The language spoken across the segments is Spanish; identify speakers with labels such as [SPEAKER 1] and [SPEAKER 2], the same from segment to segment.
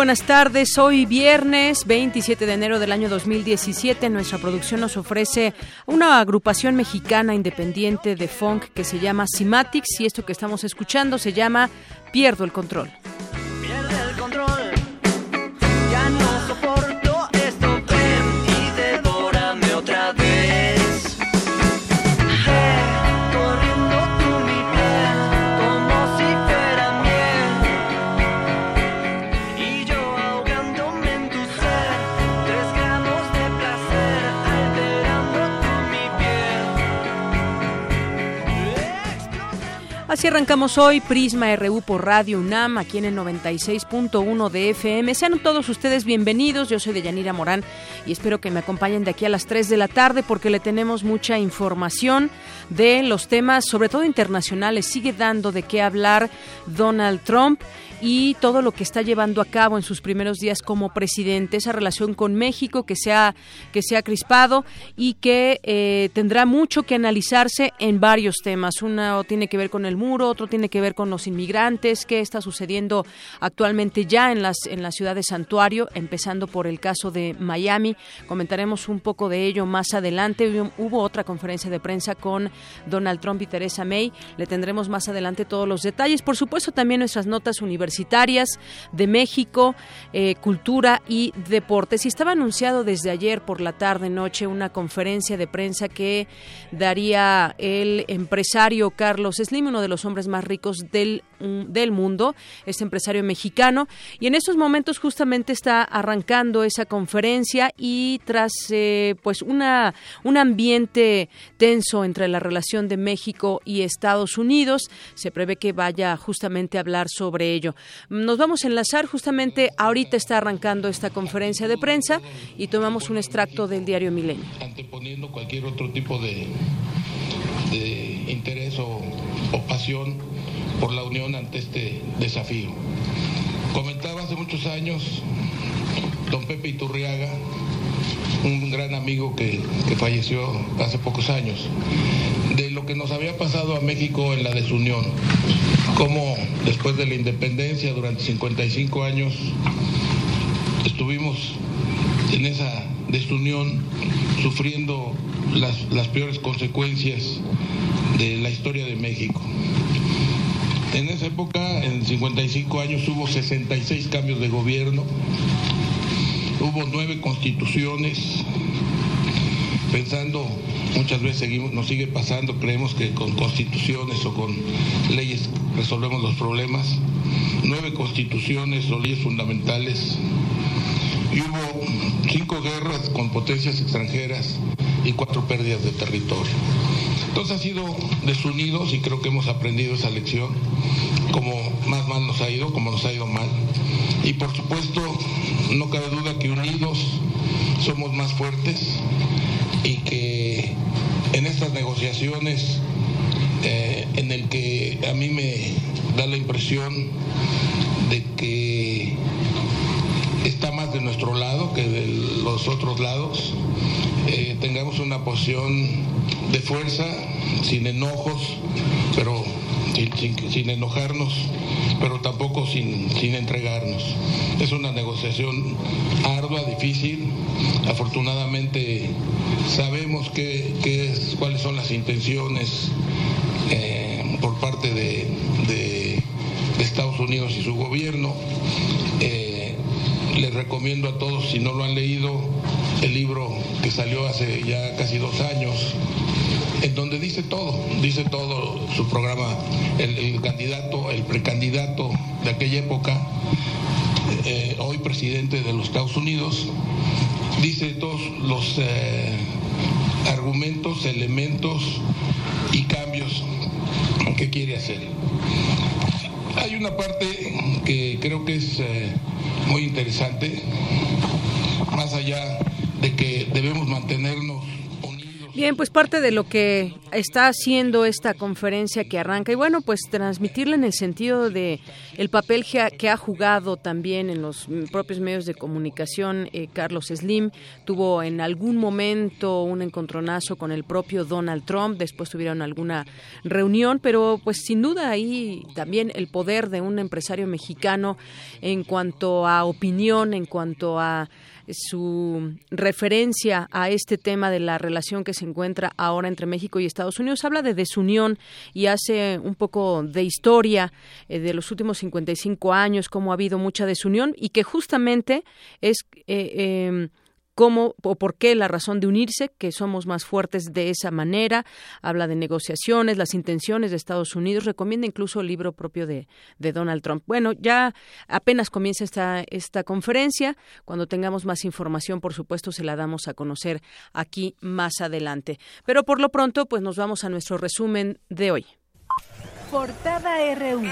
[SPEAKER 1] Buenas tardes. Hoy viernes 27 de enero del año 2017. Nuestra producción nos ofrece una agrupación mexicana independiente de funk que se llama Cimatics y esto que estamos escuchando se llama Pierdo el control. Así arrancamos hoy Prisma RU por Radio UNAM, aquí en el 96.1 de FM. Sean todos ustedes bienvenidos. Yo soy Deyanira Morán y espero que me acompañen de aquí a las 3 de la tarde porque le tenemos mucha información de los temas, sobre todo internacionales. Sigue dando de qué hablar Donald Trump y todo lo que está llevando a cabo en sus primeros días como presidente, esa relación con México que se ha, que se crispado y que eh, tendrá mucho que analizarse en varios temas. Uno tiene que ver con el muro, otro tiene que ver con los inmigrantes, qué está sucediendo actualmente ya en, las, en la ciudad de Santuario, empezando por el caso de Miami. Comentaremos un poco de ello más adelante. Hubo, hubo otra conferencia de prensa con Donald Trump y Teresa May. Le tendremos más adelante todos los detalles. Por supuesto, también nuestras notas universitarias de México, eh, cultura y deportes. Y estaba anunciado desde ayer por la tarde noche una conferencia de prensa que daría el empresario Carlos Slim, uno de los hombres más ricos del, del mundo, este empresario mexicano. Y en estos momentos justamente está arrancando esa conferencia y tras eh, pues una un ambiente tenso entre la relación de México y Estados Unidos, se prevé que vaya justamente a hablar sobre ello. Nos vamos a enlazar justamente ahorita está arrancando esta conferencia de prensa y tomamos un extracto del diario Milenio.
[SPEAKER 2] anteponiendo cualquier otro tipo de, de interés o, o pasión por la unión ante este desafío. Comentaba hace muchos años don Pepe Iturriaga, un gran amigo que, que falleció hace pocos años, de lo que nos había pasado a México en la desunión, cómo después de la independencia durante 55 años estuvimos en esa desunión sufriendo las, las peores consecuencias de la historia de México. En esa época, en 55 años, hubo 66 cambios de gobierno, hubo nueve constituciones, pensando, muchas veces seguimos, nos sigue pasando, creemos que con constituciones o con leyes resolvemos los problemas, nueve constituciones o leyes fundamentales, y hubo cinco guerras con potencias extranjeras y cuatro pérdidas de territorio. Entonces ha sido desunidos y creo que hemos aprendido esa lección, como más mal nos ha ido, como nos ha ido mal. Y por supuesto, no cabe duda que unidos somos más fuertes y que en estas negociaciones eh, en el que a mí me da la impresión de que está más de nuestro lado que de los otros lados, eh, tengamos una posición de fuerza, sin enojos, pero sin, enojarnos, pero tampoco sin, sin entregarnos. Es una negociación ardua, difícil. Afortunadamente sabemos es, cuáles son las intenciones eh, por parte de, Estados Unidos y su gobierno. Eh, les recomiendo a todos, si no lo han leído, el libro que salió hace ya casi dos años, en donde dice todo, dice todo su programa, el, candidato, el precandidato de aquella época, eh, hoy presidente de los Estados Unidos, dice todos los eh, argumentos, elementos y cambios que quiere hacer. Hay una parte que creo que es eh, muy interesante, más allá de que debemos mantenernos
[SPEAKER 1] Bien, pues parte de lo que está haciendo esta conferencia que arranca y bueno, pues transmitirla en el sentido de el papel que ha, jugado también en los propios medios de comunicación eh, Carlos Slim tuvo en algún momento un encontronazo con el propio Donald Trump, después tuvieron alguna reunión, pero pues sin duda ahí también el poder de un empresario mexicano en cuanto a opinión, en cuanto a su referencia a este tema de la relación que se encuentra ahora entre México y Estados Unidos. Habla de desunión y hace un poco de historia eh, de los últimos 55 años, cómo ha habido mucha desunión y que justamente es eh, em, cómo o por qué la razón de unirse, que somos más fuertes de esa manera. Habla de negociaciones, las intenciones de Estados Unidos. Recomienda incluso el libro propio de, de Donald Trump. Bueno, ya apenas comienza esta, esta conferencia. Cuando tengamos más información, por supuesto, se la damos a conocer aquí más adelante. Pero por lo pronto, pues nos vamos a nuestro resumen de hoy.
[SPEAKER 3] Portada RU.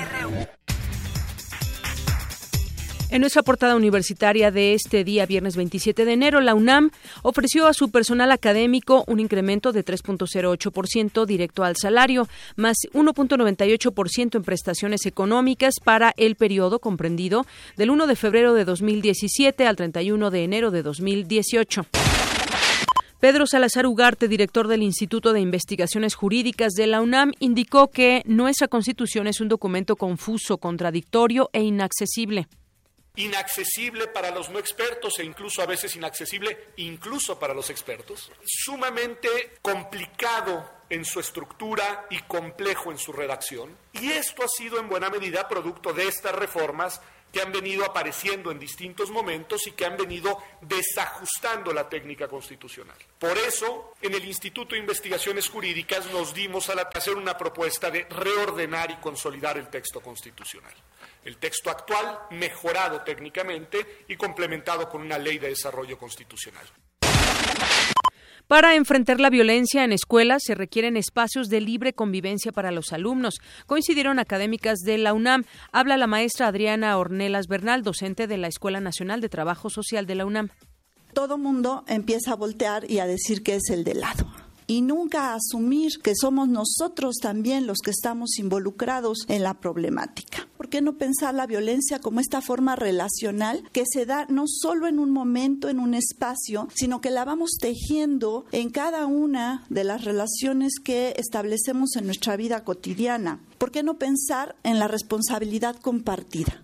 [SPEAKER 1] En nuestra portada universitaria de este día, viernes 27 de enero, la UNAM ofreció a su personal académico un incremento de 3.08% directo al salario, más 1.98% en prestaciones económicas para el periodo comprendido del 1 de febrero de 2017 al 31 de enero de 2018. Pedro Salazar Ugarte, director del Instituto de Investigaciones Jurídicas de la UNAM, indicó que nuestra Constitución es un documento confuso, contradictorio e inaccesible
[SPEAKER 4] inaccesible para los no expertos e incluso a veces inaccesible incluso para los expertos, sumamente complicado en su estructura y complejo en su redacción. Y esto ha sido en buena medida producto de estas reformas que han venido apareciendo en distintos momentos y que han venido desajustando la técnica constitucional. Por eso, en el Instituto de Investigaciones Jurídicas nos dimos a hacer una propuesta de reordenar y consolidar el texto constitucional el texto actual mejorado técnicamente y complementado con una ley de desarrollo constitucional.
[SPEAKER 1] Para enfrentar la violencia en escuelas se requieren espacios de libre convivencia para los alumnos. Coincidieron académicas de la UNAM. Habla la maestra Adriana Ornelas Bernal, docente de la Escuela Nacional de Trabajo Social de la UNAM.
[SPEAKER 5] Todo mundo empieza a voltear y a decir que es el de lado y nunca asumir que somos nosotros también los que estamos involucrados en la problemática. ¿Por qué no pensar la violencia como esta forma relacional que se da no solo en un momento, en un espacio, sino que la vamos tejiendo en cada una de las relaciones que establecemos en nuestra vida cotidiana? ¿Por qué no pensar en la responsabilidad compartida?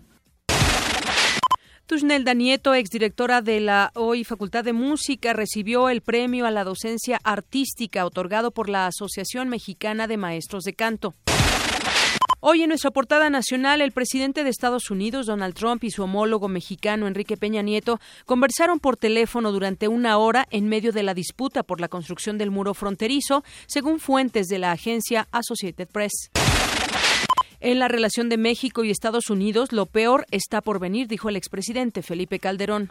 [SPEAKER 1] Tusnelda Nieto, exdirectora de la hoy Facultad de Música, recibió el premio a la docencia artística otorgado por la Asociación Mexicana de Maestros de Canto. Hoy en nuestra portada nacional, el presidente de Estados Unidos, Donald Trump, y su homólogo mexicano, Enrique Peña Nieto, conversaron por teléfono durante una hora en medio de la disputa por la construcción del muro fronterizo, según fuentes de la agencia Associated Press. En la relación de México y Estados Unidos, lo peor está por venir, dijo el expresidente Felipe Calderón.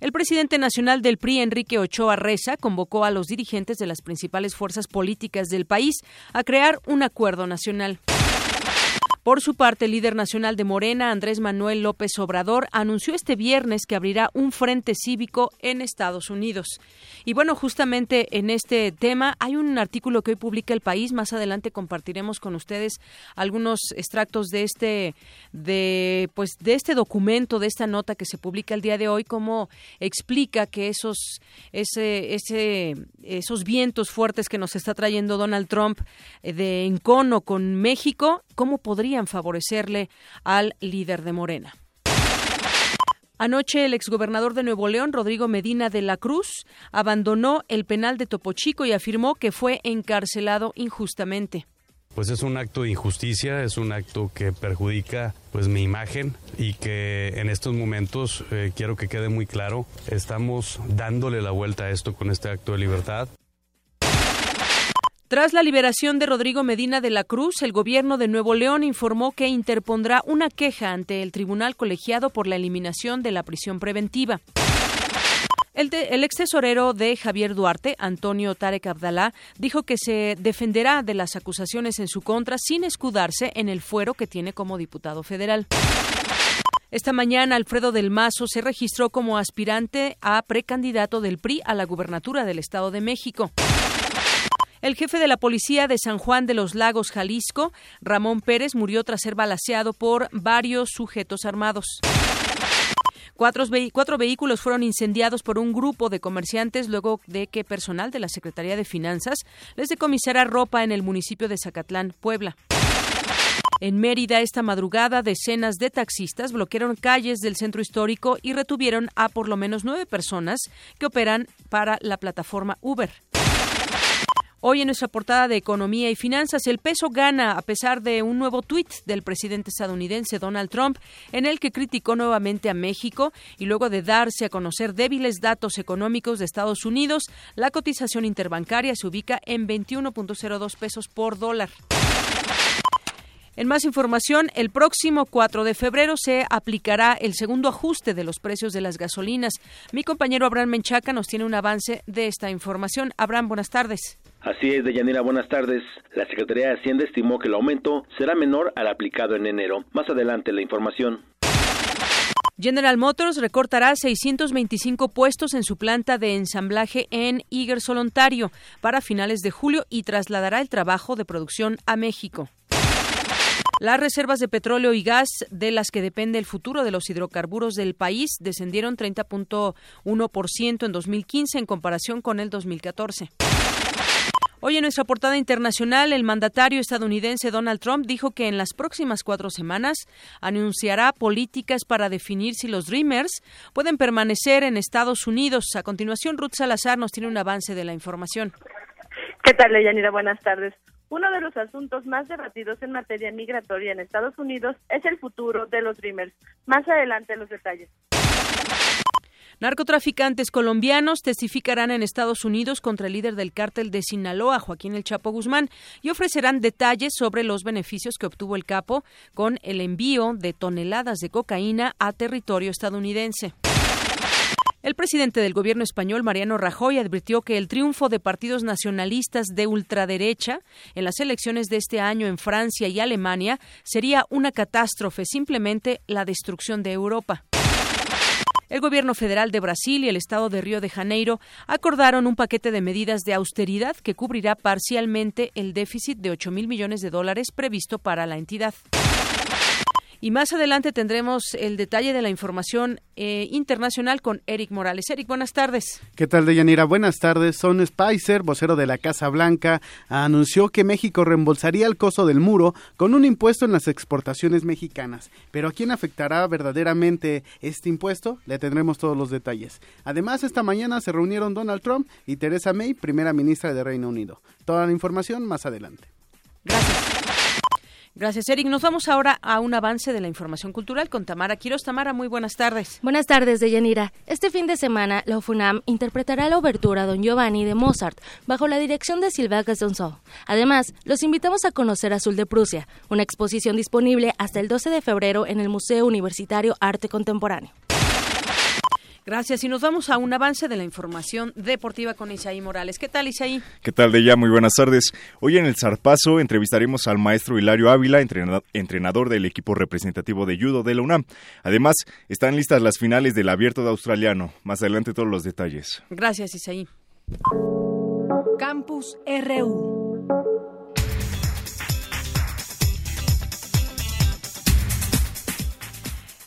[SPEAKER 1] El presidente nacional del PRI, Enrique Ochoa Reza, convocó a los dirigentes de las principales fuerzas políticas del país a crear un acuerdo nacional. Por su parte, el líder nacional de Morena, Andrés Manuel López Obrador, anunció este viernes que abrirá un frente cívico en Estados Unidos. Y bueno, justamente en este tema hay un artículo que hoy publica El País. Más adelante compartiremos con ustedes algunos extractos de este, de, pues, de este documento, de esta nota que se publica el día de hoy, cómo explica que esos, ese, ese, esos vientos fuertes que nos está trayendo Donald Trump eh, de encono con México, cómo podría favorecerle al líder de Morena. Anoche el exgobernador de Nuevo León, Rodrigo Medina de la Cruz, abandonó el penal de Topo Chico y afirmó que fue encarcelado injustamente.
[SPEAKER 6] Pues es un acto de injusticia, es un acto que perjudica pues mi imagen y que en estos momentos eh, quiero que quede muy claro, estamos dándole la vuelta a esto con este acto de libertad.
[SPEAKER 1] Tras la liberación de Rodrigo Medina de la Cruz, el gobierno de Nuevo León informó que interpondrá una queja ante el tribunal colegiado por la eliminación de la prisión preventiva. El, de, el, ex tesorero de Javier Duarte, Antonio Tarek Abdalá, dijo que se defenderá de las acusaciones en su contra sin escudarse en el fuero que tiene como diputado federal. Esta mañana, Alfredo del Mazo se registró como aspirante a precandidato del PRI a la gubernatura del Estado de México. El jefe de la policía de San Juan de los Lagos, Jalisco, Ramón Pérez, murió tras ser balaceado por varios sujetos armados. Cuatro, cuatro, vehículos fueron incendiados por un grupo de comerciantes luego de que personal de la Secretaría de Finanzas les decomisara ropa en el municipio de Zacatlán, Puebla. En Mérida, esta madrugada, decenas de taxistas bloquearon calles del centro histórico y retuvieron a por lo menos nueve personas que operan para la plataforma Uber. Hoy en nuestra portada de Economía y Finanzas, el peso gana a pesar de un nuevo tuit del presidente estadounidense Donald Trump, en el que criticó nuevamente a México y luego de darse a conocer débiles datos económicos de Estados Unidos, la cotización interbancaria se ubica en 21.02 pesos por dólar. En más información, el próximo 4 de febrero se aplicará el segundo ajuste de los precios de las gasolinas. Mi compañero Abraham Menchaca nos tiene un avance de esta información. Abraham, buenas tardes.
[SPEAKER 7] Así es, Deyanira, buenas tardes. La Secretaría de Hacienda estimó que el aumento será menor al aplicado en enero. Más adelante la información.
[SPEAKER 1] General Motors recortará 625 puestos en su planta de ensamblaje en Igersol, Ontario, para finales de julio y trasladará el trabajo de producción a México. Las reservas de petróleo y gas de las que depende el futuro de los hidrocarburos del país descendieron 30.1% en 2015 en comparación con el 2014. Hoy en nuestra portada internacional, el mandatario estadounidense Donald Trump dijo que en las próximas cuatro semanas anunciará políticas para definir si los Dreamers pueden permanecer en Estados Unidos. A continuación, Ruth Salazar nos tiene un avance de la información.
[SPEAKER 8] ¿Qué tal, Leyanira? Buenas tardes. Uno de los asuntos más debatidos en materia migratoria en Estados Unidos es el futuro de los Dreamers. Más adelante los detalles.
[SPEAKER 1] Narcotraficantes colombianos testificarán en Estados Unidos contra el líder del cártel de Sinaloa, Joaquín El Chapo Guzmán, y ofrecerán detalles sobre los beneficios que obtuvo el capo con el envío de toneladas de cocaína a territorio estadounidense. El presidente del gobierno español, Mariano Rajoy, advirtió que el triunfo de partidos nacionalistas de ultraderecha en las elecciones de este año en Francia y Alemania sería una catástrofe, simplemente la destrucción de Europa. El gobierno federal de Brasil y el estado de Río de Janeiro acordaron un paquete de medidas de austeridad que cubrirá parcialmente el déficit de 8 mil millones de dólares previsto para la entidad. Y más adelante tendremos el detalle de la información eh, internacional con Eric Morales. Eric, buenas tardes.
[SPEAKER 9] ¿Qué tal, Deyanira? Buenas tardes. Son Spicer, vocero de la Casa Blanca, anunció que México reembolsaría el costo del muro con un impuesto en las exportaciones mexicanas. Pero ¿a quién afectará verdaderamente este impuesto? Le tendremos todos los detalles. Además, esta mañana se reunieron Donald Trump y Teresa May, primera ministra de Reino Unido. Toda la información más adelante.
[SPEAKER 1] Gracias. Gracias, Eric. Nos vamos ahora a un avance de la información cultural con Tamara Quiroz. Tamara, muy buenas tardes.
[SPEAKER 10] Buenas tardes, Deyanira. Este fin de semana, la UFUNAM interpretará la obertura Don Giovanni de Mozart bajo la dirección de Sylvain Gazonceau. Además, los invitamos a conocer Azul de Prusia, una exposición disponible hasta el 12 de febrero en el Museo Universitario Arte Contemporáneo.
[SPEAKER 1] Gracias. Y nos vamos a un avance de la información deportiva con Isaí Morales. ¿Qué tal, Isaí?
[SPEAKER 11] ¿Qué tal, Deya? Muy buenas tardes. Hoy en el Zarpazo entrevistaremos al maestro Hilario Ávila, entrenador del equipo representativo de judo de la UNAM. Además, están listas las finales del Abierto de Australiano. Más adelante todos los detalles.
[SPEAKER 1] Gracias, Isaí.
[SPEAKER 3] Campus RU.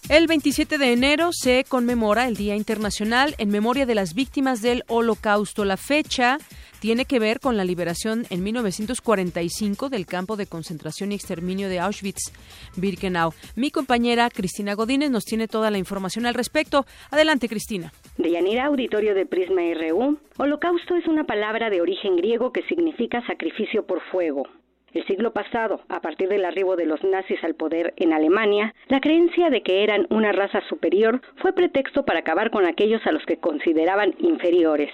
[SPEAKER 1] El 27 de enero se conmemora el Día Internacional en memoria de las víctimas del Holocausto. La fecha tiene que ver con la liberación en 1945 del campo de concentración y exterminio de Auschwitz-Birkenau. Mi compañera Cristina Godínez nos tiene toda la información al respecto. Adelante, Cristina.
[SPEAKER 12] De Yanira, auditorio de Prisma RU. Holocausto es una palabra de origen griego que significa sacrificio por fuego. El siglo pasado, a partir del arribo de los nazis al poder en Alemania, la creencia de que eran una raza superior fue pretexto para acabar con aquellos a los que consideraban inferiores.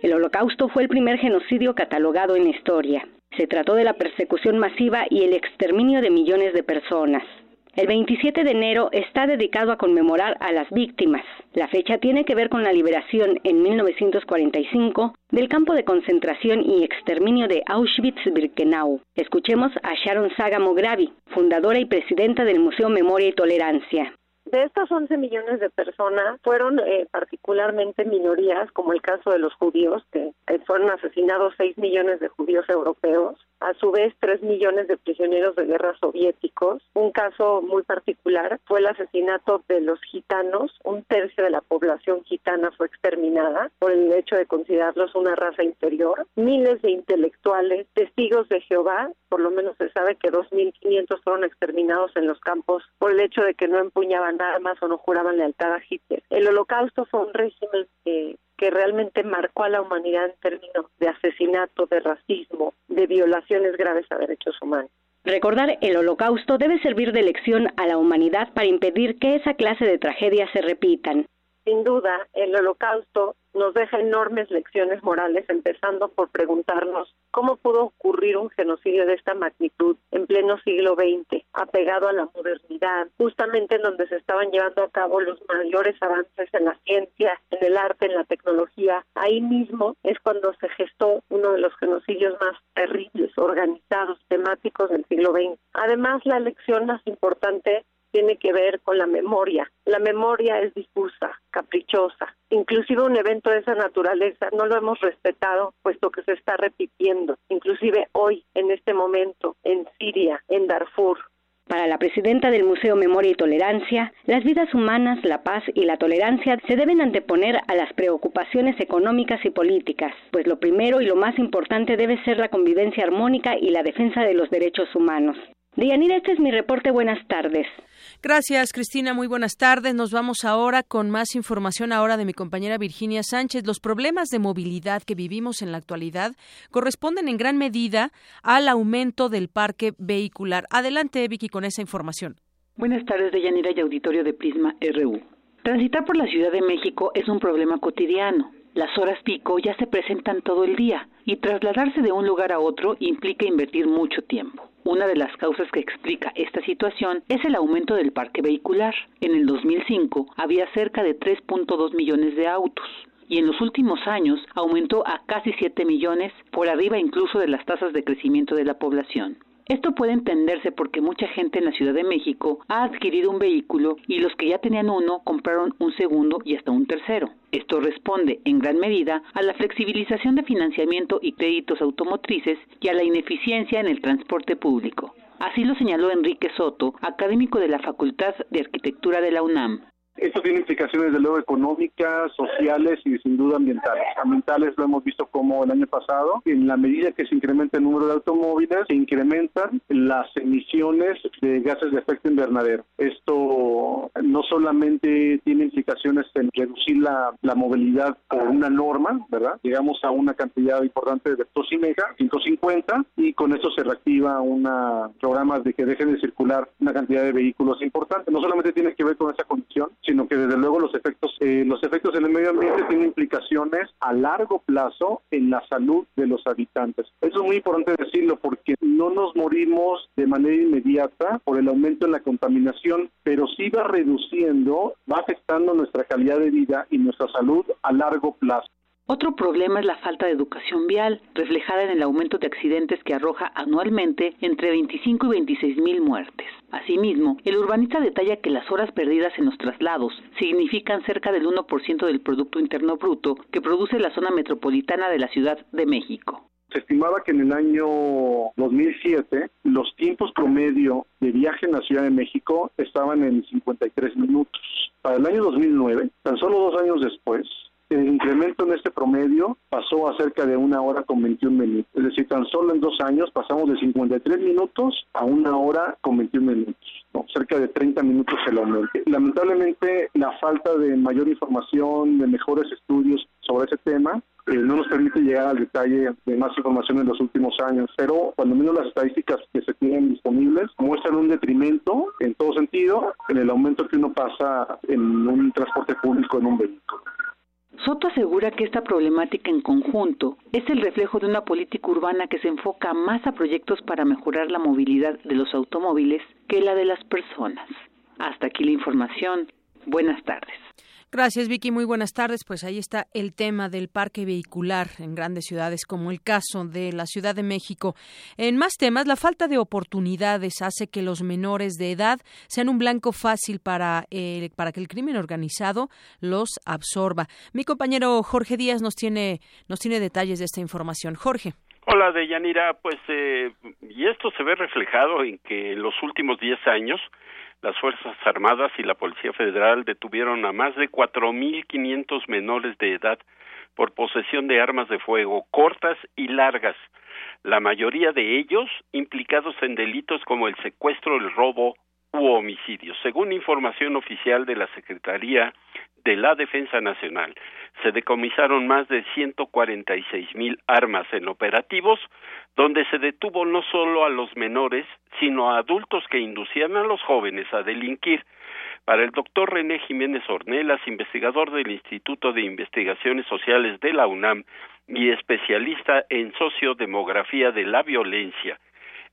[SPEAKER 12] El holocausto fue el primer genocidio catalogado en la historia. Se trató de la persecución masiva y el exterminio de millones de personas. El 27 de enero está dedicado a conmemorar a las víctimas. La fecha tiene que ver con la liberación en 1945 del campo de concentración y exterminio de Auschwitz-Birkenau. Escuchemos a Sharon Saga Mogravi, fundadora y presidenta del Museo Memoria y Tolerancia.
[SPEAKER 13] De estas 11 millones de personas fueron eh, particularmente minorías, como el caso de los judíos, que fueron asesinados 6 millones de judíos europeos, a su vez 3 millones de prisioneros de guerra soviéticos. Un caso muy particular fue el asesinato de los gitanos. Un tercio de la población gitana fue exterminada por el hecho de considerarlos una raza inferior. Miles de intelectuales, testigos de Jehová, por lo menos se sabe que 2.500 fueron exterminados en los campos por el hecho de que no empuñaban armas o no juraban lealtad a Hitler. El holocausto fue un régimen que que realmente marcó a la humanidad en términos de asesinato, de racismo, de violaciones graves a derechos humanos.
[SPEAKER 12] Recordar el holocausto debe servir de lección a la humanidad para impedir que esa clase de tragedias se repitan.
[SPEAKER 13] Sin duda, el holocausto nos deja enormes lecciones morales, empezando por preguntarnos cómo pudo ocurrir un genocidio de esta magnitud en pleno siglo XX, apegado a la modernidad, justamente en donde se estaban llevando a cabo los mayores avances en la ciencia, en el arte, en la tecnología. Ahí mismo es cuando se gestó uno de los genocidios más terribles, organizados, temáticos del siglo XX. Además, la lección más importante tiene que ver con la memoria. La memoria es difusa, caprichosa. Inclusive un evento de esa naturaleza no lo hemos respetado, puesto que se está repitiendo. Inclusive hoy, en este momento, en Siria, en Darfur,
[SPEAKER 12] para la presidenta del Museo Memoria y Tolerancia, las vidas humanas, la paz y la tolerancia se deben anteponer a las preocupaciones económicas y políticas, pues lo primero y lo más importante debe ser la convivencia armónica y la defensa de los derechos humanos. Dianira, este es mi reporte. Buenas tardes.
[SPEAKER 1] Gracias, Cristina. Muy buenas tardes. Nos vamos ahora con más información ahora de mi compañera Virginia Sánchez. Los problemas de movilidad que vivimos en la actualidad corresponden en gran medida al aumento del parque vehicular. Adelante, Vicky, con esa información.
[SPEAKER 14] Buenas tardes, Deyanira y auditorio de Prisma RU. Transitar por la Ciudad de México es un problema cotidiano. Las horas pico ya se presentan todo el día y trasladarse de un lugar a otro implica invertir mucho tiempo. Una de las causas que explica esta situación es el aumento del parque vehicular. En el 2005 había cerca de 3.2 millones de autos y en los últimos años aumentó a casi 7 millones, por arriba incluso de las tasas de crecimiento de la población. Esto puede entenderse porque mucha gente en la Ciudad de México ha adquirido un vehículo y los que ya tenían uno compraron un segundo y hasta un tercero. Esto responde en gran medida a la flexibilización de financiamiento y créditos automotrices y a la ineficiencia en el transporte público. Así lo señaló Enrique Soto, académico de la Facultad de Arquitectura de la UNAM.
[SPEAKER 15] Esto tiene implicaciones de luego económicas, sociales y sin duda ambientales. Ambientales lo hemos visto como el año pasado, en la medida que se incrementa el número de automóviles, se incrementan las emisiones de gases de efecto invernadero. Esto no solamente tiene implicaciones en reducir la, movilidad por una norma, ¿verdad? Llegamos a una cantidad importante de 150 y con eso se reactiva un programa de que dejen de circular una cantidad de vehículos importante. No solamente tiene que ver con esa condición, sino que desde luego los efectos, eh, los efectos en el medio ambiente tienen implicaciones a largo plazo en la salud de los habitantes. Eso es muy importante decirlo porque no nos morimos de manera inmediata por el aumento en la contaminación, pero sí va reduciendo, va afectando nuestra calidad de vida y nuestra salud a largo plazo.
[SPEAKER 14] Otro problema es la falta de educación vial, reflejada en el aumento de accidentes que arroja anualmente entre 25 y 26 mil muertes. Asimismo, el urbanista detalla que las horas perdidas en los traslados significan cerca del 1% del Producto Interno Bruto que produce la zona metropolitana de la Ciudad de México.
[SPEAKER 15] Se estimaba que en el año 2007 los tiempos promedio de viaje en la Ciudad de México estaban en 53 minutos. Para el año 2009, tan solo dos años después, el incremento en este promedio pasó a cerca de una hora con 21 minutos. Es decir, tan solo en dos años pasamos de 53 minutos a una hora con 21 minutos. ¿no? Cerca de 30 minutos el aumento. Lamentablemente, la falta de mayor información, de mejores estudios sobre ese tema, eh, no nos permite llegar al detalle de más información en los últimos años, pero cuando menos las estadísticas que se tienen disponibles muestran un detrimento en todo sentido en el aumento que uno pasa en un transporte público en un vehículo.
[SPEAKER 14] Soto asegura que esta problemática en conjunto es el reflejo de una política urbana que se enfoca más a proyectos para mejorar la movilidad de los automóviles que la de las personas. Hasta aquí la información. Buenas tardes.
[SPEAKER 1] Gracias, Vicky. Muy buenas tardes. Pues ahí está el tema del parque vehicular en grandes ciudades, como el caso de la Ciudad de México. En más temas, la falta de oportunidades hace que los menores de edad sean un blanco fácil para, eh, para que el crimen organizado los absorba. Mi compañero Jorge Díaz nos tiene, nos tiene detalles de esta información. Jorge.
[SPEAKER 16] Hola, Deyanira. Pues, eh, y esto se ve reflejado en que en los últimos 10 años las Fuerzas Armadas y la Policía Federal detuvieron a más de 4.500 menores de edad por posesión de armas de fuego cortas y largas, la mayoría de ellos implicados en delitos como el secuestro, el robo u homicidio. Según información oficial de la Secretaría de la Defensa Nacional, se decomisaron más de 146 mil armas en operativos, donde se detuvo no solo a los menores, sino a adultos que inducían a los jóvenes a delinquir. Para el doctor René Jiménez Ornelas, investigador del Instituto de Investigaciones Sociales de la UNAM y especialista en sociodemografía de la violencia,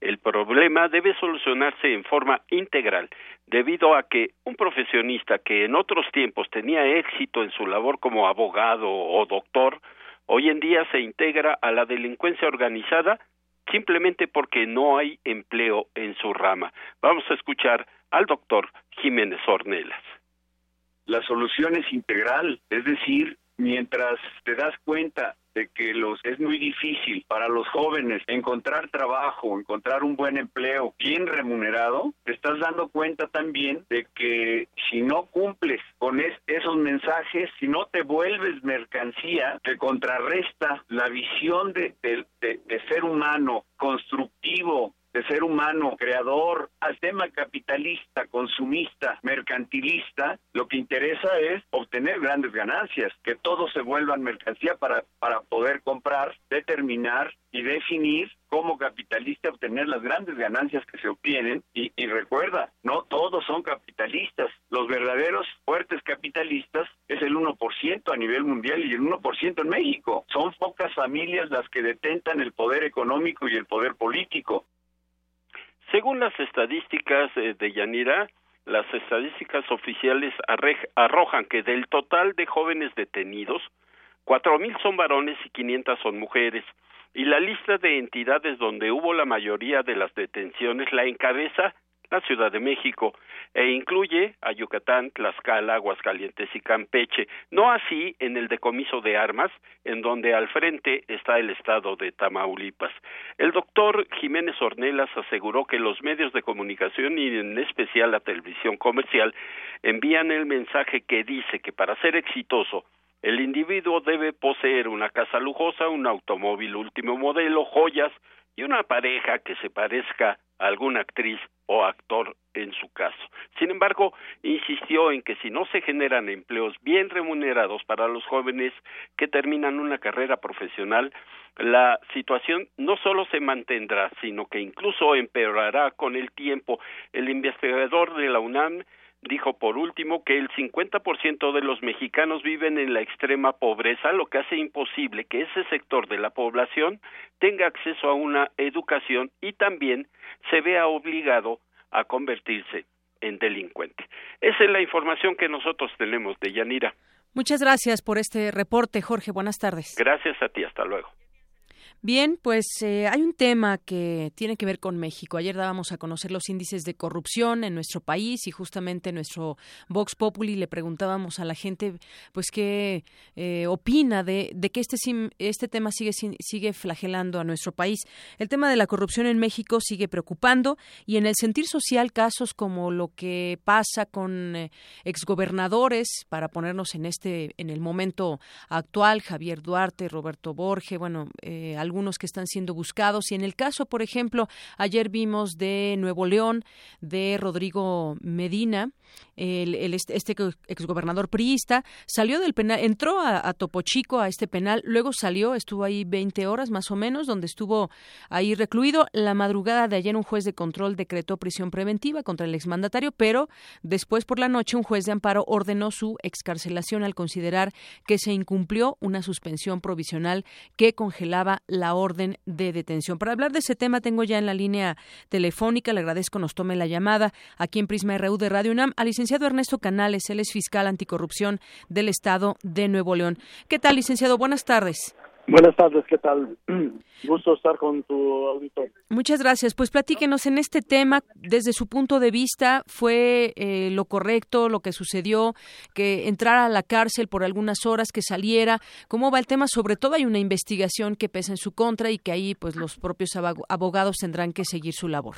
[SPEAKER 16] el problema debe solucionarse en forma integral, debido a que un profesionista que en otros tiempos tenía éxito en su labor como abogado o doctor, hoy en día se integra a la delincuencia organizada simplemente porque no hay empleo en su rama. Vamos a escuchar al doctor Jiménez Ornelas.
[SPEAKER 17] La solución es integral, es decir, mientras te das cuenta de que los es muy difícil para los jóvenes encontrar trabajo, encontrar un buen empleo bien remunerado, te estás dando cuenta también de que si no cumples con esos mensajes, si no te vuelves mercancía, te contrarresta la visión de ser humano constructivo, de ser humano, creador, al tema capitalista, consumista, mercantilista, lo que interesa es obtener grandes ganancias, que todos se vuelvan mercancía para, para poder comprar, determinar y definir como capitalista obtener las grandes ganancias que se obtienen y, y, recuerda, no todos son capitalistas, los verdaderos fuertes capitalistas es el 1% a nivel mundial y el 1% en México. Son pocas familias las que detentan el poder económico y el poder político.
[SPEAKER 16] Según las estadísticas eh, de Yanira, las estadísticas oficiales arrojan que del total de jóvenes detenidos, cuatro mil son varones y 500 son mujeres. Y la lista de entidades donde hubo la mayoría de las detenciones la encabeza la Ciudad de México e incluye a Yucatán, Tlaxcala, Aguascalientes y Campeche, no así en el decomiso de armas, en donde al frente está el estado de Tamaulipas. El doctor Jiménez Ornelas aseguró que los medios de comunicación y en especial la televisión comercial envían el mensaje que dice que para ser exitoso el individuo debe poseer una casa lujosa, un automóvil último modelo, joyas y una pareja que se parezca alguna actriz o actor en su caso. Sin embargo, insistió en que si no se generan empleos bien remunerados para los jóvenes que terminan una carrera profesional, la situación no solo se mantendrá, sino que incluso empeorará con el tiempo. El investigador de la UNAM dijo por último que el 50% de los mexicanos viven en la extrema pobreza, lo que hace imposible que ese sector de la población tenga acceso a una educación y también se vea obligado a convertirse en delincuente. Esa es la información que nosotros tenemos de Yanira.
[SPEAKER 1] Muchas gracias por este reporte, Jorge. Buenas tardes.
[SPEAKER 16] Gracias a ti, hasta luego.
[SPEAKER 1] Bien, pues eh, hay un tema que tiene que ver con México. Ayer dábamos a conocer los índices de corrupción en nuestro país y justamente en nuestro Vox Populi le preguntábamos a la gente, pues qué eh, opina de, de que este este tema sigue sigue flagelando a nuestro país. El tema de la corrupción en México sigue preocupando y en el sentir social casos como lo que pasa con eh, exgobernadores, para ponernos en este en el momento actual, Javier Duarte, Roberto Borge, bueno, eh, algunos que están siendo buscados. Y en el caso, por ejemplo, ayer vimos de Nuevo León, de Rodrigo Medina, el, este, este exgobernador priista, salió del penal, entró a, Topo Chico, a este penal, luego salió, estuvo ahí 20 horas más o menos, donde estuvo ahí recluido. La madrugada de ayer un juez de control decretó prisión preventiva contra el exmandatario, pero después por la noche un juez de amparo ordenó su excarcelación al considerar que se incumplió una suspensión provisional que congelaba la orden de detención. Para hablar de ese tema tengo ya en la línea telefónica, le agradezco nos tome la llamada aquí en Prisma RU de Radio UNAM licenciado Ernesto Canales, él es fiscal anticorrupción del Estado de Nuevo León. ¿Qué tal, licenciado? Buenas tardes.
[SPEAKER 18] Buenas tardes, ¿qué tal? Gusto estar con tu auditor.
[SPEAKER 1] Muchas gracias. Pues platíquenos en este tema, desde su punto de vista, ¿fue eh, lo correcto lo que sucedió, que entrara a la cárcel por algunas horas, que saliera? ¿Cómo va el tema? Sobre todo hay una investigación que pesa en su contra y que ahí pues los propios abogados tendrán que seguir su labor.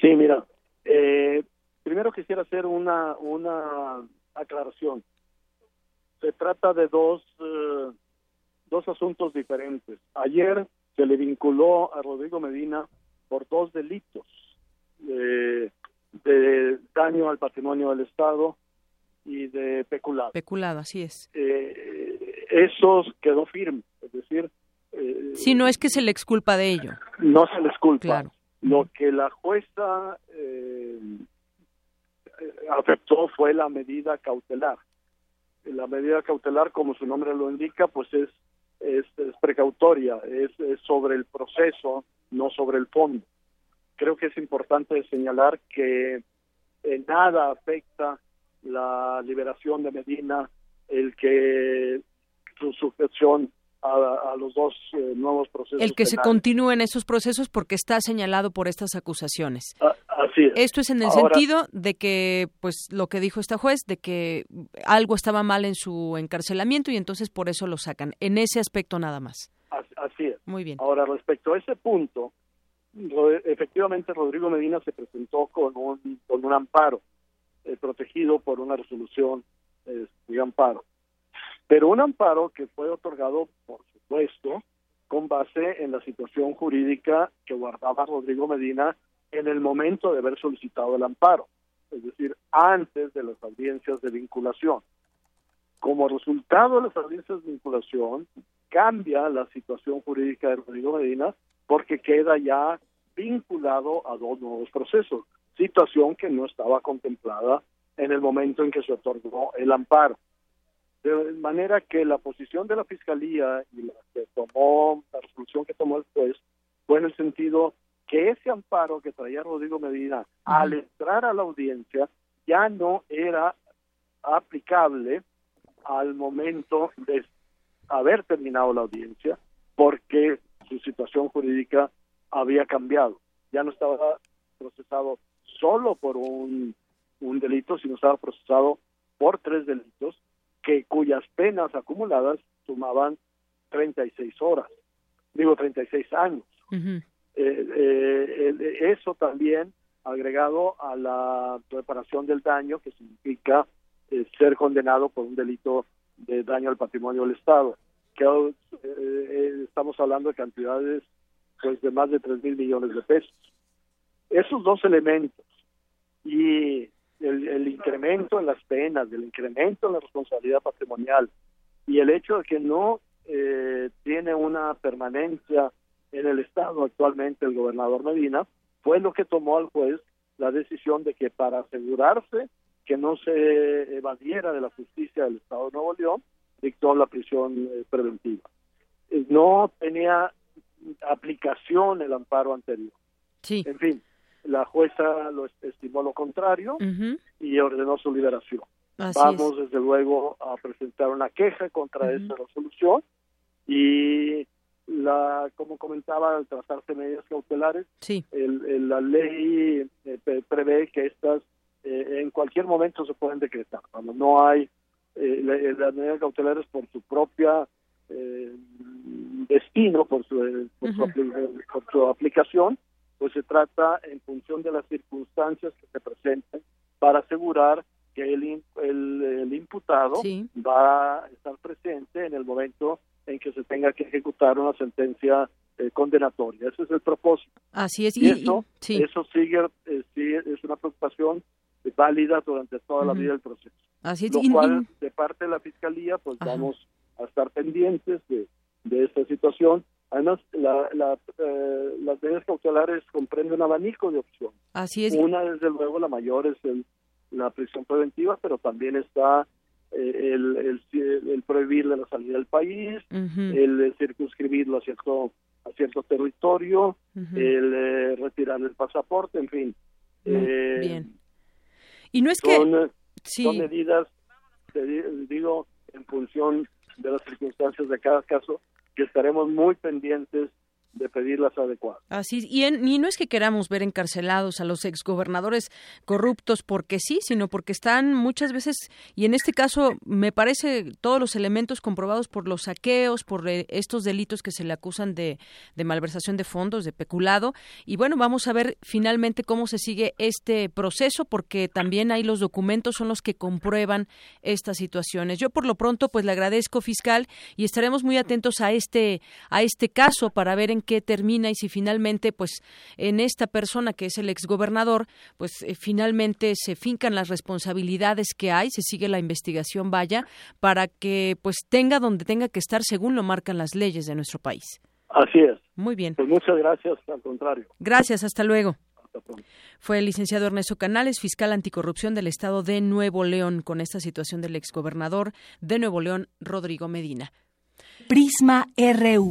[SPEAKER 18] Sí, mira, eh, primero quisiera hacer una, una aclaración. Se trata de dos... Eh, dos asuntos diferentes. Ayer se le vinculó a Rodrigo Medina por dos delitos de, daño al patrimonio del Estado y de peculado.
[SPEAKER 1] Peculado, así es.
[SPEAKER 18] Eh, esos quedó firme, es decir...
[SPEAKER 1] Eh, si no es que se le exculpa de ello.
[SPEAKER 18] No se le exculpa. Claro. Lo que la jueza eh, afectó fue la medida cautelar. La medida cautelar, como su nombre lo indica, pues es es, precautoria, es, sobre el proceso, no sobre el fondo. Creo que es importante señalar que en nada afecta la liberación de Medina el que su sujeción a, los dos eh, nuevos procesos.
[SPEAKER 1] El que se continúe en esos procesos porque está señalado por estas acusaciones.
[SPEAKER 18] Ah, así es.
[SPEAKER 1] Esto es en el sentido de que, pues, lo que dijo esta juez, de que algo estaba mal en su encarcelamiento y entonces por eso lo sacan. En ese aspecto nada más.
[SPEAKER 18] Así es.
[SPEAKER 1] Muy bien.
[SPEAKER 18] Ahora, respecto a ese punto, efectivamente Rodrigo Medina se presentó con un, con un amparo, eh, protegido por una resolución eh, de amparo pero un amparo que fue otorgado, por supuesto, con base en la situación jurídica que guardaba Rodrigo Medina en el momento de haber solicitado el amparo, es decir, antes de las audiencias de vinculación. Como resultado de las audiencias de vinculación, cambia la situación jurídica de Rodrigo Medina porque queda ya vinculado a dos nuevos procesos, situación que no estaba contemplada en el momento en que se otorgó el amparo. De manera que la posición de la Fiscalía y la que tomó, la resolución que tomó el juez, fue en el sentido que ese amparo que traía Rodrigo Medina al entrar a la audiencia ya no era aplicable al momento de haber terminado la audiencia porque su situación jurídica había cambiado. Ya no estaba procesado solo por un, un delito, sino estaba procesado por tres delitos que cuyas penas acumuladas sumaban 36 horas, digo 36 años. Eh, eh, eso también agregado a la reparación del daño, que significa eh, ser condenado por un delito de daño al patrimonio del Estado, que estamos hablando de cantidades pues de más de 3 mil millones de pesos. Esos dos elementos y el, incremento en las penas, el incremento en la responsabilidad patrimonial y el hecho de que no eh, tiene una permanencia en el Estado actualmente el gobernador Medina, fue lo que tomó al juez la decisión de que para asegurarse que no se evadiera de la justicia del Estado de Nuevo León, dictó la prisión eh, preventiva. No tenía aplicación el amparo anterior.
[SPEAKER 1] Sí.
[SPEAKER 18] En fin, la jueza lo est- estimó lo contrario y ordenó su liberación.
[SPEAKER 1] Así
[SPEAKER 18] Vamos, desde luego, a presentar una queja contra esa resolución y, la como comentaba, al tratarse medidas cautelares,
[SPEAKER 1] Sí.
[SPEAKER 18] el- el- la ley eh, pre- prevé que estas eh, en cualquier momento se pueden decretar. Cuando no hay eh, la- las medidas cautelares por su propia eh, destino, por su, eh, por, su
[SPEAKER 19] Ujú.
[SPEAKER 18] apli- por su aplicación, pues se trata en función de las circunstancias que se presenten para asegurar que el, el, el imputado
[SPEAKER 1] Sí.
[SPEAKER 18] va a estar presente en el momento en que se tenga que ejecutar una sentencia eh, condenatoria. Ese es el propósito.
[SPEAKER 1] Así es.
[SPEAKER 18] Y,
[SPEAKER 1] Y,
[SPEAKER 18] eso,
[SPEAKER 1] y- sí.
[SPEAKER 18] eso sigue, eh, es una preocupación válida durante toda la vida del proceso.
[SPEAKER 1] Así es.
[SPEAKER 18] Lo cual, de parte de la Fiscalía, pues vamos a estar pendientes de, de esta situación. Además, la, la, eh, las medidas cautelares comprenden un abanico de opciones.
[SPEAKER 1] Así es.
[SPEAKER 18] Una, desde luego, la mayor es el, la prisión preventiva, pero también está el, el, el prohibirle la salida del país,
[SPEAKER 1] Ujú.
[SPEAKER 18] el eh, circunscribirlo a cierto a cierto territorio, el eh, retirarle el pasaporte, en fin. Eh,
[SPEAKER 1] Bien. Y no es que...
[SPEAKER 18] son, eh,
[SPEAKER 1] Sí.
[SPEAKER 18] son medidas, digo, en función de las circunstancias de cada caso, que estaremos muy pendientes de pedirlas adecuadas.
[SPEAKER 1] Así, y, en- y no es que queramos ver encarcelados a los exgobernadores corruptos porque sí, sino porque están muchas veces, y en este caso me parece todos los elementos comprobados por los saqueos, por eh, estos delitos que se le acusan de, malversación de fondos, de peculado, y bueno, vamos a ver finalmente cómo se sigue este proceso, porque también hay los documentos son los que comprueban estas situaciones. Yo por lo pronto pues le agradezco fiscal y estaremos muy atentos a este a este caso para ver en qué termina y si finalmente pues en esta persona que es el exgobernador pues eh, finalmente se fincan las responsabilidades que hay, se sigue la investigación vaya para que pues tenga donde tenga que estar según lo marcan las leyes de nuestro país.
[SPEAKER 18] Así es.
[SPEAKER 1] Muy bien.
[SPEAKER 18] Pues muchas gracias, al contrario.
[SPEAKER 1] Gracias, hasta luego. Fue el licenciado Ernesto Canales, fiscal anticorrupción del Estado de Nuevo León, con esta situación del exgobernador de Nuevo León, Rodrigo Medina.
[SPEAKER 3] Prisma RU.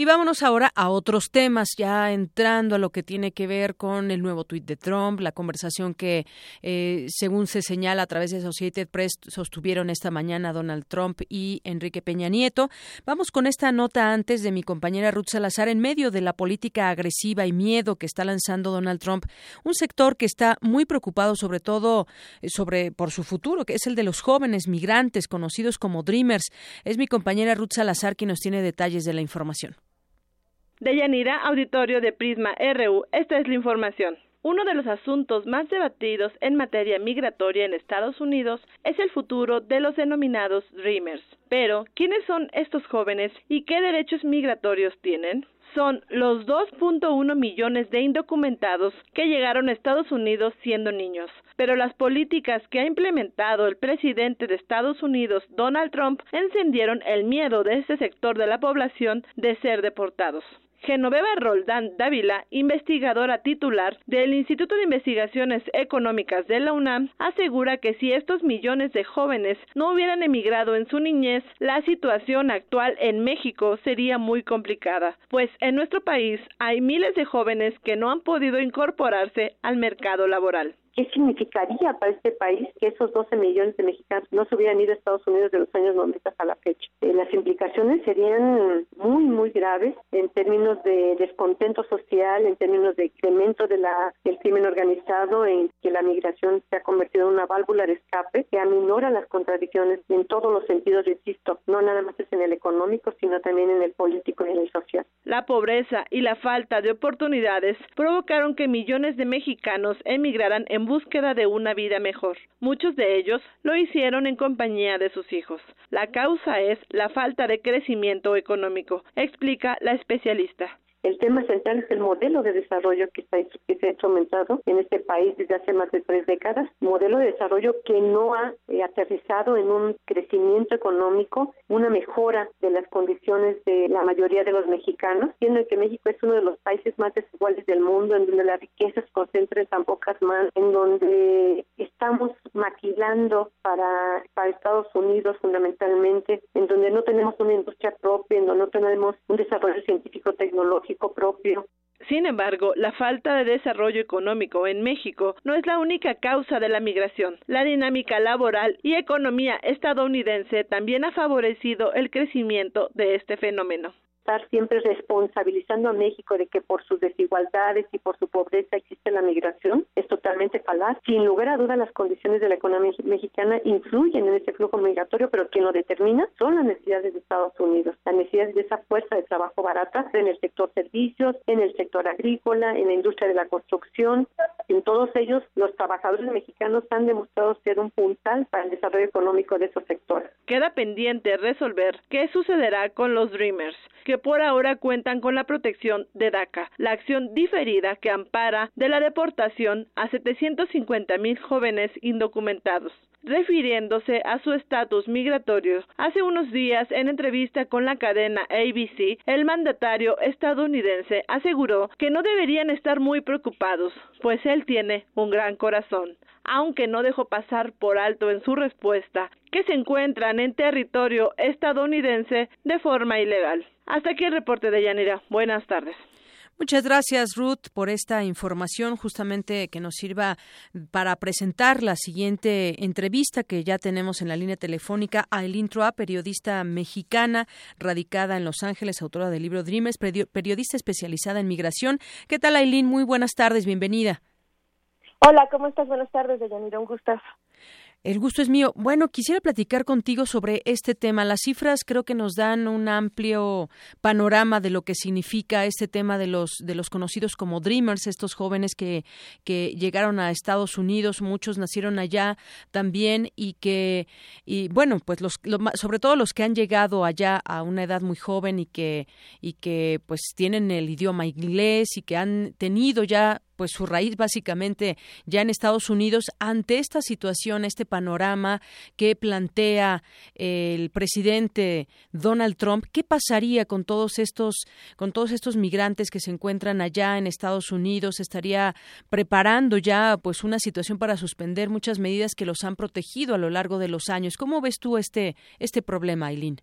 [SPEAKER 1] Y vámonos ahora a otros temas, ya entrando a lo que tiene que ver con el nuevo tuit de Trump, la conversación que, eh, según se señala a través de Associated Press, sostuvieron esta mañana Donald Trump y Enrique Peña Nieto. Vamos con esta nota antes de mi compañera Ruth Salazar. En medio de la política agresiva y miedo que está lanzando Donald Trump, un sector que está muy preocupado sobre todo eh, sobre por su futuro, que es el de los jóvenes migrantes conocidos como Dreamers. Es mi compañera Ruth Salazar quien nos tiene detalles de la información.
[SPEAKER 8] Deyanira, auditorio de Prisma RU, esta es la información. Uno de los asuntos más debatidos en materia migratoria en Estados Unidos es el futuro de los denominados Dreamers. Pero, ¿quiénes son estos jóvenes y qué derechos migratorios tienen? Son los 2.1 millones de indocumentados que llegaron a Estados Unidos siendo niños. Pero las políticas que ha implementado el presidente de Estados Unidos, Donald Trump, encendieron el miedo de este sector de la población de ser deportados. Genoveva Roldán Dávila, investigadora titular del Instituto de Investigaciones Económicas de la UNAM, asegura que si estos millones de jóvenes no hubieran emigrado en su niñez, la situación actual en México sería muy complicada, pues en nuestro país hay miles de jóvenes que no han podido incorporarse al mercado laboral.
[SPEAKER 13] ¿Qué significaría para este país que esos 12 millones de mexicanos no se hubieran ido a Estados Unidos de los años 90 a la fecha? Eh, las implicaciones serían muy, muy graves en términos de descontento social, en términos de incremento de la, del crimen organizado, en que la migración se ha convertido en una válvula de escape que aminora las contradicciones en todos los sentidos, insisto, no nada más es en el económico, sino también en el político y en el social.
[SPEAKER 8] La pobreza y la falta de oportunidades provocaron que millones de mexicanos emigraran en búsqueda de una vida mejor. Muchos de ellos lo hicieron en compañía de sus hijos. La causa es la falta de crecimiento económico, explica la especialista.
[SPEAKER 13] El tema central es el modelo de desarrollo que, está, que se ha instrumentado en este país desde hace más de tres décadas, modelo de desarrollo que no ha eh, aterrizado en un crecimiento económico, una mejora de las condiciones de la mayoría de los mexicanos, siendo que México es uno de los países más desiguales del mundo, en donde la riqueza se concentra en tan pocas manos, en donde estamos maquilando para, para Estados Unidos fundamentalmente, en donde no tenemos una industria propia, en donde no tenemos un desarrollo científico tecnológico propio.
[SPEAKER 8] Sin embargo, la falta de desarrollo económico en México no es la única causa de la migración. La dinámica laboral y economía estadounidense también ha favorecido el crecimiento de este fenómeno
[SPEAKER 13] estar siempre responsabilizando a México de que por sus desigualdades y por su pobreza existe la migración es totalmente falaz. Sin lugar a dudas, las condiciones de la economía mexicana influyen en ese flujo migratorio, pero quien lo determina son las necesidades de Estados Unidos, las necesidades de esa fuerza de trabajo barata en el sector servicios, en el sector agrícola, en la industria de la construcción. En todos ellos, los trabajadores mexicanos han demostrado ser un puntal para el desarrollo económico de esos sectores.
[SPEAKER 8] Queda pendiente resolver qué sucederá con los Dreamers, que por ahora cuentan con la protección de DACA, la acción diferida que ampara de la deportación a 750 mil jóvenes indocumentados. Refiriéndose a su estatus migratorio, hace unos días en entrevista con la cadena ABC, el mandatario estadounidense aseguró que no deberían estar muy preocupados, pues él tiene un gran corazón aunque no dejó pasar por alto en su respuesta que se encuentran en territorio estadounidense de forma ilegal. Hasta aquí el reporte de Yanira. Buenas tardes.
[SPEAKER 1] Muchas gracias, Ruth, por esta información, justamente que nos sirva para presentar la siguiente entrevista que ya tenemos en la línea telefónica. Aileen Troa, periodista mexicana, radicada en Los Ángeles, autora del libro Dreamers, periodista especializada en migración. ¿Qué tal, Aileen? Muy buenas tardes, bienvenida.
[SPEAKER 20] Hola, ¿cómo estás? Buenas tardes, Deyanira, un gustazo.
[SPEAKER 1] El gusto es mío. Bueno, quisiera platicar contigo sobre este tema. Las cifras creo que nos dan un amplio panorama de lo que significa este tema de los de los conocidos como dreamers, estos jóvenes que que llegaron a Estados Unidos, muchos nacieron allá también y que y bueno, pues los sobre todo los que han llegado allá a una edad muy joven y que y que pues tienen el idioma inglés y que han tenido ya pues su raíz básicamente ya en Estados Unidos ante esta situación, este panorama que plantea el presidente Donald Trump, ¿qué pasaría con todos estos con todos estos migrantes que se encuentran allá en Estados Unidos? Estaría preparando ya pues una situación para suspender muchas medidas que los han protegido a lo largo de los años. ¿Cómo ves tú este este problema, Aileen?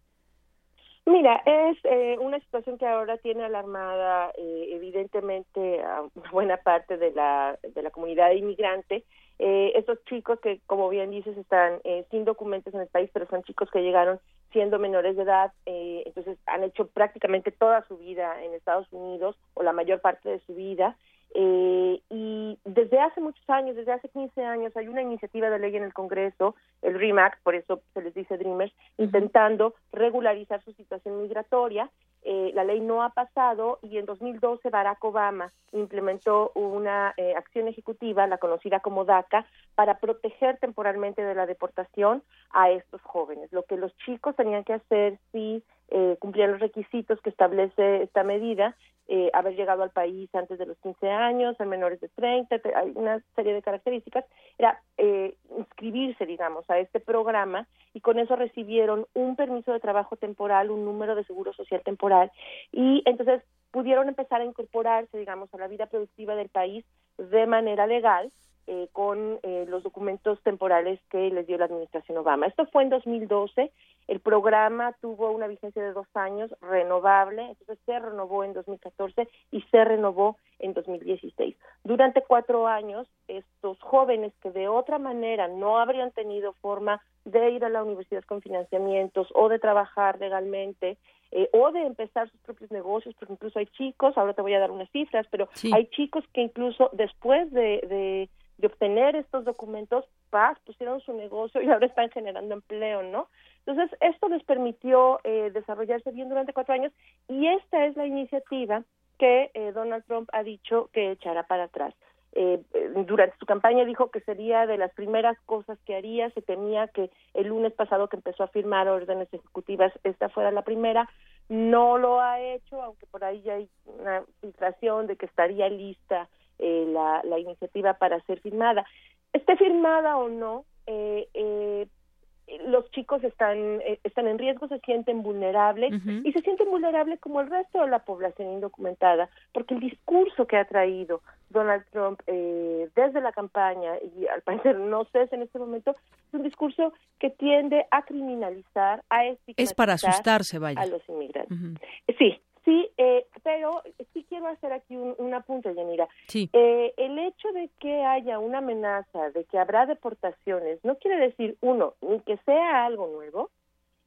[SPEAKER 20] Mira, es eh, una situación que ahora tiene alarmada eh, evidentemente a buena parte de la, de la comunidad inmigrante. Eh, estos chicos que, como bien dices, están eh, sin documentos en el país, pero son chicos que llegaron siendo menores de edad, eh, entonces han hecho prácticamente toda su vida en Estados Unidos o la mayor parte de su vida eh, y desde hace muchos años, desde hace 15 años, hay una iniciativa de ley en el Congreso, el REMAC, por eso se les dice Dreamers, intentando regularizar su situación migratoria. Eh, la ley no ha pasado y en 2012 Barack Obama implementó una eh, acción ejecutiva, la conocida como DACA, para proteger temporalmente de la deportación a estos jóvenes. Lo que los chicos tenían que hacer si eh, cumplían los requisitos que establece esta medida, eh, haber llegado al país antes de los 15 años, ser menores de 30, hay una serie de características, era eh, inscribirse, digamos, a este programa y con eso recibieron un permiso de trabajo temporal, un número de seguro social temporal y entonces pudieron empezar a incorporarse, digamos, a la vida productiva del país de manera legal eh, con eh, los documentos temporales que les dio la administración Obama. Esto fue en 2012. El programa tuvo una vigencia de dos años, renovable, entonces se renovó en 2014 y se renovó en 2016. Durante cuatro años, estos jóvenes que de otra manera no habrían tenido forma de ir a la universidad con financiamientos o de trabajar legalmente, eh, o de empezar sus propios negocios, porque incluso hay chicos, ahora te voy a dar unas cifras, pero hay chicos que incluso después de, de obtener estos documentos, paz, pusieron su negocio y ahora están generando empleo, ¿no? Entonces, esto les permitió eh, desarrollarse bien durante cuatro años y esta es la iniciativa que eh, Donald Trump ha dicho que echará para atrás. eh, durante su campaña dijo que sería de las primeras cosas que haría, se temía que el lunes pasado que empezó a firmar órdenes ejecutivas, esta fuera la primera, no lo ha hecho, aunque por ahí ya hay una filtración de que estaría lista eh, la, la iniciativa para ser firmada. Esté firmada o no, eh, eh, los chicos están eh, están en riesgo, se sienten vulnerables y se sienten vulnerables como el resto de la población indocumentada, porque el discurso que ha traído Donald Trump eh, desde la campaña y al parecer no cesa en este momento es un discurso que tiende a criminalizar, a
[SPEAKER 1] Es para asustarse, vaya.
[SPEAKER 20] a los inmigrantes. Sí, sí, eh, pero sí quiero hacer aquí un, un apunte, Yanira.
[SPEAKER 1] Sí.
[SPEAKER 20] Eh, el hecho de que haya una amenaza de que habrá deportaciones no quiere decir, uno, ni que sea algo nuevo,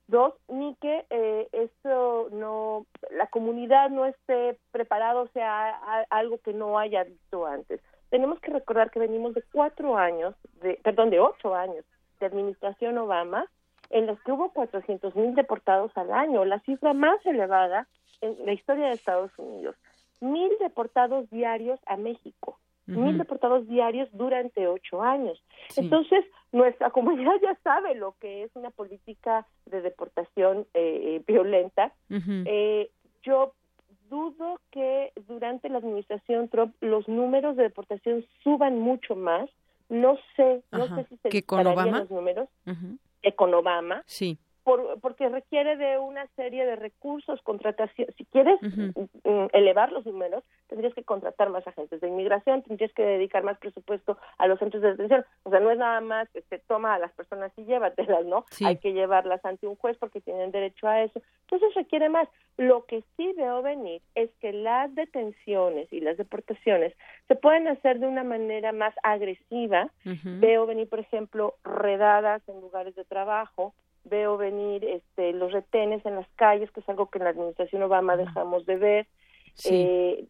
[SPEAKER 20] dos, ni que eh, esto no, la comunidad no esté preparada, o sea, a- algo que no haya visto antes. Tenemos que recordar que venimos de cuatro años, de, perdón, de ocho años de administración Obama, en los que hubo 400 mil deportados al año, la cifra más elevada en la historia de Estados Unidos. Mil deportados diarios a México, mil deportados diarios durante ocho años. Entonces, nuestra comunidad ya sabe lo que es una política de deportación eh, eh, violenta. Eh, yo dudo que durante la administración Trump los números de deportación suban mucho más. No sé, no
[SPEAKER 1] Ajá.
[SPEAKER 20] sé si se
[SPEAKER 1] ¿Que con Obama?
[SPEAKER 20] los números
[SPEAKER 1] Ujú.
[SPEAKER 20] que con Obama,
[SPEAKER 1] Sí.
[SPEAKER 20] Por, porque requiere de una serie de recursos, contratación. Si quieres mm, elevar los números, tendrías que contratar más agentes de inmigración, tendrías que dedicar más presupuesto a los centros de detención. O sea, no es nada más que se toma a las personas y llévatelas, ¿no?
[SPEAKER 1] Sí.
[SPEAKER 20] Hay que llevarlas ante un juez porque tienen derecho a eso. Entonces requiere más. Lo que sí veo venir es que las detenciones y las deportaciones se pueden hacer de una manera más agresiva. Veo venir, por ejemplo, redadas en lugares de trabajo, veo venir este, los retenes en las calles, que es algo que en la administración Obama dejamos de ver.
[SPEAKER 1] Sí.
[SPEAKER 20] Eh,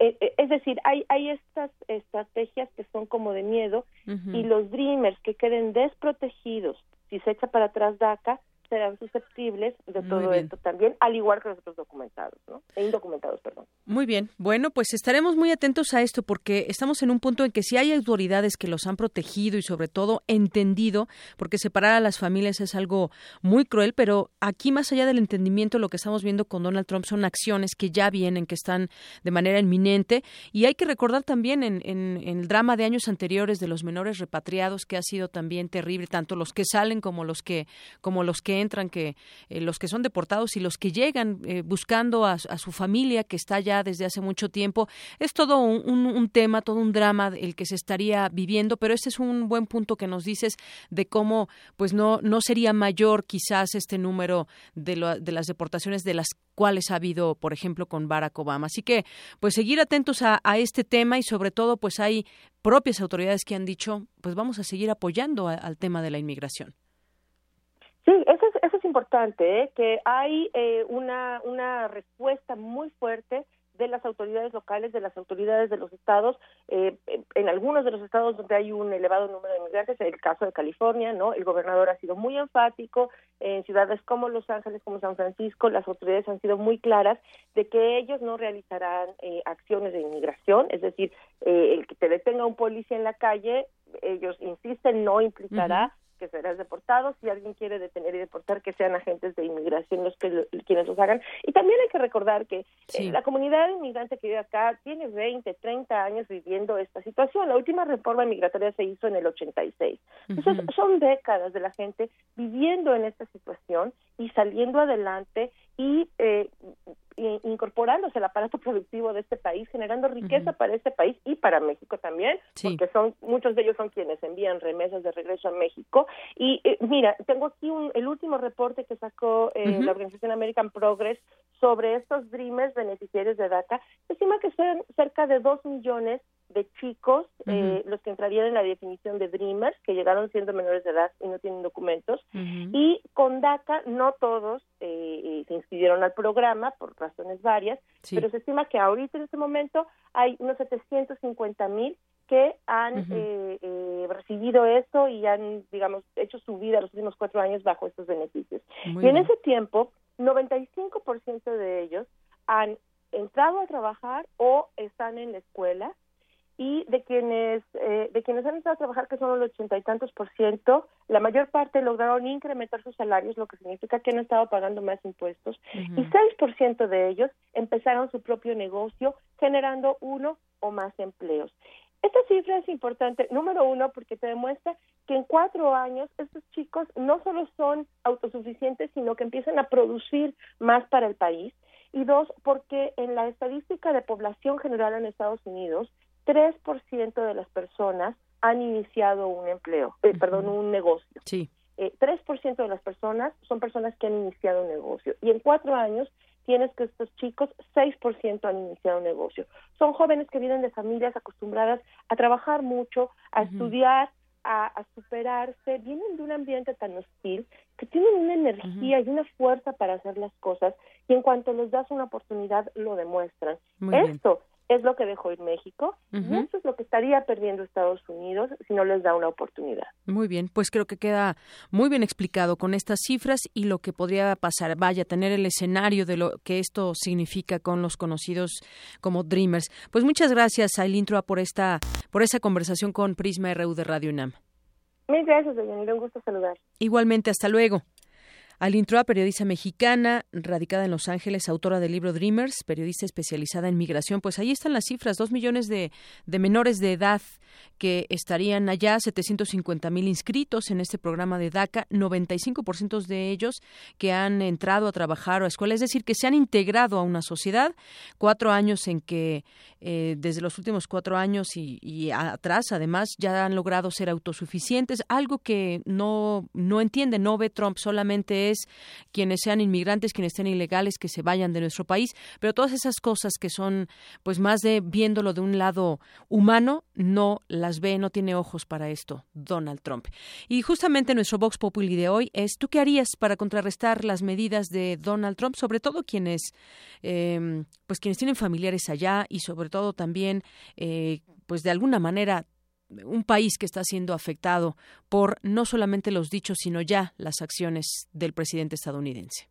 [SPEAKER 20] eh, eh, es decir, hay, hay estas estrategias que son como de miedo y los dreamers que queden desprotegidos si se echa para atrás DACA serán susceptibles de todo esto también, al igual que los otros documentados, ¿no? E indocumentados, perdón.
[SPEAKER 1] Muy bien. Bueno, pues estaremos muy atentos a esto porque estamos en un punto en que si hay autoridades que los han protegido y sobre todo entendido, porque separar a las familias es algo muy cruel, pero aquí más allá del entendimiento lo que estamos viendo con Donald Trump son acciones que ya vienen, que están de manera inminente y hay que recordar también en, en- en el drama de años anteriores de los menores repatriados que ha sido también terrible, tanto los que salen como los que como los que entran, que eh, los que son deportados y los que llegan eh, buscando a, su familia que está ya desde hace mucho tiempo. Es todo un, tema, todo un drama el que se estaría viviendo, pero este es un buen punto que nos dices de cómo pues no, no sería mayor quizás este número de, lo- de las deportaciones de las cuales ha habido, por ejemplo, con Barack Obama. Así que, pues seguir atentos a, este tema y sobre todo, pues hay propias autoridades que han dicho, pues vamos a seguir apoyando al tema de la inmigración.
[SPEAKER 20] Sí, eso es, eso es importante, ¿eh? que hay eh, una, una respuesta muy fuerte de las autoridades locales, de las autoridades de los estados, eh, en algunos de los estados donde hay un elevado número de inmigrantes, el caso de California, ¿no? El gobernador ha sido muy enfático, en ciudades como Los Ángeles, como San Francisco, las autoridades han sido muy claras de que ellos no realizarán eh, acciones de inmigración, es decir, eh, el que te detenga un policía en la calle, ellos insisten, no implicará que serás deportado. Si alguien quiere detener y deportar, que sean agentes de inmigración los que lo- quienes los hagan. Y también hay que recordar que
[SPEAKER 1] Sí.
[SPEAKER 20] eh, la comunidad inmigrante que vive acá tiene 20, 30 años viviendo esta situación. La última reforma migratoria se hizo en el 86. Entonces, son décadas de la gente viviendo en esta situación y saliendo adelante y eh, incorporándose al aparato productivo de este país, generando riqueza para este país y para México también, porque son muchos de ellos son quienes envían remesas de regreso a México. Y eh, mira, tengo aquí un, el último reporte que sacó eh, la organización American Progress sobre estos Dreamers beneficiarios de DACA. Se estima que son cerca de dos millones de chicos eh, los que entrarían en la definición de Dreamers, que llegaron siendo menores de edad y no tienen documentos. Y con DACA no todos eh, eh, se inscribieron al programa por razones varias,
[SPEAKER 1] Sí.
[SPEAKER 20] pero se estima que ahorita en este momento hay unos 750 mil que han eh, eh, recibido esto y han, digamos, hecho su vida los últimos cuatro años bajo estos beneficios.
[SPEAKER 1] Muy
[SPEAKER 20] y en
[SPEAKER 1] bien.
[SPEAKER 20] ese tiempo, 95% de ellos han entrado a trabajar o están en la escuela y de quienes eh, de quienes han entrado a trabajar que son el ochenta y tantos por ciento la mayor parte lograron incrementar sus salarios lo que significa que han estado pagando más impuestos y seis por ciento de ellos empezaron su propio negocio generando uno o más empleos esta cifra es importante, número uno, porque te demuestra que en cuatro años estos chicos no solo son autosuficientes, sino que empiezan a producir más para el país. Y dos, porque en la estadística de población general en Estados Unidos, 3% de las personas han iniciado un empleo, eh, perdón, un negocio.
[SPEAKER 1] Sí.
[SPEAKER 20] Eh, 3% de las personas son personas que han iniciado un negocio. Y en cuatro años tienes que estos chicos, 6% han iniciado un negocio. Son jóvenes que vienen de familias acostumbradas a trabajar mucho, a estudiar, a, a superarse, vienen de un ambiente tan hostil que tienen una energía y una fuerza para hacer las cosas y en cuanto les das una oportunidad lo demuestran.
[SPEAKER 1] Muy bien.
[SPEAKER 20] Esto es lo que dejó ir México y eso es lo que estaría perdiendo Estados Unidos si no les da una oportunidad.
[SPEAKER 1] Muy bien, pues creo que queda muy bien explicado con estas cifras y lo que podría pasar. Vaya, tener el escenario de lo que esto significa con los conocidos como Dreamers. Pues muchas gracias, Aileen Trua, por esta, por esa conversación con Prisma RU de Radio UNAM.
[SPEAKER 20] Mil gracias, Deyanira, un gusto saludar.
[SPEAKER 1] Igualmente, hasta luego. Aileen Trua, periodista mexicana, radicada en Los Ángeles, autora del libro Dreamers, periodista especializada en migración. Pues ahí están las cifras, dos millones de, de menores de edad que estarían allá, 750 mil inscritos en este programa de DACA, 95% de ellos que han entrado a trabajar o a escuela, es decir, que se han integrado a una sociedad. Cuatro años en que, eh, desde los últimos cuatro años y, y atrás, además, ya han logrado ser autosuficientes, algo que no, no entiende, no ve Trump, solamente es quienes sean inmigrantes, quienes estén ilegales, que se vayan de nuestro país, pero todas esas cosas que son, pues más de viéndolo de un lado humano, no las ve, no tiene ojos para esto, Donald Trump. Y justamente nuestro Vox Populi de hoy es, ¿tú qué harías para contrarrestar las medidas de Donald Trump, sobre todo quienes, eh, pues quienes tienen familiares allá y sobre todo también, eh, pues de alguna manera un país que está siendo afectado por no solamente los dichos, sino ya las acciones del presidente estadounidense.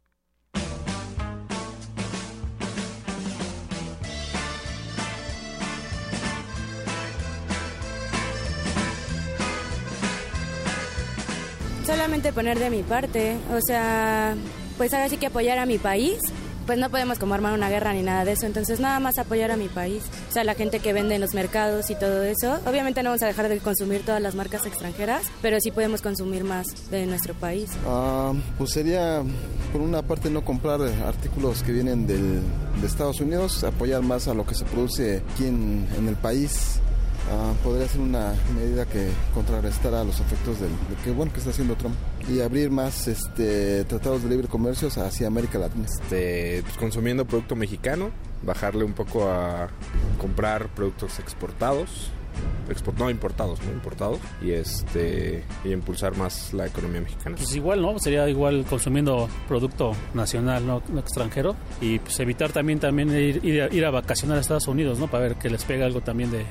[SPEAKER 21] Solamente poner de mi parte, o sea, pues ahora sí que apoyar a mi país. Pues no podemos como armar una guerra ni nada de eso, entonces nada más apoyar a mi país. O sea, la gente que vende en los mercados y todo eso. Obviamente no vamos a dejar de consumir todas las marcas extranjeras, pero sí podemos consumir más de nuestro país.
[SPEAKER 22] Ah, pues sería, por una parte, no comprar artículos que vienen del, de Estados Unidos, apoyar más a lo que se produce aquí en el país. Ah, podría ser una medida que contrarrestara los efectos del, de que bueno que está haciendo Trump y abrir más este tratados de libre comercio hacia América Latina.
[SPEAKER 23] Este, pues, consumiendo producto mexicano, bajarle un poco a comprar productos exportados, export, no importados, no importados, y este y impulsar más la economía mexicana.
[SPEAKER 24] Pues igual, ¿no? Sería igual consumiendo producto nacional, no, no extranjero. Y pues evitar también, también ir, ir, a, ir a vacacionar a Estados Unidos, ¿no? Para ver que les pega algo también de,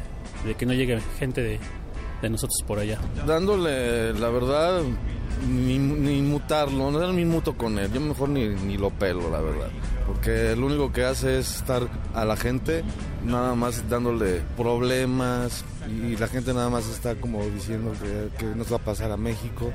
[SPEAKER 24] de que no llegue gente de, de nosotros por allá.
[SPEAKER 25] Dándole, la verdad, ni, ni mutarlo, no ni muto con él, yo mejor ni, ni lo pelo, la verdad. Porque lo único que hace es estar a la gente nada más dándole problemas y la gente nada más está como diciendo que, que nos va a pasar a México,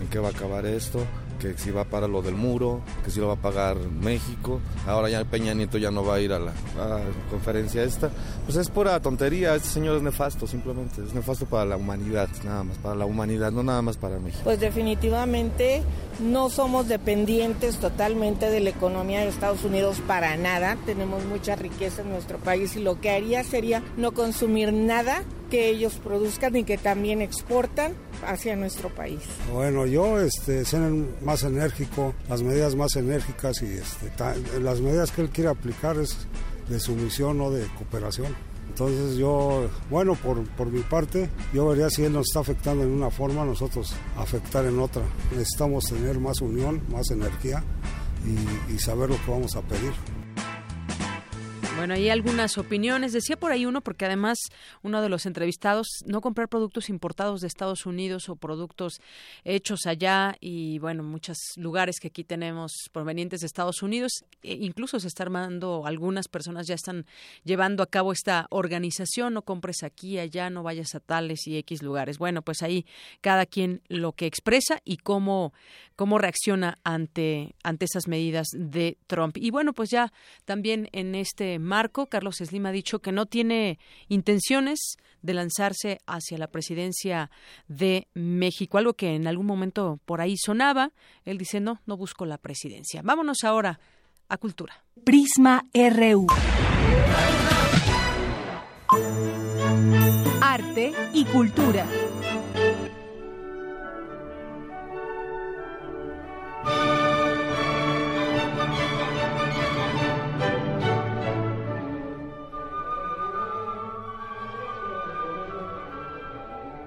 [SPEAKER 25] en qué va a acabar esto, que si va para lo del muro, que si lo va a pagar México, ahora ya Peña Nieto ya no va a ir a la, a la conferencia esta, pues es pura tontería, este señor es nefasto simplemente, es nefasto para la humanidad, nada más, para la humanidad, no nada más para México.
[SPEAKER 26] Pues definitivamente no somos dependientes totalmente de la economía de Estados Unidos para nada. Tenemos mucha riqueza en nuestro país y lo que haría sería no consumir nada que ellos produzcan y que también exportan hacia nuestro país.
[SPEAKER 27] Bueno, yo este, ser más enérgico, las medidas más enérgicas y este, las medidas que él quiere aplicar es de sumisión, no de cooperación. Entonces yo, bueno, por, por mi parte, yo vería si él nos está afectando en una forma, nosotros afectar en otra. Necesitamos tener más unión, más energía y saber lo que vamos a pedir.
[SPEAKER 1] Bueno, hay algunas opiniones. Decía por ahí uno, porque además uno de los entrevistados, no comprar productos importados de Estados Unidos o productos hechos allá y, bueno, muchos lugares que aquí tenemos provenientes de Estados Unidos. E incluso se está armando, algunas personas ya están llevando a cabo esta organización, no compres aquí, allá, no vayas a tales y X lugares. Bueno, pues ahí cada quien lo que expresa y cómo, cómo reacciona ante, ante esas medidas de Trump. Y bueno, pues ya también en este marco, Carlos Slim ha dicho que no tiene intenciones de lanzarse hacia la presidencia de México, algo que en algún momento por ahí sonaba. Él dice, no, no busco la presidencia. Vámonos ahora a cultura.
[SPEAKER 3] Prisma RU. Arte y cultura.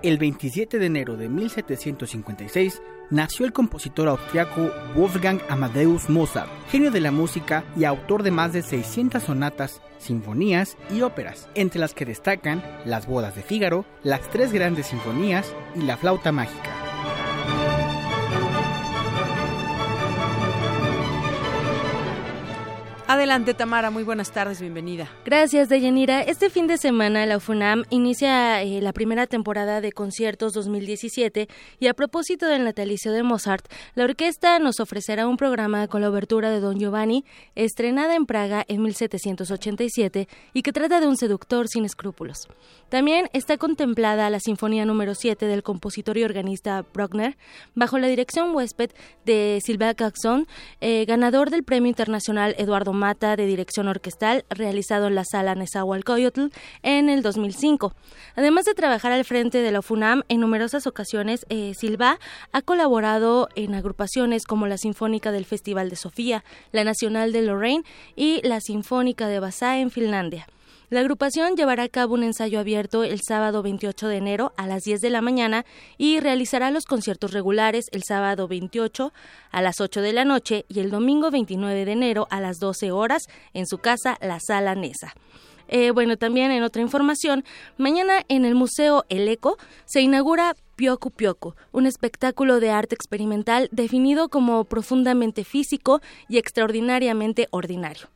[SPEAKER 28] El 27 de enero de 1756 nació el compositor austriaco Wolfgang Amadeus Mozart, genio de la música y autor de más de 600 sonatas, sinfonías y óperas, entre las que destacan Las bodas de Fígaro, las tres grandes sinfonías y La flauta mágica.
[SPEAKER 1] Adelante, Tamara. Muy buenas tardes. Bienvenida.
[SPEAKER 10] Gracias, Deyanira. Este fin de semana la UFUNAM inicia eh, la primera temporada de conciertos 2017 y a propósito del natalicio de Mozart, la orquesta nos ofrecerá un programa con la obertura de Don Giovanni, estrenada en Praga en 1787 y que trata de un seductor sin escrúpulos. También está contemplada la Sinfonía número 7 del compositor y organista Bruckner, bajo la dirección huésped de Silva Caxon, eh, ganador del Premio Internacional Eduardo Mata de dirección orquestal realizado en la sala Nezahualcóyotl en el 2005. Además de trabajar al frente de la FUNAM en numerosas ocasiones, eh, Silva ha colaborado en agrupaciones como la Sinfónica del Festival de Sofía, la Nacional de Lorraine y la Sinfónica de Vaasa en Finlandia. La agrupación llevará a cabo un ensayo abierto el sábado 28 de enero a las 10 de la mañana y realizará los conciertos regulares el sábado 28 a las 8 de la noche y el domingo 29 de enero a las 12 horas en su casa, la Sala Nesa. Eh, bueno, también en otra información, mañana en el Museo El Eco se inaugura Pioku Pioku, un espectáculo de arte experimental definido como profundamente físico y extraordinariamente ordinario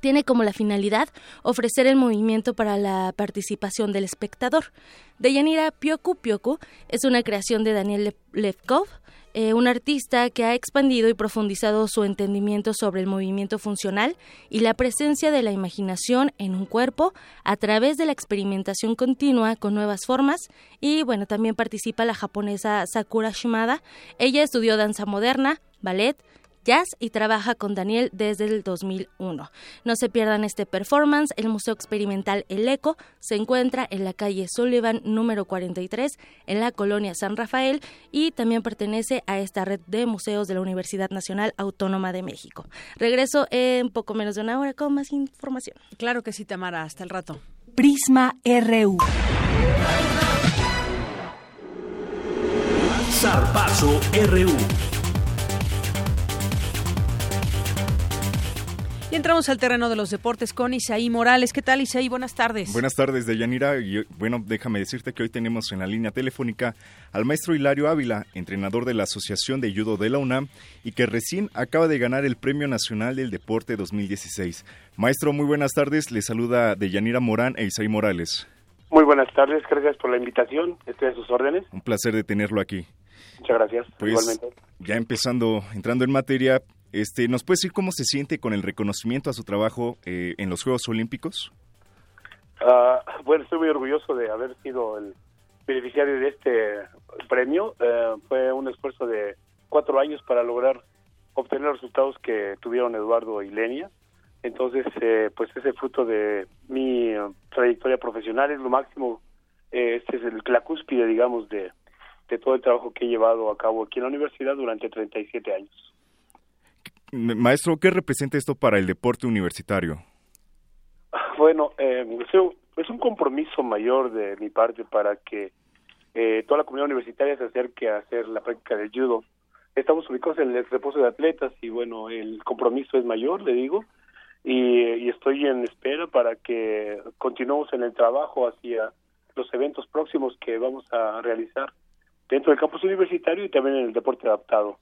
[SPEAKER 10] tiene como la finalidad ofrecer el movimiento para la participación del espectador. Deyanira Pioku Pioku es una creación de Daniel Levkov, eh, un artista que ha expandido y profundizado su entendimiento sobre el movimiento funcional y la presencia de la imaginación en un cuerpo a través de la experimentación continua con nuevas formas y bueno, también participa la japonesa Sakura Shimada. Ella estudió danza moderna, ballet, jazz y trabaja con Daniel desde el 2001. No se pierdan este performance. El Museo Experimental El Eco se encuentra en la calle Sullivan número 43 en la colonia San Rafael y también pertenece a esta red de museos de la Universidad Nacional Autónoma de México. Regreso en poco menos de una hora con más información.
[SPEAKER 1] Claro que sí, Tamara. Hasta el rato.
[SPEAKER 3] Prisma RU.
[SPEAKER 29] Zarpazo RU.
[SPEAKER 1] Y entramos al terreno de los deportes con Isaí Morales. ¿Qué tal, Isaí? Buenas tardes.
[SPEAKER 30] Buenas tardes, Deyanira. Y bueno, déjame decirte que hoy tenemos en la línea telefónica al maestro Hilario Ávila, entrenador de la Asociación de Judo de la UNAM y que recién acaba de ganar el Premio Nacional del Deporte 2016. Maestro, muy buenas tardes. Le saluda Deyanira Morán e Isaí Morales.
[SPEAKER 31] Muy buenas tardes, gracias por la invitación. Estoy a sus órdenes.
[SPEAKER 30] Un placer de tenerlo aquí.
[SPEAKER 31] Muchas gracias.
[SPEAKER 30] Pues,
[SPEAKER 31] Igualmente.
[SPEAKER 30] Ya empezando, entrando en materia, este, ¿Nos puede decir cómo se siente con el reconocimiento a su trabajo eh, en los Juegos Olímpicos?
[SPEAKER 31] Ah, bueno, estoy muy orgulloso de haber sido el beneficiario de este premio. Eh, fue un esfuerzo de cuatro años para lograr obtener los resultados que tuvieron Eduardo y Lenia. Entonces, eh, pues ese fruto de mi trayectoria profesional es lo máximo. este es el, la cúspide, digamos, de, de todo el trabajo que he llevado a cabo aquí en la universidad durante 37 años.
[SPEAKER 30] Maestro, ¿qué representa esto para el deporte universitario?
[SPEAKER 31] Bueno, eh, es un compromiso mayor de mi parte para que eh, toda la comunidad universitaria se acerque a hacer la práctica del judo. Estamos ubicados en el reposo de atletas y bueno, el compromiso es mayor, le digo, y, y estoy en espera para que continuemos en el trabajo hacia los eventos próximos que vamos a realizar dentro del campus universitario y también en el deporte adaptado.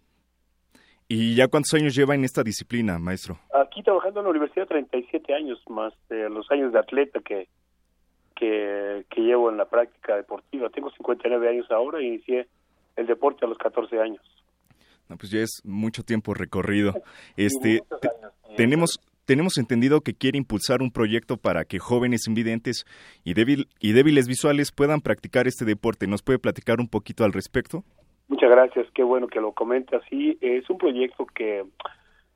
[SPEAKER 32] ¿Y ya cuántos años lleva en esta disciplina, maestro?
[SPEAKER 31] Aquí trabajando en la universidad 37 años más de los años de atleta que, que, que llevo en la práctica deportiva. Tengo 59 años ahora y inicié el deporte a los 14 años.
[SPEAKER 32] No, pues ya es mucho tiempo recorrido. Este, te- tenemos tenemos entendido que quiere impulsar un proyecto para que jóvenes invidentes y, débil, y débiles visuales puedan practicar este deporte. ¿Nos puede platicar un poquito al respecto?
[SPEAKER 31] Muchas gracias, qué bueno que lo comenta así. Es un proyecto que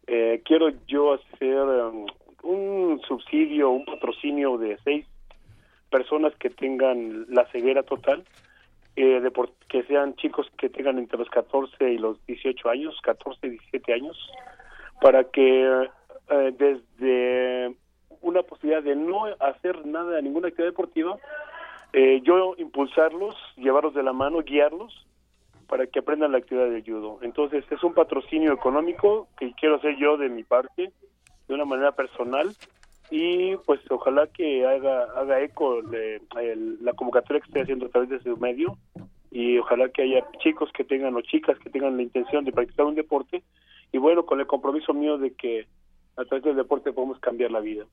[SPEAKER 31] eh, quiero yo hacer um, un subsidio, un patrocinio de seis personas que tengan la ceguera total, eh, que sean chicos que tengan entre los 14 y los 18 años, 14 y 17 años, para que eh, desde una posibilidad de no hacer nada, ninguna actividad deportiva, eh, yo impulsarlos, llevarlos de la mano, guiarlos para que aprendan la actividad del judo. Entonces es un patrocinio económico que quiero hacer yo de mi parte, de una manera personal, y pues ojalá que haga, haga eco de, la convocatoria que estoy haciendo a través de su medio, y ojalá que haya chicos que tengan o chicas que tengan la intención de practicar un deporte, y bueno, con el compromiso mío de que a través del deporte podemos cambiar la vida.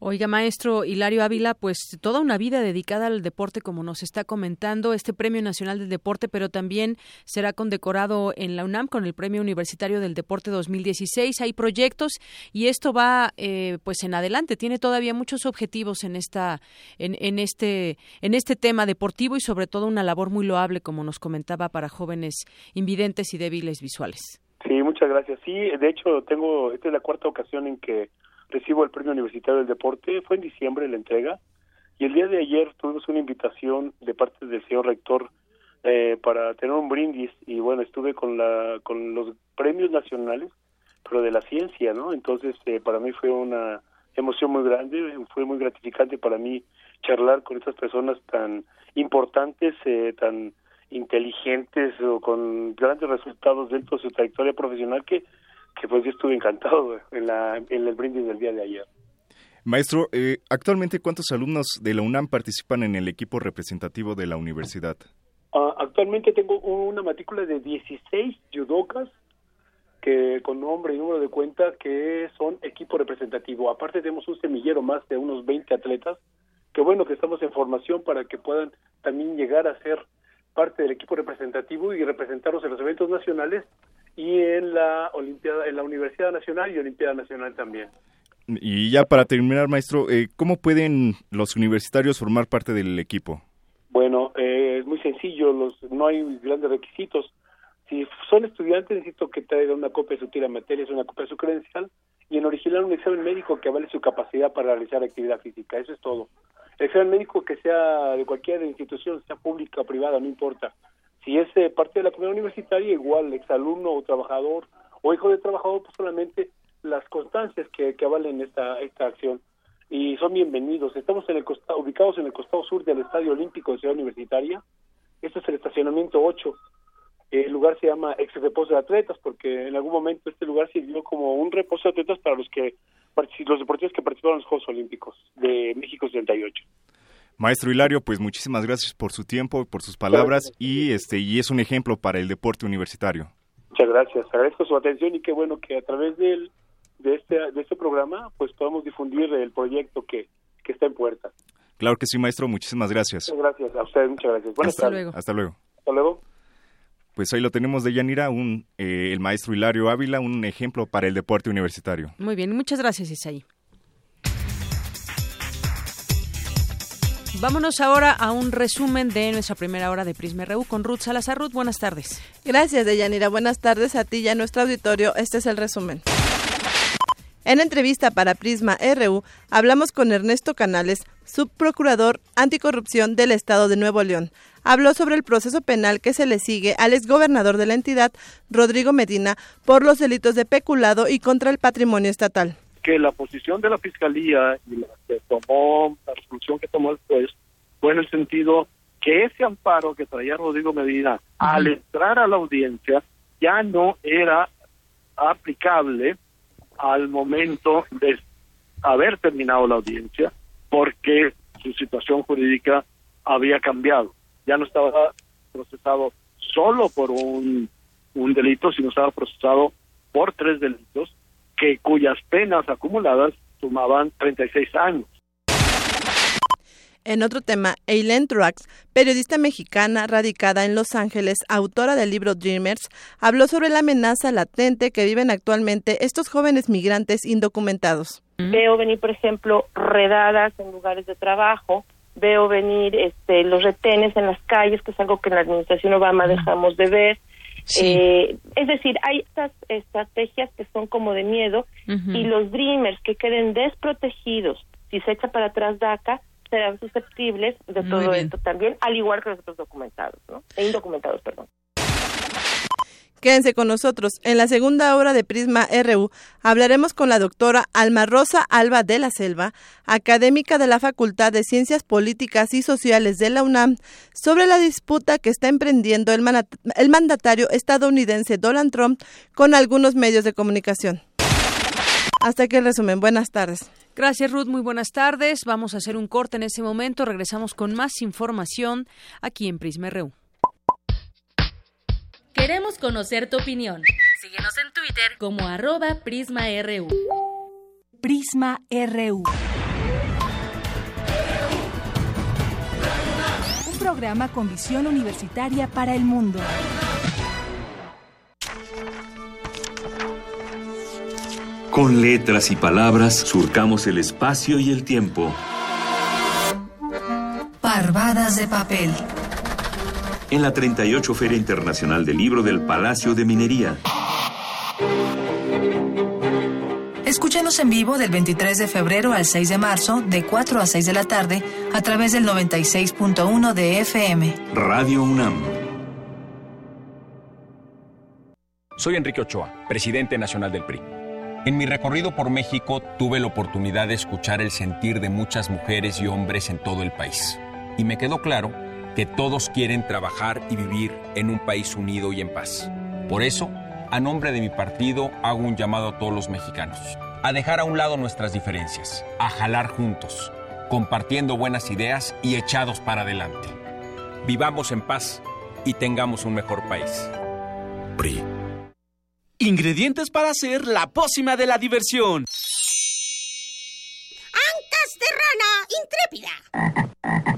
[SPEAKER 1] Oiga, maestro Hilario Ávila, pues toda una vida dedicada al deporte, como nos está comentando, este Premio Nacional del Deporte, pero también será condecorado en la UNAM con el Premio Universitario del Deporte 2016. Hay proyectos y esto va, eh, pues en adelante. Tiene todavía muchos objetivos en esta, en, en este, en este tema deportivo y sobre todo una labor muy loable, como nos comentaba, para jóvenes invidentes y débiles visuales.
[SPEAKER 31] Sí, muchas gracias. Sí, de hecho, tengo, esta es la cuarta ocasión en que recibo el Premio Universitario del Deporte. Fue en diciembre la entrega. Y el día de ayer tuvimos una invitación de parte del señor rector eh, para tener un brindis. Y bueno, estuve con, la, con los premios nacionales, pero de la ciencia, ¿no? Entonces, eh, para mí fue una emoción muy grande. Fue muy gratificante para mí charlar con estas personas tan importantes, eh, tan inteligentes o con grandes resultados dentro de su trayectoria profesional que, que pues yo estuve encantado en, la, en el brindis del día de ayer.
[SPEAKER 32] Maestro, eh, actualmente cuántos alumnos de la UNAM participan en el equipo representativo de la universidad?
[SPEAKER 31] Ah, actualmente tengo una matrícula de 16 judocas que con nombre y número de cuenta que son equipo representativo. Aparte tenemos un semillero más de unos 20 atletas que bueno que estamos en formación para que puedan también llegar a ser parte del equipo representativo y representarnos en los eventos nacionales y en la Olimpiada, en la Universidad Nacional y Olimpiada Nacional también.
[SPEAKER 32] Y ya para terminar, maestro, eh, ¿cómo pueden los universitarios formar parte del equipo?
[SPEAKER 31] Bueno, eh, es muy sencillo, los, no hay grandes requisitos. Si son estudiantes, necesito que traigan una copia de su tira de materias, una copia de su credencial y en original un examen médico que avale su capacidad para realizar actividad física. Eso es todo. El examen médico que sea de cualquier institución, sea pública o privada, no importa. Si es eh, parte de la comunidad universitaria, igual, exalumno o trabajador o hijo de trabajador, pues solamente las constancias que, que avalen esta, esta acción. Y son bienvenidos. Estamos en el costado, ubicados en el costado sur del Estadio Olímpico de Ciudad Universitaria. Este es el estacionamiento 8. El lugar se llama ex reposo de atletas porque en algún momento este lugar sirvió como un reposo de atletas para los que los deportistas que participaron en los Juegos Olímpicos de México 78.
[SPEAKER 32] Maestro Hilario, pues muchísimas gracias por su tiempo, por sus palabras y este y es un ejemplo para el deporte universitario.
[SPEAKER 31] Muchas gracias. Agradezco su atención y qué bueno que a través del, de este de este programa pues podamos difundir el proyecto que, que está en puerta.
[SPEAKER 32] Claro que sí, maestro, muchísimas gracias.
[SPEAKER 31] Muchas gracias a ustedes, muchas gracias. Buenas
[SPEAKER 32] Hasta
[SPEAKER 31] tardes.
[SPEAKER 32] luego. Hasta luego.
[SPEAKER 31] Hasta luego.
[SPEAKER 32] Pues ahí lo tenemos de Yanira, un, eh, el maestro Hilario Ávila, un ejemplo para el deporte universitario.
[SPEAKER 1] Muy bien, muchas gracias, Isaí. Vámonos ahora a un resumen de nuestra primera hora de Prisma RU con Ruth Salazar. Ruth, buenas tardes.
[SPEAKER 22] Gracias, Deyanira. Buenas tardes a ti y a nuestro auditorio. Este es el resumen. En entrevista para Prisma RU, hablamos con Ernesto Canales, subprocurador anticorrupción del Estado de Nuevo León. Habló sobre el proceso penal que se le sigue al exgobernador de la entidad, Rodrigo Medina, por los delitos de peculado y contra el patrimonio estatal.
[SPEAKER 18] Que la posición de la fiscalía y la que tomó la resolución que tomó el juez fue en el sentido que ese amparo que traía Rodrigo Medina al entrar a la audiencia ya no era aplicable al momento de haber terminado la audiencia porque su situación jurídica había cambiado. Ya no estaba procesado solo por un, un delito, sino estaba procesado por tres delitos que cuyas penas acumuladas sumaban 36 años.
[SPEAKER 22] En otro tema, Eileen Truax, periodista mexicana radicada en Los Ángeles, autora del libro Dreamers, habló sobre la amenaza latente que viven actualmente estos jóvenes migrantes indocumentados.
[SPEAKER 20] Veo venir, por ejemplo, redadas en lugares de trabajo, veo venir este, los retenes en las calles, que es algo que en la administración Obama dejamos de ver. Eh, es decir, hay estas estrategias que son como de miedo y los dreamers que queden desprotegidos si se echa para atrás DACA serán susceptibles de
[SPEAKER 1] Muy
[SPEAKER 20] todo
[SPEAKER 1] bien.
[SPEAKER 20] esto también, al igual que los otros documentados, ¿no? E indocumentados, perdón.
[SPEAKER 22] Quédense con nosotros. En la segunda hora de Prisma RU hablaremos con la doctora Alma Rosa Alba de la Selva, académica de la Facultad de Ciencias Políticas y Sociales de la UNAM, sobre la disputa que está emprendiendo el, el mandatario estadounidense Donald Trump con algunos medios de comunicación. Hasta aquí el resumen. Buenas tardes.
[SPEAKER 1] Gracias, Ruth. Muy buenas tardes. Vamos a hacer un corte en ese momento. Regresamos con más información aquí en Prisma RU.
[SPEAKER 10] Queremos conocer tu opinión. Síguenos en Twitter como arroba PrismaRU.
[SPEAKER 33] Prisma RU. Un programa con visión universitaria para el mundo.
[SPEAKER 34] Con letras y palabras surcamos el espacio y el tiempo.
[SPEAKER 35] Parvadas de papel.
[SPEAKER 34] En la 38 Feria Internacional del Libro del Palacio de Minería.
[SPEAKER 35] Escúchanos en vivo del 23 de febrero al 6 de marzo, de 4 a 6 de la tarde, a través del 96.1 de FM.
[SPEAKER 34] Radio UNAM.
[SPEAKER 36] Soy Enrique Ochoa, presidente nacional del PRI. En mi recorrido por México tuve la oportunidad de escuchar el sentir de muchas mujeres y hombres en todo el país. Y me quedó claro que todos quieren trabajar y vivir en un país unido y en paz. Por eso, a nombre de mi partido, hago un llamado a todos los mexicanos a dejar a un lado nuestras diferencias, a jalar juntos, compartiendo buenas ideas y echados para adelante. Vivamos en paz y tengamos un mejor país. PRI.
[SPEAKER 37] Ingredientes para hacer la pócima de la diversión.
[SPEAKER 38] Ancas de rana intrépida.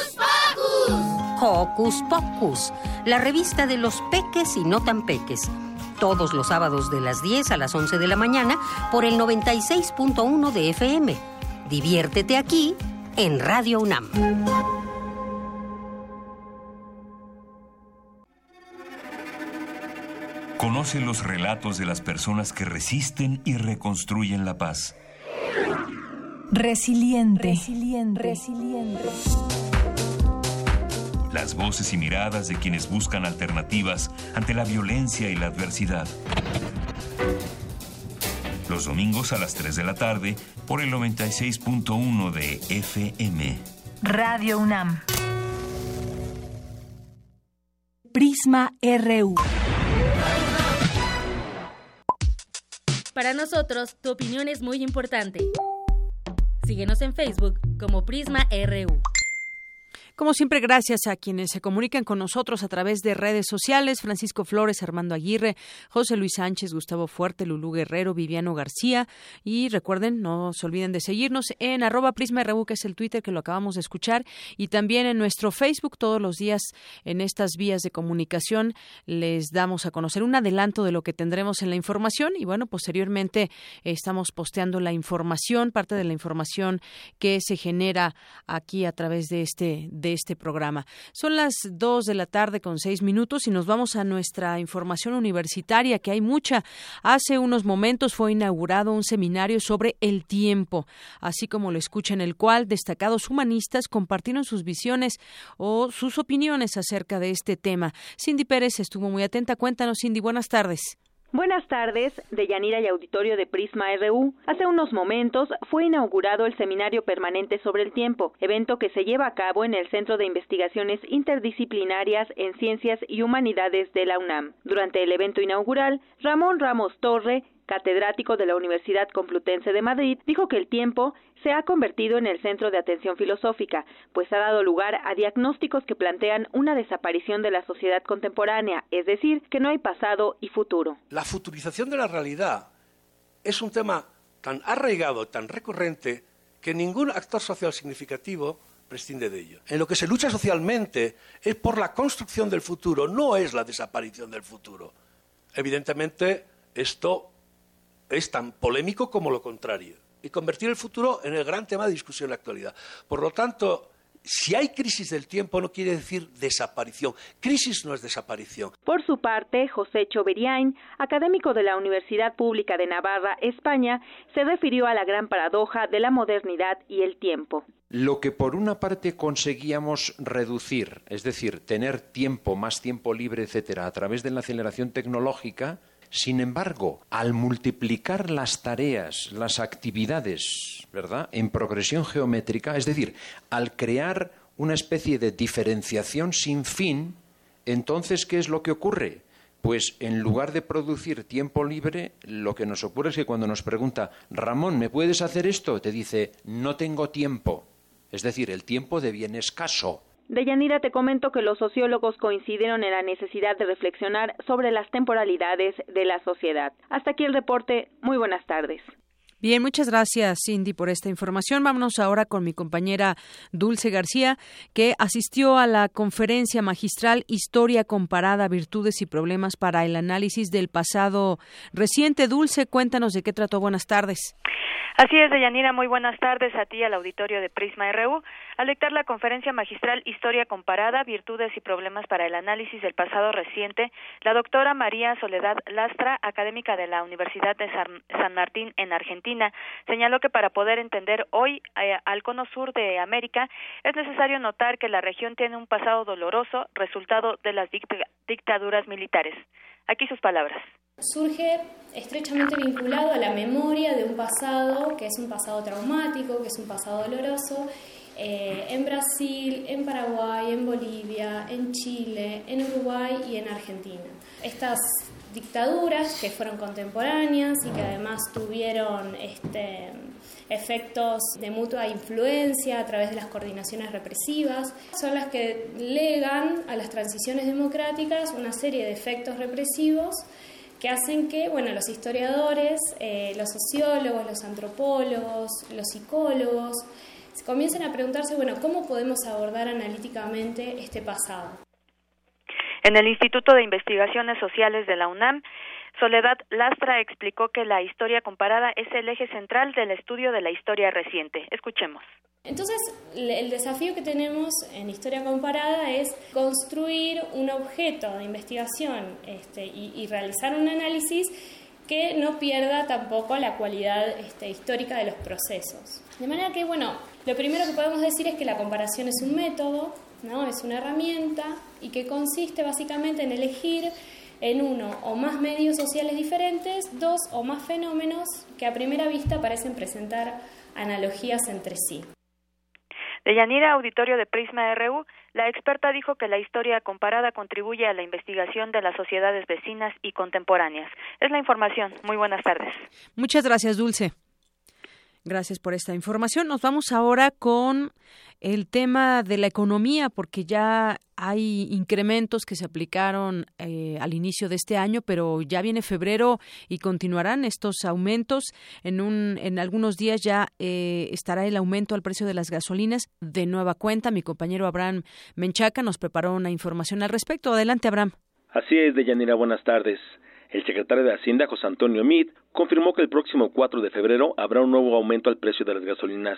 [SPEAKER 39] Hocus Pocus, la revista de los peques y no tan peques. Todos los sábados de las 10 a las 11 de la mañana por el 96.1 de FM. Diviértete aquí en Radio UNAM.
[SPEAKER 40] Conoce los relatos de las personas que resisten y reconstruyen la paz.
[SPEAKER 33] Resiliente. Resiliente.
[SPEAKER 40] Las voces y miradas de quienes buscan alternativas ante la violencia y la adversidad. Los domingos a las 3 de la tarde por el 96.1 de FM.
[SPEAKER 33] Radio UNAM. Prisma RU.
[SPEAKER 10] Para nosotros, tu opinión es muy importante. Síguenos en Facebook como Prisma RU.
[SPEAKER 1] Como siempre, gracias a quienes se comunican con nosotros a través de redes sociales, Francisco Flores, Armando Aguirre, José Luis Sánchez, Gustavo Fuerte, Lulú Guerrero, Viviano García. Y recuerden, no se olviden de seguirnos en arroba Prisma RU, que es el Twitter que lo acabamos de escuchar, y también en nuestro Facebook. Todos los días en estas vías de comunicación les damos a conocer un adelanto de lo que tendremos en la información. Y bueno, posteriormente estamos posteando la información, parte de la información que se genera aquí a través de este de este programa. Son las dos de la tarde con seis minutos y nos vamos a nuestra información universitaria, que hay mucha. Hace unos momentos fue inaugurado un seminario sobre el tiempo, así como lo escucha en el cual destacados humanistas compartieron sus visiones o sus opiniones acerca de este tema. Cindy Pérez estuvo muy atenta. Cuéntanos, Cindy, buenas tardes.
[SPEAKER 41] Buenas tardes, de Yanira y Auditorio de Prisma RU. Hace unos momentos fue inaugurado el Seminario Permanente sobre el Tiempo, evento que se lleva a cabo en el Centro de Investigaciones Interdisciplinarias en Ciencias y Humanidades de la UNAM. Durante el evento inaugural, Ramón Ramos Torre, catedrático de la Universidad Complutense de Madrid, dijo que el tiempo se ha convertido en el centro de atención filosófica, pues ha dado lugar a diagnósticos que plantean una desaparición de la sociedad contemporánea, es decir, que no hay pasado y futuro.
[SPEAKER 42] La futurización de la realidad es un tema tan arraigado, tan recurrente, que ningún actor social significativo prescinde de ello. En lo que se lucha socialmente es por la construcción del futuro, no es la desaparición del futuro. Evidentemente, esto es tan polémico como lo contrario y convertir el futuro en el gran tema de discusión en la actualidad. Por lo tanto, si hay crisis del tiempo no quiere decir desaparición. Crisis no es desaparición.
[SPEAKER 41] Por su parte, José Choveriain, académico de la Universidad Pública de Navarra, España, se refirió a la gran paradoja de la modernidad y el tiempo.
[SPEAKER 40] Lo que por una parte conseguíamos reducir, es decir, tener tiempo, más tiempo libre, etcétera, a través de la aceleración tecnológica, sin embargo, al multiplicar las tareas, las actividades, ¿verdad?, en progresión geométrica, es decir, al crear una especie de diferenciación sin fin, entonces, ¿qué es lo que ocurre? Pues en lugar de producir tiempo libre, lo que nos ocurre es que cuando nos pregunta, Ramón, ¿me puedes hacer esto? Te dice, no tengo tiempo. Es decir, el tiempo deviene escaso.
[SPEAKER 41] Deyanira, te comento que los sociólogos coincidieron en la necesidad de reflexionar sobre las temporalidades de la sociedad. Hasta aquí el reporte. Muy buenas tardes.
[SPEAKER 1] Bien, muchas gracias Cindy por esta información. Vámonos ahora con mi compañera Dulce García, que asistió a la conferencia magistral Historia comparada, virtudes y problemas para el análisis del pasado reciente. Dulce, cuéntanos de qué trató. Buenas tardes.
[SPEAKER 43] Así es, Deyanira, muy buenas tardes a ti al auditorio de Prisma RU. Al dictar la conferencia magistral Historia comparada, virtudes y problemas para el análisis del pasado reciente, la doctora María Soledad Lastra, académica de la Universidad de San Martín en Argentina, señaló que para poder entender hoy eh, al cono sur de América es necesario notar que la región tiene un pasado doloroso, resultado de las dictaduras militares. Aquí sus palabras
[SPEAKER 44] surge estrechamente vinculado a la memoria de un pasado que es un pasado traumático, que es un pasado doloroso, eh, en Brasil, en Paraguay, en Bolivia, en Chile, en Uruguay y en Argentina. Estas dictaduras que fueron contemporáneas y que además tuvieron este, efectos de mutua influencia a través de las coordinaciones represivas, son las que legan a las transiciones democráticas una serie de efectos represivos que hacen que, bueno, los historiadores, eh, los sociólogos, los antropólogos, los psicólogos, comiencen a preguntarse, bueno, ¿cómo podemos abordar analíticamente este pasado?
[SPEAKER 43] En el Instituto de Investigaciones Sociales de la UNAM, Soledad Lastra explicó que la historia comparada es el eje central del estudio de la historia reciente. Escuchemos.
[SPEAKER 44] Entonces, el desafío que tenemos en historia comparada es construir un objeto de investigación este, y, realizar un análisis que no pierda tampoco la cualidad este, histórica de los procesos. De manera que, bueno, lo primero que podemos decir es que la comparación es un método, ¿no? es una herramienta y que consiste básicamente en elegir en uno o más medios sociales diferentes, dos o más fenómenos que a primera vista parecen presentar analogías entre sí.
[SPEAKER 43] De Yanira Auditorio de Prisma RU, la experta dijo que la historia comparada contribuye a la investigación de las sociedades vecinas y contemporáneas. Es la información. Muy buenas tardes.
[SPEAKER 1] Muchas gracias, Dulce. Gracias por esta información. Nos vamos ahora con el tema de la economía, porque ya hay incrementos que se aplicaron eh, al inicio de este año, pero ya viene febrero y continuarán estos aumentos. En, un, en algunos días ya eh, estará el aumento al precio de las gasolinas de nueva cuenta. Mi compañero Abraham Menchaca nos preparó una información al respecto. Adelante, Abraham.
[SPEAKER 45] Así es, Deyanira. Buenas tardes. El secretario de Hacienda, José Antonio Meade, confirmó que el próximo 4 de febrero habrá un nuevo aumento al precio de las gasolinas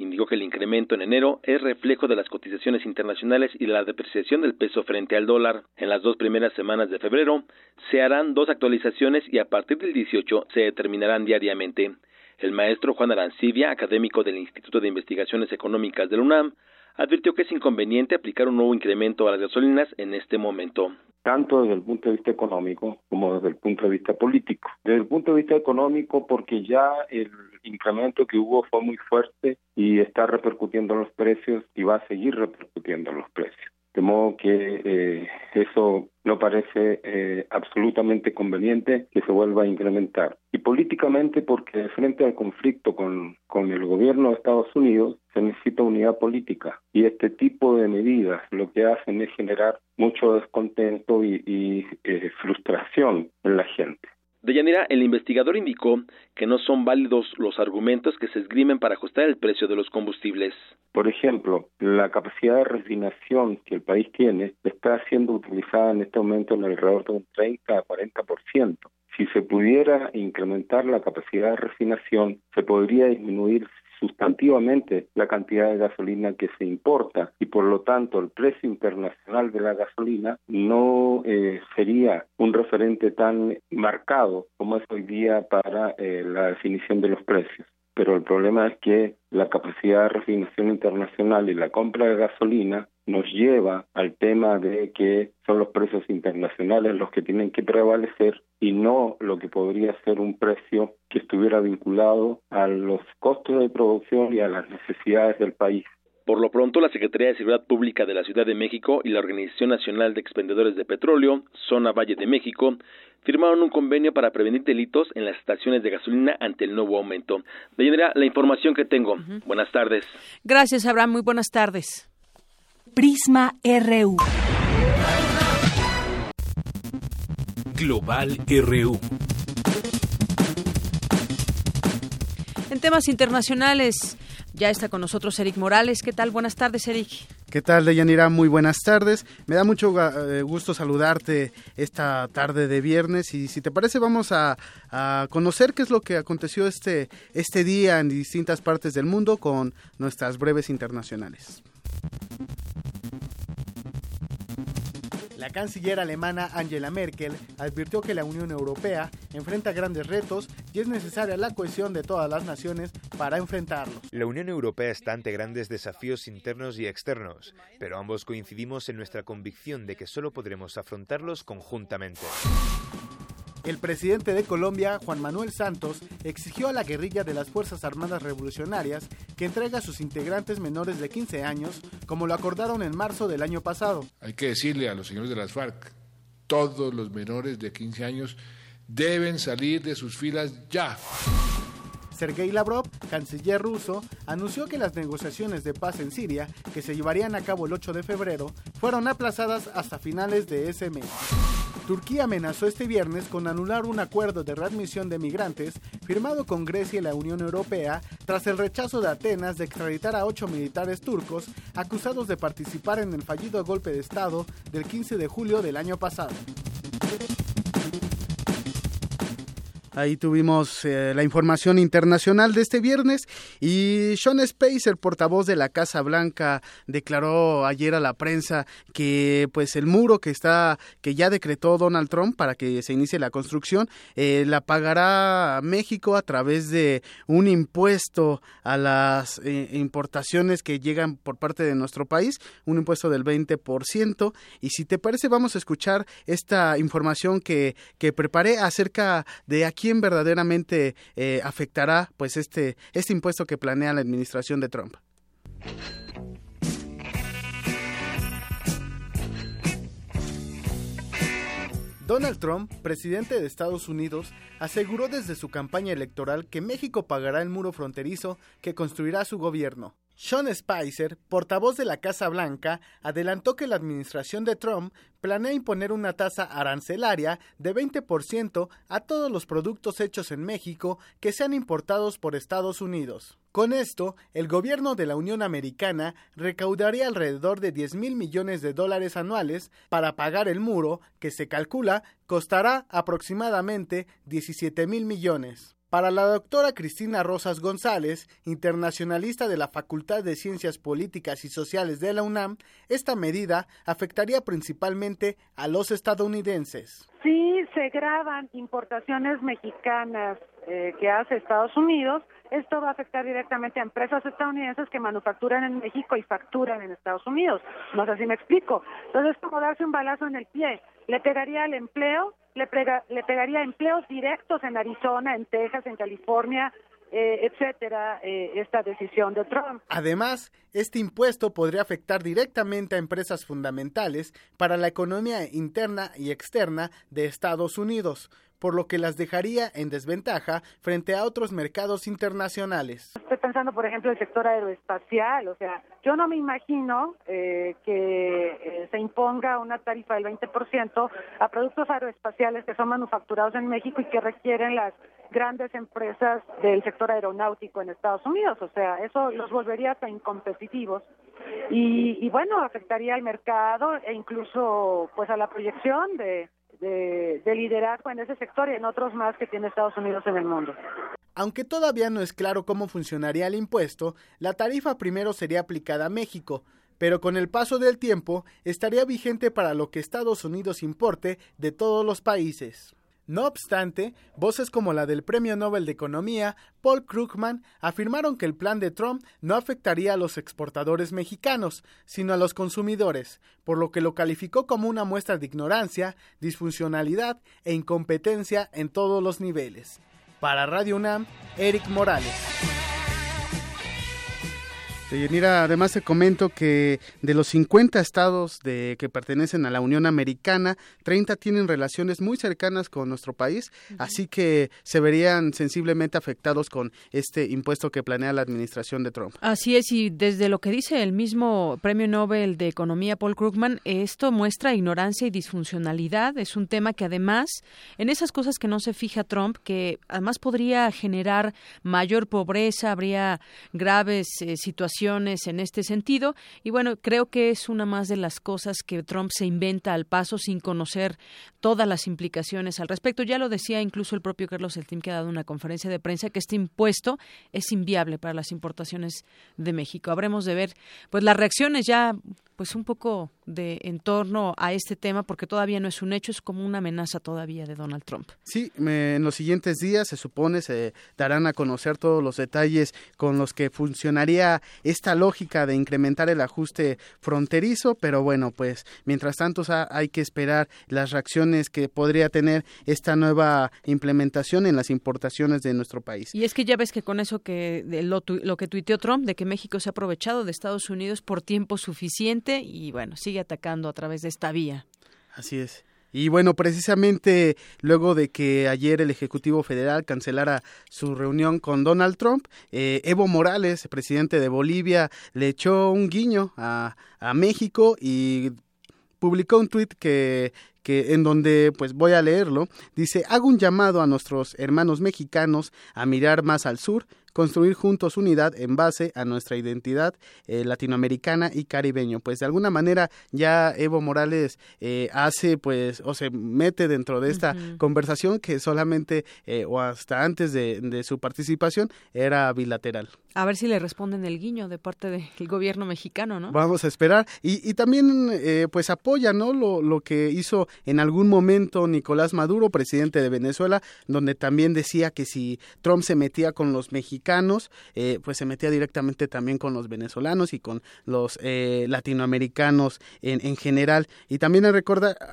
[SPEAKER 45] Indicó que el incremento en enero es reflejo de las cotizaciones internacionales y de la depreciación del peso frente al dólar. En las dos primeras semanas de febrero se harán dos actualizaciones y a partir del 18 se determinarán diariamente. El maestro Juan Arancibia, académico del Instituto de Investigaciones Económicas del UNAM, advirtió que es inconveniente aplicar un nuevo incremento a las gasolinas en este momento
[SPEAKER 46] tanto desde el punto de vista económico como desde el punto de vista político. Desde el punto de vista económico, porque ya el incremento que hubo fue muy fuerte y está repercutiendo en los precios y va a seguir repercutiendo en los precios. De modo que eh, eso no parece eh, absolutamente conveniente que se vuelva a incrementar. Y políticamente porque frente al conflicto con, con el gobierno de Estados Unidos se necesita unidad política y este tipo de medidas lo que hacen es generar mucho descontento y, eh, frustración en la gente.
[SPEAKER 45] Deyanira, el investigador indicó que no son válidos los argumentos que se esgrimen para ajustar el precio de los combustibles.
[SPEAKER 46] Por ejemplo, la capacidad de refinación que el país tiene está siendo utilizada en este momento en alrededor de un 30 a 40%. Si se pudiera incrementar la capacidad de refinación, se podría disminuir sustantivamente la cantidad de gasolina que se importa y por lo tanto el precio internacional de la gasolina no eh, sería un referente tan marcado como es hoy día para eh, la definición de los precios pero el problema es que la capacidad de refinación internacional y la compra de gasolina nos lleva al tema de que son los precios internacionales los que tienen que prevalecer y no lo que podría ser un precio que estuviera vinculado a los costos de producción y a las necesidades del país.
[SPEAKER 45] Por lo pronto, la Secretaría de Seguridad Pública de la Ciudad de México y la Organización Nacional de Expendedores de Petróleo, Zona Valle de México, firmaron un convenio para prevenir delitos en las estaciones de gasolina ante el nuevo aumento. De manera, la información que tengo. Buenas tardes.
[SPEAKER 1] Gracias, Abraham. Muy buenas tardes.
[SPEAKER 3] Prisma RU.
[SPEAKER 47] Global RU.
[SPEAKER 1] En temas internacionales, ya está con nosotros Eric Morales. ¿Qué tal? Buenas tardes, Eric.
[SPEAKER 48] ¿Qué tal, Deyanira? Muy buenas tardes. Me da mucho eh, gusto saludarte esta tarde de viernes y si te parece vamos a, a, conocer qué es lo que aconteció este, este día en distintas partes del mundo con nuestras breves internacionales. La canciller alemana Angela Merkel advirtió que la Unión Europea enfrenta grandes retos y es necesaria la cohesión de todas las naciones para enfrentarlos.
[SPEAKER 49] La Unión Europea está ante grandes desafíos internos y externos, pero ambos coincidimos en nuestra convicción de que solo podremos afrontarlos conjuntamente.
[SPEAKER 48] El presidente de Colombia, Juan Manuel Santos, exigió a la guerrilla de las Fuerzas Armadas Revolucionarias que entregue a sus integrantes menores de 15 años, como lo acordaron en marzo del año pasado.
[SPEAKER 50] Hay que decirle a los señores de las FARC, todos los menores de 15 años deben salir de sus filas ya.
[SPEAKER 48] Sergei Lavrov, canciller ruso, anunció que las negociaciones de paz en Siria, que se llevarían a cabo el 8 de febrero, fueron aplazadas hasta finales de ese mes. Turquía amenazó este viernes con anular un acuerdo de readmisión de migrantes firmado con Grecia y la Unión Europea tras el rechazo de Atenas de extraditar a ocho militares turcos acusados de participar en el fallido golpe de Estado del 15 de julio del año pasado. Ahí tuvimos eh, la información internacional de este viernes y Sean Spacer, portavoz de la Casa Blanca, declaró ayer a la prensa que pues el muro que está que ya decretó Donald Trump para que se inicie la construcción eh, la pagará México a través de un impuesto a las eh, importaciones que llegan por parte de nuestro país, un impuesto del 20% y si te parece vamos a escuchar esta información que que preparé acerca de aquí quién verdaderamente eh, afectará pues este, este impuesto que planea la administración de Trump. Donald Trump, presidente de Estados Unidos, aseguró desde su campaña electoral que México pagará el muro fronterizo que construirá su gobierno. Sean Spicer, portavoz de la Casa Blanca, adelantó que la administración de Trump planea imponer una tasa arancelaria de 20% a todos los productos hechos en México que sean importados por Estados Unidos. Con esto, el gobierno de la Unión Americana recaudaría alrededor de 10 mil millones de dólares anuales para pagar el muro, que se calcula costará aproximadamente 17 mil millones. Para la doctora Cristina Rosas González, internacionalista de la Facultad de Ciencias Políticas y Sociales de la UNAM, esta medida afectaría principalmente a los estadounidenses.
[SPEAKER 51] Si se graban importaciones mexicanas eh, que hace Estados Unidos, esto va a afectar directamente a empresas estadounidenses que manufacturan en México y facturan en Estados Unidos. No sé si me explico. Entonces es como darse un balazo en el pie. Le pegaría al empleo, le, le pegaría empleos directos en Arizona, en Texas, en California, eh, etcétera, eh, esta decisión de Trump.
[SPEAKER 48] Además, este impuesto podría afectar directamente a empresas fundamentales para la economía interna y externa de Estados Unidos, por lo que las dejaría en desventaja frente a otros mercados internacionales.
[SPEAKER 51] Estoy pensando, por ejemplo, el sector aeroespacial, o sea, yo no me imagino eh, que eh, se imponga una tarifa del 20% a productos aeroespaciales que son manufacturados en México y que requieren las grandes empresas del sector aeronáutico en Estados Unidos, o sea, eso los volvería tan incompetitivos y, y bueno, afectaría al mercado e incluso pues a la proyección de de, liderazgo en ese sector y en otros más que tiene Estados Unidos en el mundo.
[SPEAKER 48] Aunque todavía no es claro cómo funcionaría el impuesto, la tarifa primero sería aplicada a México, pero con el paso del tiempo estaría vigente para lo que Estados Unidos importe de todos los países. No obstante, voces como la del Premio Nobel de Economía, Paul Krugman, afirmaron que el plan de Trump no afectaría a los exportadores mexicanos, sino a los consumidores, por lo que lo calificó como una muestra de ignorancia, disfuncionalidad e incompetencia en todos los niveles. Para Radio UNAM, Eric Morales. Mira, además te comento que de los 50 estados de, que pertenecen a la Unión Americana, 30 tienen relaciones muy cercanas con nuestro país, así que se verían sensiblemente afectados con este impuesto que planea la administración de Trump.
[SPEAKER 1] Así es, y desde lo que dice el mismo Premio Nobel de Economía Paul Krugman, esto muestra ignorancia y disfuncionalidad. Es un tema que además, en esas cosas que no se fija Trump, que además podría generar mayor pobreza, habría graves eh, situaciones en este sentido. Y bueno, creo que es una más de las cosas que Trump se inventa al paso sin conocer todas las implicaciones al respecto. Ya lo decía incluso el propio Carlos Eltim que ha dado una conferencia de prensa que este impuesto es inviable para las importaciones de México. Habremos de ver pues las reacciones ya pues un poco de en torno a este tema porque todavía no es un hecho, es como una amenaza todavía de Donald Trump.
[SPEAKER 48] Sí, en los siguientes días se supone se darán a conocer todos los detalles con los que funcionaría esta lógica de incrementar el ajuste fronterizo, pero bueno, pues mientras tanto hay que esperar las reacciones que podría tener esta nueva implementación en las importaciones de nuestro país.
[SPEAKER 1] Y es que ya ves que con eso que lo, lo que tuiteó Trump de que México se ha aprovechado de Estados Unidos por tiempo suficiente y bueno, sigue atacando a través de esta vía.
[SPEAKER 48] Así es. Y bueno, precisamente luego de que ayer el Ejecutivo Federal cancelara su reunión con Donald Trump, eh, Evo Morales, presidente de Bolivia, le echó un guiño a, a México y publicó un tuit que, que en donde pues voy a leerlo dice hago un llamado a nuestros hermanos mexicanos a mirar más al sur construir juntos unidad en base a nuestra identidad eh, latinoamericana y caribeño. Pues de alguna manera ya Evo Morales eh, hace pues o se mete dentro de esta conversación que solamente eh, o hasta antes de, de, su participación era bilateral.
[SPEAKER 1] A ver si le responden el guiño de parte del gobierno mexicano, ¿no?
[SPEAKER 48] Vamos a esperar. Y, y también pues apoya, ¿no? Lo, lo que hizo en algún momento Nicolás Maduro, presidente de Venezuela, donde también decía que si Trump se metía con los mexicanos eh, pues se metía directamente también con los venezolanos y con los eh, latinoamericanos en, en, general. Y también hay,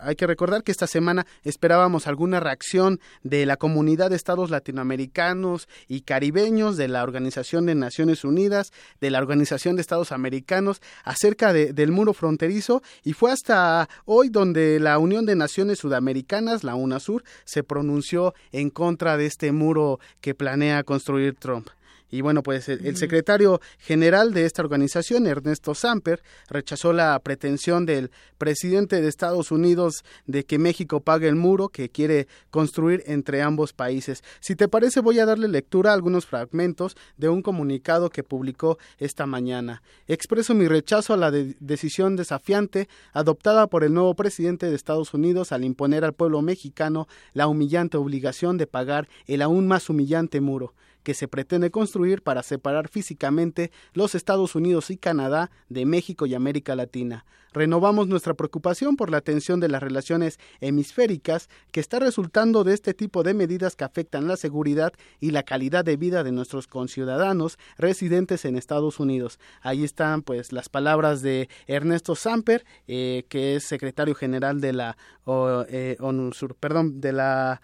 [SPEAKER 48] hay que recordar que esta semana esperábamos alguna reacción de la comunidad de estados latinoamericanos y caribeños, de la Organización de Naciones Unidas, de la Organización de Estados Americanos, acerca de, del muro fronterizo. Y fue hasta hoy donde la Unión de Naciones Sudamericanas, la UNASUR, se pronunció en contra de este muro que planea construir Trump. Y bueno, pues el, secretario general de esta organización, Ernesto Samper, rechazó la pretensión del presidente de Estados Unidos de que México pague el muro que quiere construir entre ambos países. Si te parece, voy a darle lectura a algunos fragmentos de un comunicado que publicó esta mañana. Expreso mi rechazo a la decisión desafiante adoptada por el nuevo presidente de Estados Unidos al imponer al pueblo mexicano la humillante obligación de pagar el aún más humillante muro que se pretende construir para separar físicamente los Estados Unidos y Canadá de México y América Latina. Renovamos nuestra preocupación por la tensión de las relaciones hemisféricas que está resultando de este tipo de medidas que afectan la seguridad y la calidad de vida de nuestros conciudadanos residentes en Estados Unidos. Ahí están pues las palabras de Ernesto Samper, eh, que es secretario general de la eh, ONUSUR, perdón, de la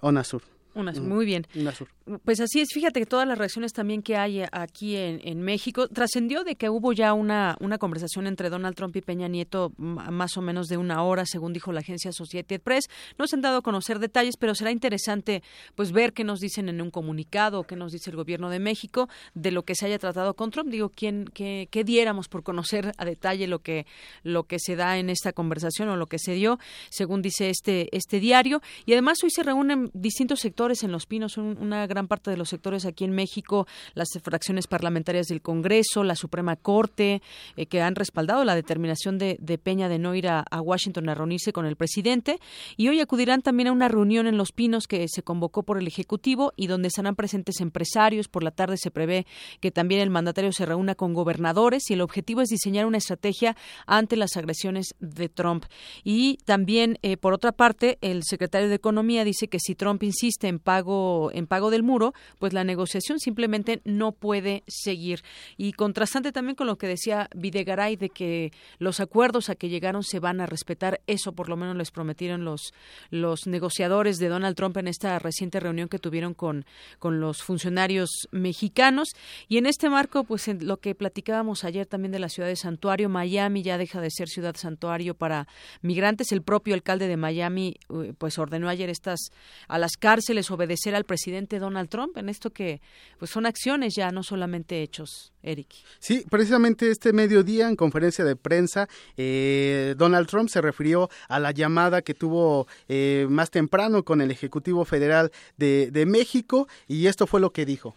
[SPEAKER 48] ONASUR.
[SPEAKER 1] Eh, muy bien. UNASUR. Pues así es, fíjate que todas las reacciones también que hay aquí en, México, trascendió de que hubo ya una, una conversación entre Donald Trump y Peña Nieto más o menos de una hora, según dijo la agencia Associated Press. No se han dado a conocer detalles, pero será interesante pues ver qué nos dicen en un comunicado, qué nos dice el gobierno de México de lo que se haya tratado con Trump. Digo, ¿quién, qué, diéramos por conocer a detalle lo que, lo que se da en esta conversación o lo que se dio, según dice este, este diario. Y además hoy se reúnen distintos sectores en Los Pinos, una gran parte de los sectores aquí en México, las fracciones parlamentarias del Congreso, la Suprema Corte, eh, que han respaldado la determinación de, Peña de no ir a, Washington a reunirse con el presidente. Y hoy acudirán también a una reunión en Los Pinos que se convocó por el Ejecutivo y donde estarán presentes empresarios. Por la tarde se prevé que también el mandatario se reúna con gobernadores y el objetivo es diseñar una estrategia ante las agresiones de Trump. Y también, eh, por otra parte, el secretario de Economía dice que si Trump insiste en pago, en pago del muro, pues la negociación simplemente no puede seguir. Y contrastante también con lo que decía Videgaray de que los acuerdos a que llegaron se van a respetar, eso por lo menos les prometieron los, los negociadores de Donald Trump en esta reciente reunión que tuvieron con, con los funcionarios mexicanos. Y en este marco, pues en lo que platicábamos ayer también de la ciudad de Santuario, Miami ya deja de ser ciudad santuario para migrantes. El propio alcalde de Miami, eh, pues ordenó ayer estas a las cárceles obedecer al presidente Donald Trump en esto que pues son acciones ya, no solamente hechos, Eric.
[SPEAKER 48] Sí, precisamente este mediodía en conferencia de prensa, eh, Donald Trump se refirió a la llamada que tuvo eh, más temprano con el Ejecutivo Federal de, de México y esto fue lo que dijo.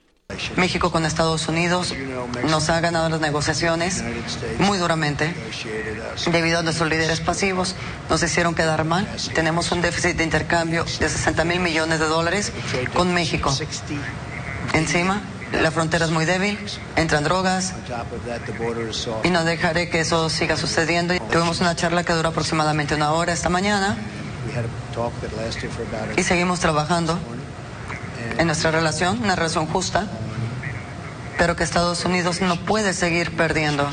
[SPEAKER 52] México con Estados Unidos nos ha ganado las negociaciones muy duramente debido a nuestros líderes pasivos. Nos hicieron quedar mal. Tenemos un déficit de intercambio de 60 mil millones de dólares con México. Encima, la frontera es muy débil, entran drogas y no dejaré que eso siga sucediendo. Tuvimos una charla que duró aproximadamente una hora esta mañana y seguimos trabajando en nuestra relación, una relación justa, pero que Estados Unidos no puede seguir perdiendo.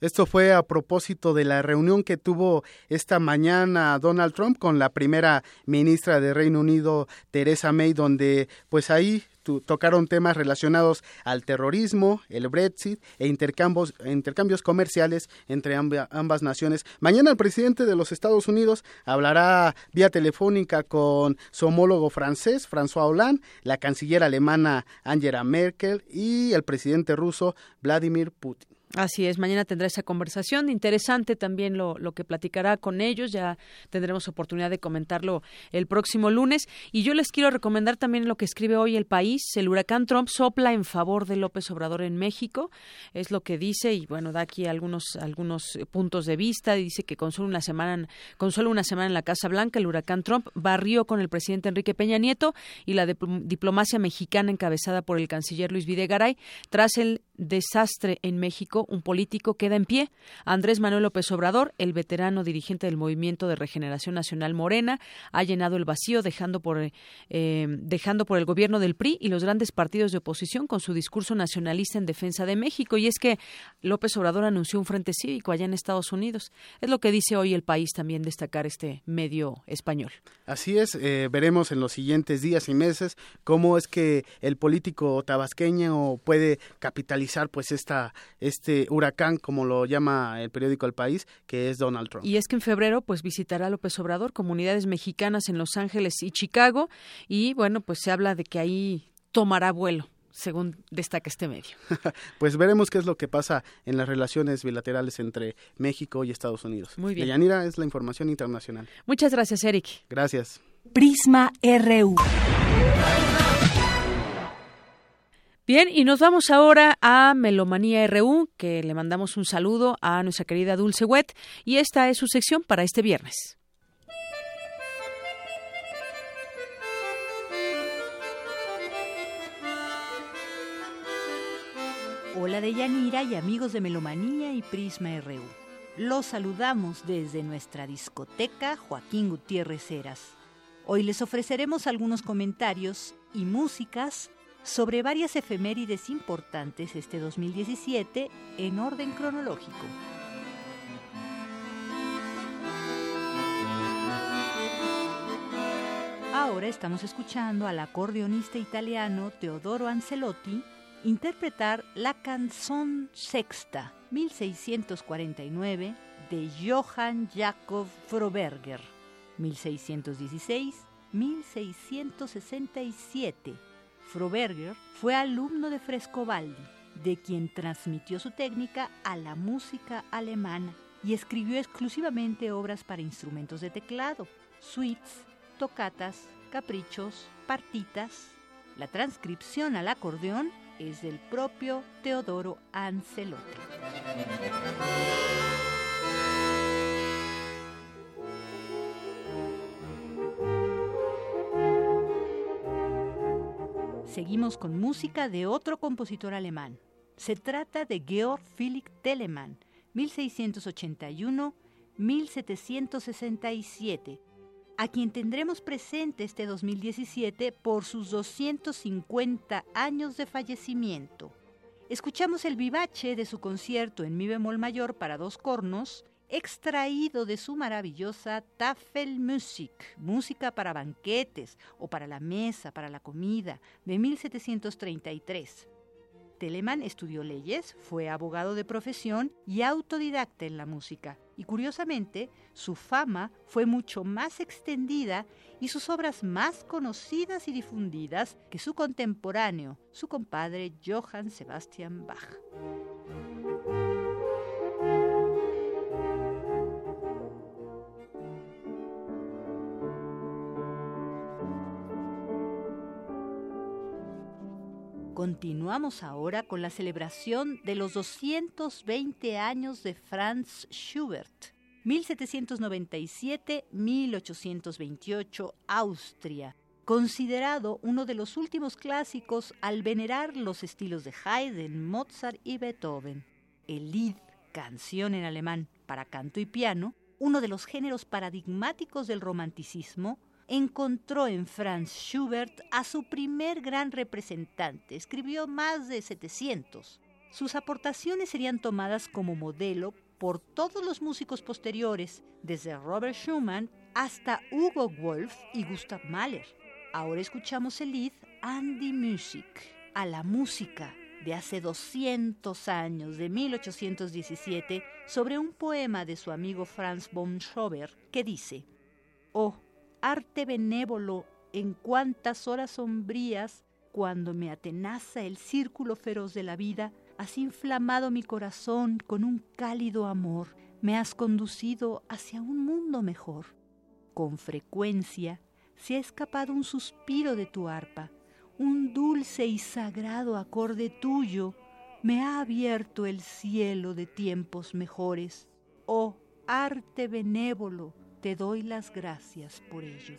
[SPEAKER 48] Esto fue a propósito de la reunión que tuvo esta mañana Donald Trump con la primera ministra de Reino Unido, Theresa May, donde pues ahí tocaron temas relacionados al terrorismo, el Brexit e intercambios, intercambios comerciales entre ambas naciones. Mañana el presidente de los Estados Unidos hablará vía telefónica con su homólogo francés, François Hollande, la canciller alemana Angela Merkel y el presidente ruso Vladimir Putin.
[SPEAKER 1] Así es, mañana tendrá esa conversación. Interesante también lo, lo, que platicará con ellos. Ya tendremos oportunidad de comentarlo el próximo lunes. Y yo les quiero recomendar también lo que escribe hoy el país. El huracán Trump sopla en favor de López Obrador en México. Es lo que dice y bueno, da aquí algunos, algunos puntos de vista. Dice que con solo una semana, con solo una semana en la Casa Blanca, el huracán Trump barrió con el presidente Enrique Peña Nieto y la diplomacia mexicana encabezada por el canciller Luis Videgaray tras el desastre en México, un político queda en pie. Andrés Manuel López Obrador, el veterano dirigente del Movimiento de Regeneración Nacional Morena, ha llenado el vacío dejando por, eh, dejando por el gobierno del PRI y los grandes partidos de oposición con su discurso nacionalista en defensa de México. Y es que López Obrador anunció un frente cívico allá en Estados Unidos. Es lo que dice hoy el país también destacar este medio español.
[SPEAKER 48] Así es, eh, veremos en los siguientes días y meses cómo es que el político tabasqueño puede capitalizar pues esta este huracán como lo llama el periódico El País, que es Donald Trump.
[SPEAKER 1] Y es que en febrero pues visitará López Obrador comunidades mexicanas en Los Ángeles y Chicago y bueno, pues se habla de que ahí tomará vuelo según destaca este medio.
[SPEAKER 48] pues veremos qué es lo que pasa en las relaciones bilaterales entre México y Estados Unidos.
[SPEAKER 1] Muy bien.
[SPEAKER 48] Yanira es la información internacional.
[SPEAKER 1] Muchas gracias, Eric.
[SPEAKER 48] Gracias.
[SPEAKER 3] Prisma RU.
[SPEAKER 1] Bien, y nos vamos ahora a Melomanía RU, que le mandamos un saludo a nuestra querida Dulce Wet, y esta es su sección para este viernes.
[SPEAKER 33] Hola de Yanira y amigos de Melomanía y Prisma RU. Los saludamos desde nuestra discoteca Joaquín Gutiérrez Heras. Hoy les ofreceremos algunos comentarios y músicas sobre varias efemérides importantes este 2017 en orden cronológico. Ahora estamos escuchando al acordeonista italiano Teodoro Ancelotti interpretar la canción sexta 1649 de Johann Jakob Froberger 1616-1667 Froberger fue alumno de Frescobaldi, de quien transmitió su técnica a la música alemana y escribió exclusivamente obras para instrumentos de teclado, suites, tocatas, caprichos, partitas. La transcripción al acordeón es del propio Teodoro Ancelotti. Seguimos con música de otro compositor alemán. Se trata de Georg Philipp Telemann, 1681-1767, a quien tendremos presente este 2017 por sus 250 años de fallecimiento. Escuchamos el vivace de su concierto en mi bemol mayor para dos cornos, extraído de su maravillosa Tafelmusik, música para banquetes o para la mesa, para la comida, de 1733. Telemann estudió leyes, fue abogado de profesión y autodidacta en la música. Y curiosamente, su fama fue mucho más extendida y sus obras más conocidas y difundidas que su contemporáneo, su compadre Johann Sebastian Bach. Continuamos ahora con la celebración de los 220 años de Franz Schubert. 1797-1828, Austria. Considerado uno de los últimos clásicos al venerar los estilos de Haydn, Mozart y Beethoven. El Lied, canción en alemán para canto y piano, uno de los géneros paradigmáticos del romanticismo, encontró en Franz Schubert a su primer gran representante. Escribió más de 700. Sus aportaciones serían tomadas como modelo por todos los músicos posteriores, desde Robert Schumann hasta Hugo Wolf y Gustav Mahler. Ahora escuchamos el lead Andy Music, a la música de hace 200 años, de 1817, sobre un poema de su amigo Franz von Schober que dice, Oh, arte benévolo en cuantas horas sombrías, cuando me atenaza el círculo feroz de la vida, has inflamado mi corazón con un cálido amor, me has conducido hacia un mundo mejor. Con frecuencia se ha escapado un suspiro de tu arpa, un dulce y sagrado acorde tuyo me ha abierto el cielo de tiempos mejores. Oh, arte benévolo, te doy las gracias por ello.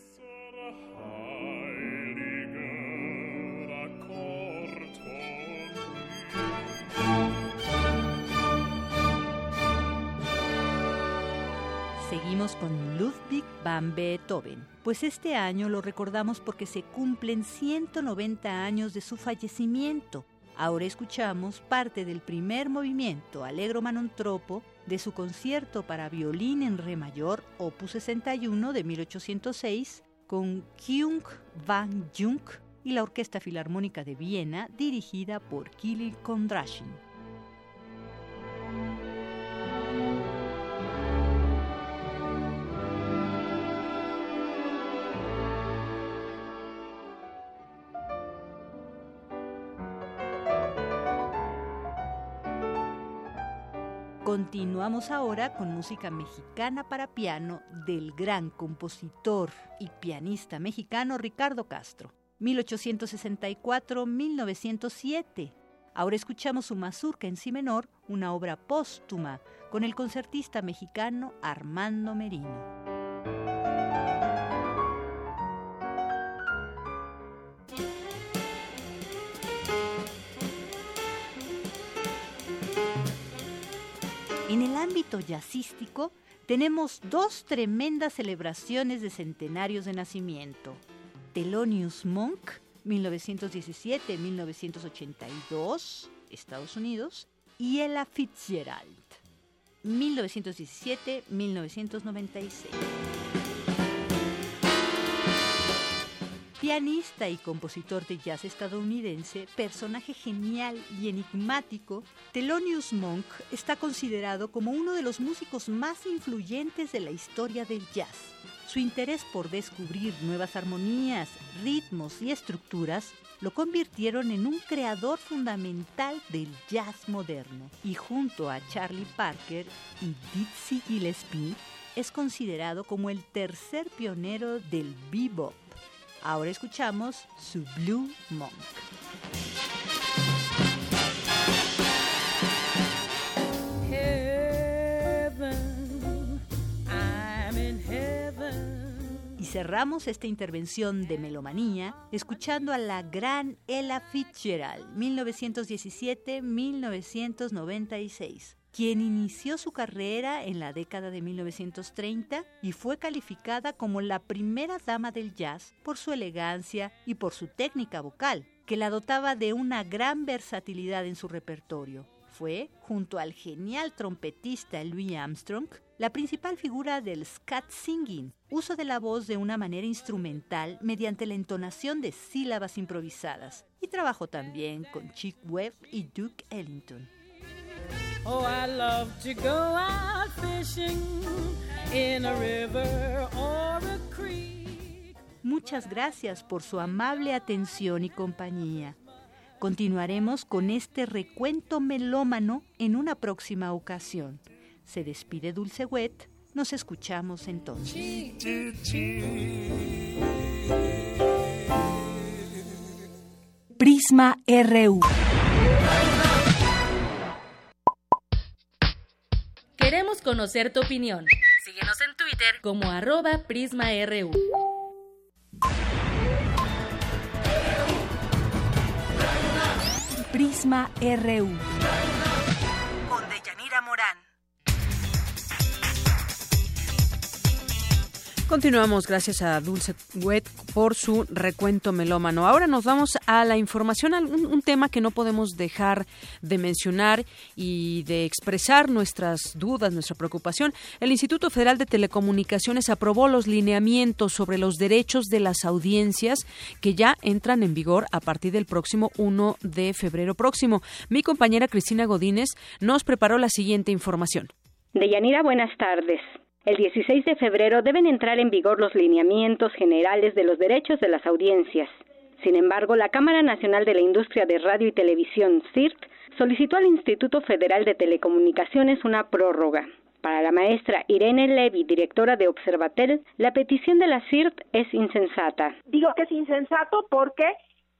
[SPEAKER 33] Seguimos con Ludwig van Beethoven, pues este año lo recordamos porque se cumplen 190 años de su fallecimiento. Ahora escuchamos parte del primer movimiento, Allegro Manontropo, de su concierto para violín en re mayor, opus 61 de 1806, con Kyung Van Jung y la Orquesta Filarmónica de Viena, dirigida por Kirill Kondrashin. Continuamos ahora con música mexicana para piano del gran compositor y pianista mexicano Ricardo Castro, 1864-1907. Ahora escuchamos su mazurca en si menor, una obra póstuma, con el concertista mexicano Armando Merino. Ámbito jazzístico tenemos dos tremendas celebraciones de centenarios de nacimiento. Thelonious Monk, 1917-1982, Estados Unidos, y Ella Fitzgerald, 1917-1996. Pianista y compositor de jazz estadounidense, personaje genial y enigmático, Thelonious Monk está considerado como uno de los músicos más influyentes de la historia del jazz. Su interés por descubrir nuevas armonías, ritmos y estructuras lo convirtieron en un creador fundamental del jazz moderno y junto a Charlie Parker y Dizzy Gillespie es considerado como el tercer pionero del bebop. Ahora escuchamos su Blue Monk. Y cerramos esta intervención de Melomanía escuchando a la gran Ella Fitzgerald, 1917-1996 quien inició su carrera en la década de 1930 y fue calificada como la primera dama del jazz por su elegancia y por su técnica vocal, que la dotaba de una gran versatilidad en su repertorio. Fue, junto al genial trompetista Louis Armstrong, la principal figura del scat singing, uso de la voz de una manera instrumental mediante la entonación de sílabas improvisadas, y trabajó también con Chick Webb y Duke Ellington. Oh, I love to go out fishing in a river or a creek. Muchas gracias por su amable atención y compañía. Continuaremos con este recuento melómano en una próxima ocasión. Se despide Dulce Wet. Nos escuchamos entonces.
[SPEAKER 3] Prisma RU.
[SPEAKER 10] Queremos conocer tu opinión. Síguenos en Twitter como arroba PrismaRU.
[SPEAKER 3] Prisma RU.
[SPEAKER 1] Continuamos, gracias a Dulce Wet por su recuento melómano. Ahora nos vamos a la información, un, un, tema que no podemos dejar de mencionar y de expresar nuestras dudas, nuestra preocupación. El Instituto Federal de Telecomunicaciones aprobó los lineamientos sobre los derechos de las audiencias que ya entran en vigor a partir del próximo 1 de febrero próximo. Mi compañera Cristina Godínez nos preparó la siguiente información.
[SPEAKER 53] Deyanira, buenas tardes. El 16 de febrero deben entrar en vigor los lineamientos generales de los derechos de las audiencias. Sin embargo, la Cámara Nacional de la Industria de Radio y Televisión, CIRT, solicitó al Instituto Federal de Telecomunicaciones una prórroga. Para la maestra Irene Levy, directora de Observatel, la petición de la CIRT es insensata.
[SPEAKER 54] Digo que es insensato porque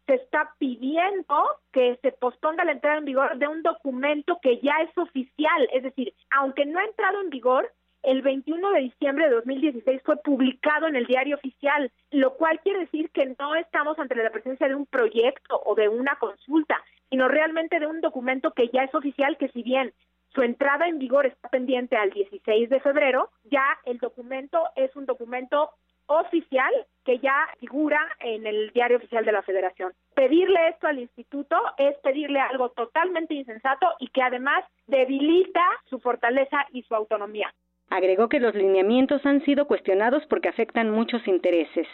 [SPEAKER 54] se está pidiendo que se posponga la entrada en vigor de un documento que ya es oficial, es decir, aunque no ha entrado en vigor, el 21 de diciembre de 2016 fue publicado en el diario oficial, lo cual quiere decir que no estamos ante la presencia de un proyecto o de una consulta, sino realmente de un documento que ya es oficial, que si bien su entrada en vigor está pendiente al 16 de febrero, ya el documento es un documento oficial que ya figura en el diario oficial de la Federación. Pedirle esto al instituto es pedirle algo totalmente insensato y que además debilita su fortaleza y su autonomía.
[SPEAKER 53] Agregó que los lineamientos han sido cuestionados porque afectan muchos intereses.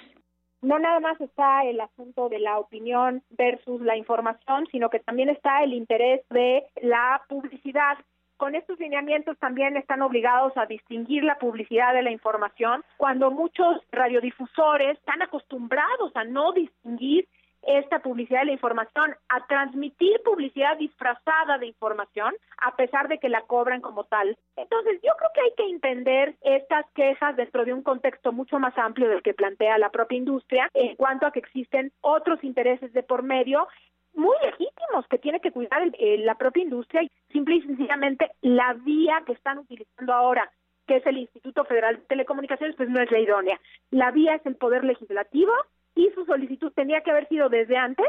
[SPEAKER 54] No nada más está el asunto de la opinión versus la información, sino que también está el interés de la publicidad. Con estos lineamientos también están obligados a distinguir la publicidad de la información, cuando muchos radiodifusores están acostumbrados a no distinguir esta publicidad de la información a transmitir publicidad disfrazada de información, a pesar de que la cobran como tal. Entonces, yo creo que hay que entender estas quejas dentro de un contexto mucho más amplio del que plantea la propia industria en cuanto a que existen otros intereses de por medio muy legítimos que tiene que cuidar la propia industria y simple y sencillamente la vía que están utilizando ahora que es el Instituto Federal de Telecomunicaciones, pues no es la idónea. La vía es el Poder Legislativo y su solicitud tenía que haber sido desde antes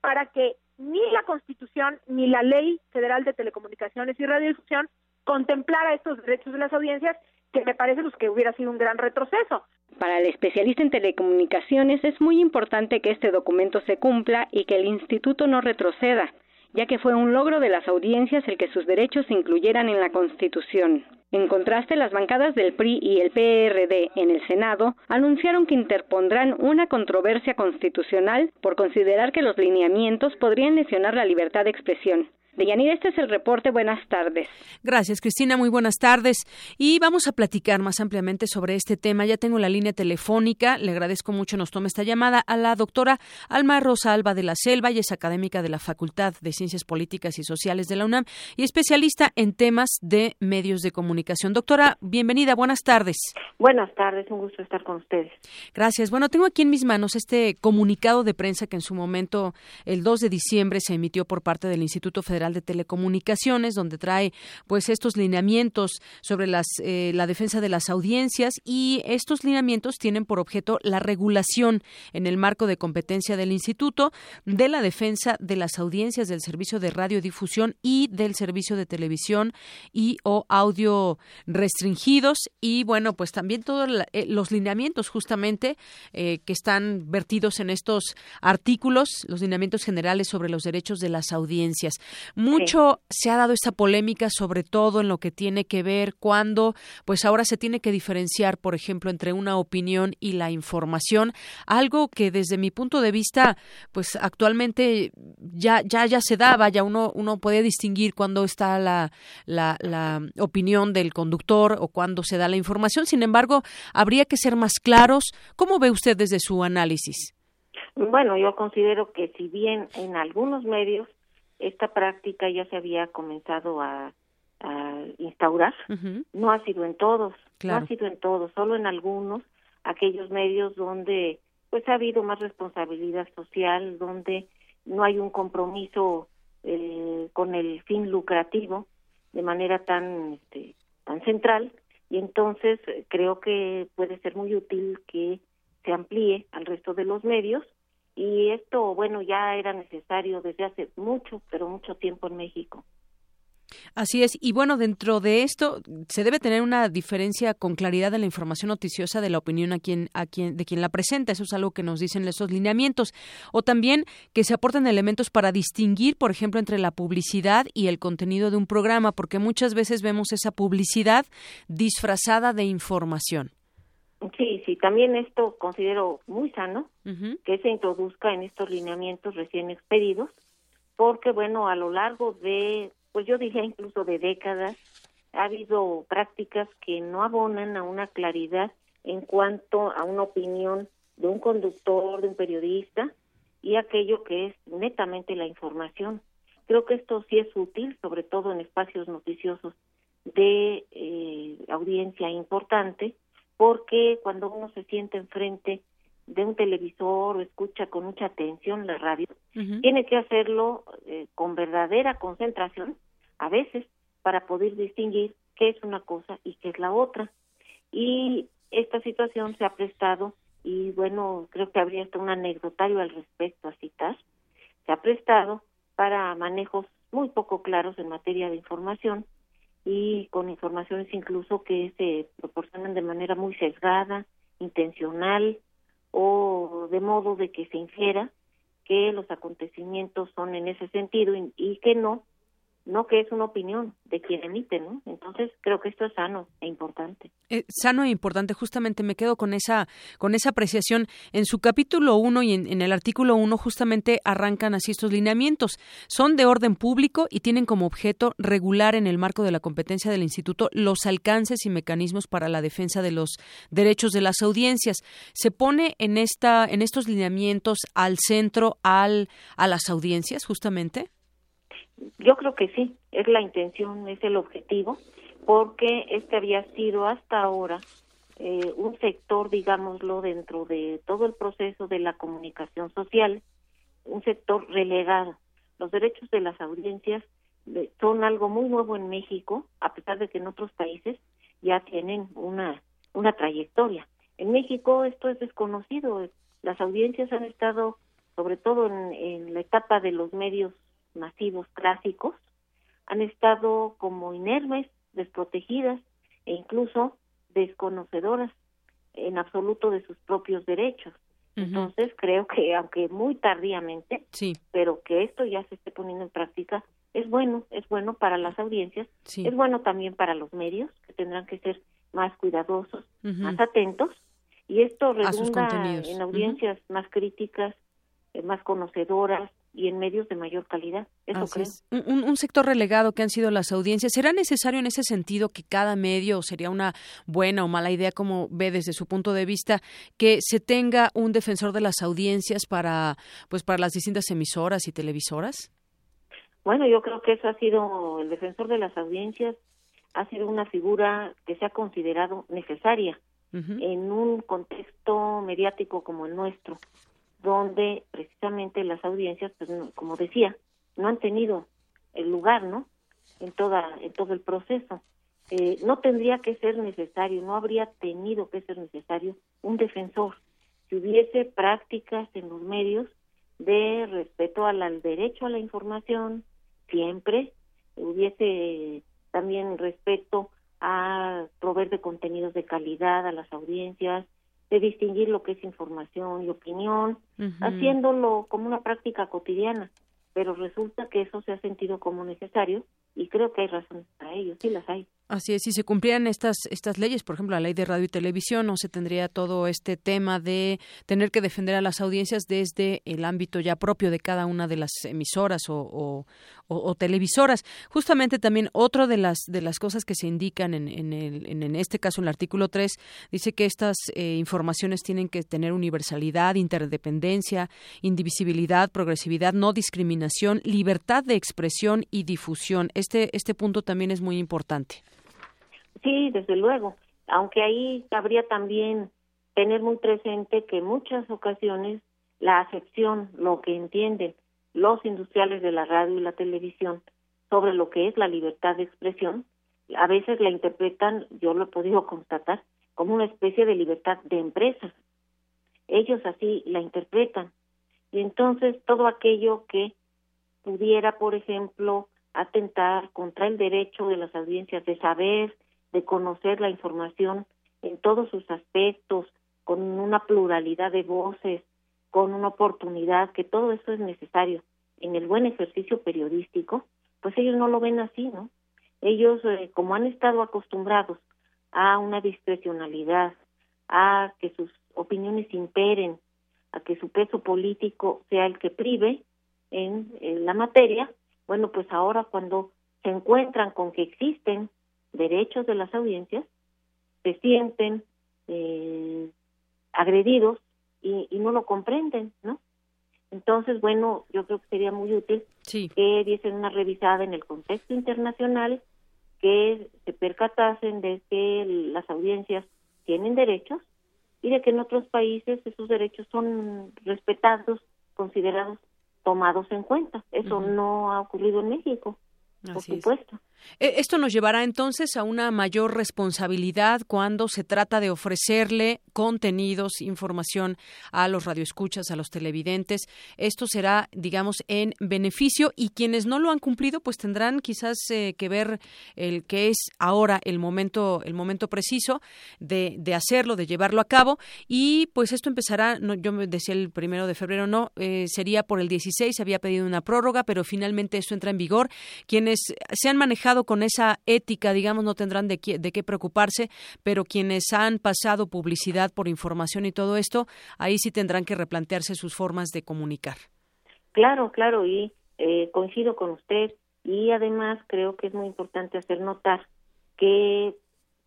[SPEAKER 54] para que ni la Constitución ni la Ley Federal de Telecomunicaciones y Radiodifusión contemplara estos derechos de las audiencias, que me parece pues, que hubiera sido un gran retroceso.
[SPEAKER 53] Para el especialista en telecomunicaciones es muy importante que este documento se cumpla y que el instituto no retroceda, ya que fue un logro de las audiencias el que sus derechos se incluyeran en la Constitución. En contraste, las bancadas del PRI y el PRD en el Senado anunciaron que interpondrán una controversia constitucional por considerar que los lineamientos podrían lesionar la libertad de expresión. Deyanira, este es el reporte. Buenas tardes.
[SPEAKER 1] Gracias, Cristina. Muy buenas tardes. Y vamos a platicar más ampliamente sobre este tema. Ya tengo la línea telefónica. Le agradezco mucho nos tome esta llamada a la doctora Alma Rosa Alba de la Selva. y es académica de la Facultad de Ciencias Políticas y Sociales de la UNAM y especialista en temas de medios de comunicación. Doctora, bienvenida. Buenas tardes.
[SPEAKER 55] Buenas tardes. Un gusto estar con ustedes.
[SPEAKER 1] Gracias. Bueno, tengo aquí en mis manos este comunicado de prensa que en su momento, el 2 de diciembre, se emitió por parte del Instituto Federal de Telecomunicaciones, donde trae pues estos lineamientos sobre las, eh, la defensa de las audiencias y estos lineamientos tienen por objeto la regulación en el marco de competencia del Instituto de la defensa de las audiencias del servicio de radiodifusión y del servicio de televisión y o audio restringidos. Y bueno pues también todos eh, los lineamientos justamente eh, que están vertidos en estos artículos los lineamientos generales sobre los derechos de las audiencias mucho se ha dado esta polémica, sobre todo en lo que tiene que ver cuando, pues ahora se tiene que diferenciar, por ejemplo, entre una opinión y la información, algo que desde mi punto de vista, pues actualmente ya ya ya se da, vaya, uno uno puede distinguir cuando está la, la, la opinión del conductor o cuando se da la información. Sin embargo, habría que ser más claros. ¿Cómo ve usted desde su análisis?
[SPEAKER 55] Bueno, yo considero que si bien en algunos medios esta práctica ya se había comenzado a, instaurar. No ha sido en todos, no ha sido en todos, solo en algunos, aquellos medios donde pues ha habido más responsabilidad social, donde no hay un compromiso eh, con el fin lucrativo de manera tan este, tan central. Y entonces eh, creo que puede ser muy útil que se amplíe al resto de los medios y esto, bueno, ya era necesario desde hace mucho, pero mucho tiempo en México.
[SPEAKER 1] Así es, y bueno, dentro de esto se debe tener una diferencia con claridad en la información noticiosa de la opinión a quien, a quien, de quien la presenta. Eso es algo que nos dicen esos lineamientos. O también que se aporten elementos para distinguir, por ejemplo, entre la publicidad y el contenido de un programa, porque muchas veces vemos esa publicidad disfrazada de información.
[SPEAKER 55] Sí, sí, también esto considero muy sano que se introduzca en estos lineamientos recién expedidos, porque bueno, a lo largo de, pues yo diría incluso de décadas, ha habido prácticas que no abonan a una claridad en cuanto a una opinión de un conductor, de un periodista y aquello que es netamente la información. Creo que esto sí es útil, sobre todo en espacios noticiosos de eh, audiencia importante, porque cuando uno se siente enfrente de un televisor o escucha con mucha atención la radio, tiene que hacerlo eh, con verdadera concentración, a veces, para poder distinguir qué es una cosa y qué es la otra. Y esta situación se ha prestado, y bueno, creo que habría hasta un anecdotario al respecto a citar, se ha prestado para manejos muy poco claros en materia de información y con informaciones incluso que se proporcionan de manera muy sesgada, intencional o de modo de que se infiera que los acontecimientos son en ese sentido y, que no no que es una opinión de quien emite, ¿no? Entonces creo que esto es sano e importante.
[SPEAKER 1] Eh, sano e importante, justamente me quedo con esa con esa apreciación. En su capítulo 1 y en, el artículo 1 justamente arrancan así estos lineamientos. Son de orden público y tienen como objeto regular en el marco de la competencia del instituto los alcances y mecanismos para la defensa de los derechos de las audiencias. Se pone en esta en estos lineamientos al centro al a las audiencias justamente.
[SPEAKER 55] Yo creo que sí, es la intención, es el objetivo, porque este había sido hasta ahora eh, un sector, digámoslo, dentro de todo el proceso de la comunicación social, un sector relegado. Los derechos de las audiencias eh, son algo muy nuevo en México, a pesar de que en otros países ya tienen una, una trayectoria. En México esto es desconocido. Las audiencias han estado, sobre todo en, en la etapa de los medios masivos clásicos han estado como inermes, desprotegidas e incluso desconocedoras en absoluto de sus propios derechos. Entonces creo que aunque muy tardíamente,
[SPEAKER 1] sí.
[SPEAKER 55] pero que esto ya se esté poniendo en práctica, es bueno, es bueno para las audiencias, es bueno también para los medios que tendrán que ser más cuidadosos, más atentos y esto redunda en audiencias más críticas, eh, más conocedoras, y en medios de mayor calidad. Eso creo.
[SPEAKER 1] Un, sector relegado que han sido las audiencias. ¿Será necesario en ese sentido que cada medio, o sería una buena o mala idea, como ve desde su punto de vista, que se tenga un defensor de las audiencias para, pues, para las distintas emisoras y televisoras?
[SPEAKER 55] Bueno, yo creo que eso ha sido, el defensor de las audiencias ha sido una figura que se ha considerado necesaria en un contexto mediático como el nuestro donde precisamente las audiencias, pues, como decía, no han tenido el lugar, ¿no? En toda, en todo el proceso. Eh, no tendría que ser necesario, no habría tenido que ser necesario un defensor. Si hubiese prácticas en los medios de respeto al, al derecho a la información, siempre hubiese también respeto a proveer de contenidos de calidad a las audiencias, de distinguir lo que es información y opinión, haciéndolo como una práctica cotidiana, pero resulta que eso se ha sentido como necesario y creo que hay razones para ello, sí las hay.
[SPEAKER 1] Así es, si se cumplieran estas estas leyes, por ejemplo, la ley de radio y televisión, no se tendría todo este tema de tener que defender a las audiencias desde el ámbito ya propio de cada una de las emisoras o, televisoras. Justamente también otra de las de las cosas que se indican en, en, en, este caso en el artículo 3 dice que estas eh, informaciones tienen que tener universalidad, interdependencia, indivisibilidad, progresividad, no discriminación, libertad de expresión y difusión. Este este punto también es muy importante.
[SPEAKER 55] Sí, desde luego, aunque ahí habría también tener muy presente que en muchas ocasiones la acepción, lo que entienden los industriales de la radio y la televisión sobre lo que es la libertad de expresión, a veces la interpretan, yo lo he podido constatar, como una especie de libertad de empresas. Ellos así la interpretan. Y entonces todo aquello que pudiera, por ejemplo, atentar contra el derecho de las audiencias de saber, de conocer la información en todos sus aspectos, con una pluralidad de voces, con una oportunidad, que todo eso es necesario en el buen ejercicio periodístico, pues ellos no lo ven así, ¿no? Ellos, eh, como han estado acostumbrados a una discrecionalidad, a que sus opiniones imperen, a que su peso político sea el que prive en la materia, bueno, pues ahora cuando se encuentran con que existen derechos de las audiencias, se sienten eh, agredidos y, no lo comprenden, ¿no? Entonces, bueno, yo creo que sería muy útil que diesen una revisada en el contexto internacional, que se percatasen de que las audiencias tienen derechos y de que en otros países esos derechos son respetados, considerados, tomados en cuenta. Eso no ha ocurrido en México, por supuesto.
[SPEAKER 1] Esto nos llevará entonces a una mayor responsabilidad cuando se trata de ofrecerle contenidos, información a los radioescuchas, a los televidentes. Esto será, digamos, en beneficio y quienes no lo han cumplido, pues tendrán quizás eh, que ver el que es ahora el momento, el momento preciso de, de, hacerlo, de llevarlo a cabo. Y pues esto empezará, no, yo me decía el primero de febrero, no, eh, sería por el 16, se había pedido una prórroga, pero finalmente eso entra en vigor. Quienes se han manejado con esa ética, digamos, no tendrán de, qué, de qué preocuparse, pero quienes han pasado publicidad por información y todo esto, ahí sí tendrán que replantearse sus formas de comunicar.
[SPEAKER 55] Claro, claro, y eh, coincido con usted y además creo que es muy importante hacer notar que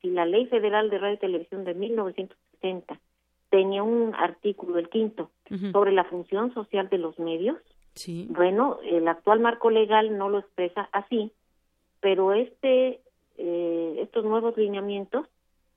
[SPEAKER 55] si la Ley Federal de Radio y Televisión de 1960 tenía un artículo, el quinto, sobre la función social de los medios, bueno, el actual marco legal no lo expresa así, pero este eh, estos nuevos lineamientos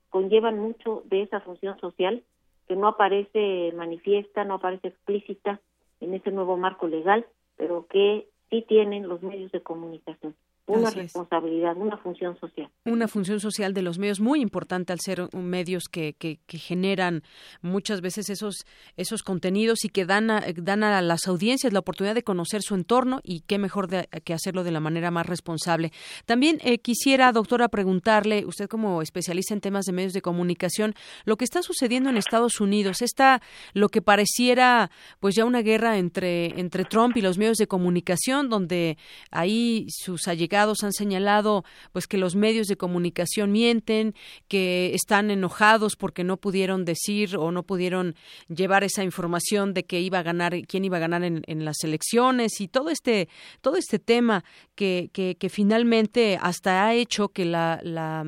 [SPEAKER 55] conllevan mucho de esa función social que no aparece manifiesta, no aparece explícita en ese nuevo marco legal, pero que sí tienen los medios de comunicación una responsabilidad, una función social.
[SPEAKER 1] Una función social de los medios muy importante al ser medios que, que, generan muchas veces esos, esos contenidos y que dan a, dan a las audiencias la oportunidad de conocer su entorno y qué mejor que hacerlo de la manera más responsable. También eh, quisiera, doctora, preguntarle, usted como especialista en temas de medios de comunicación, lo que está sucediendo en Estados Unidos, está lo que pareciera pues ya una guerra entre, entre Trump y los medios de comunicación, donde ahí sus allegados han señalado pues que los medios de comunicación mienten, que están enojados porque no pudieron decir o no pudieron llevar esa información de que iba a ganar, quién iba a ganar en, las elecciones y todo este, todo este tema que, que, finalmente hasta ha hecho que la, la,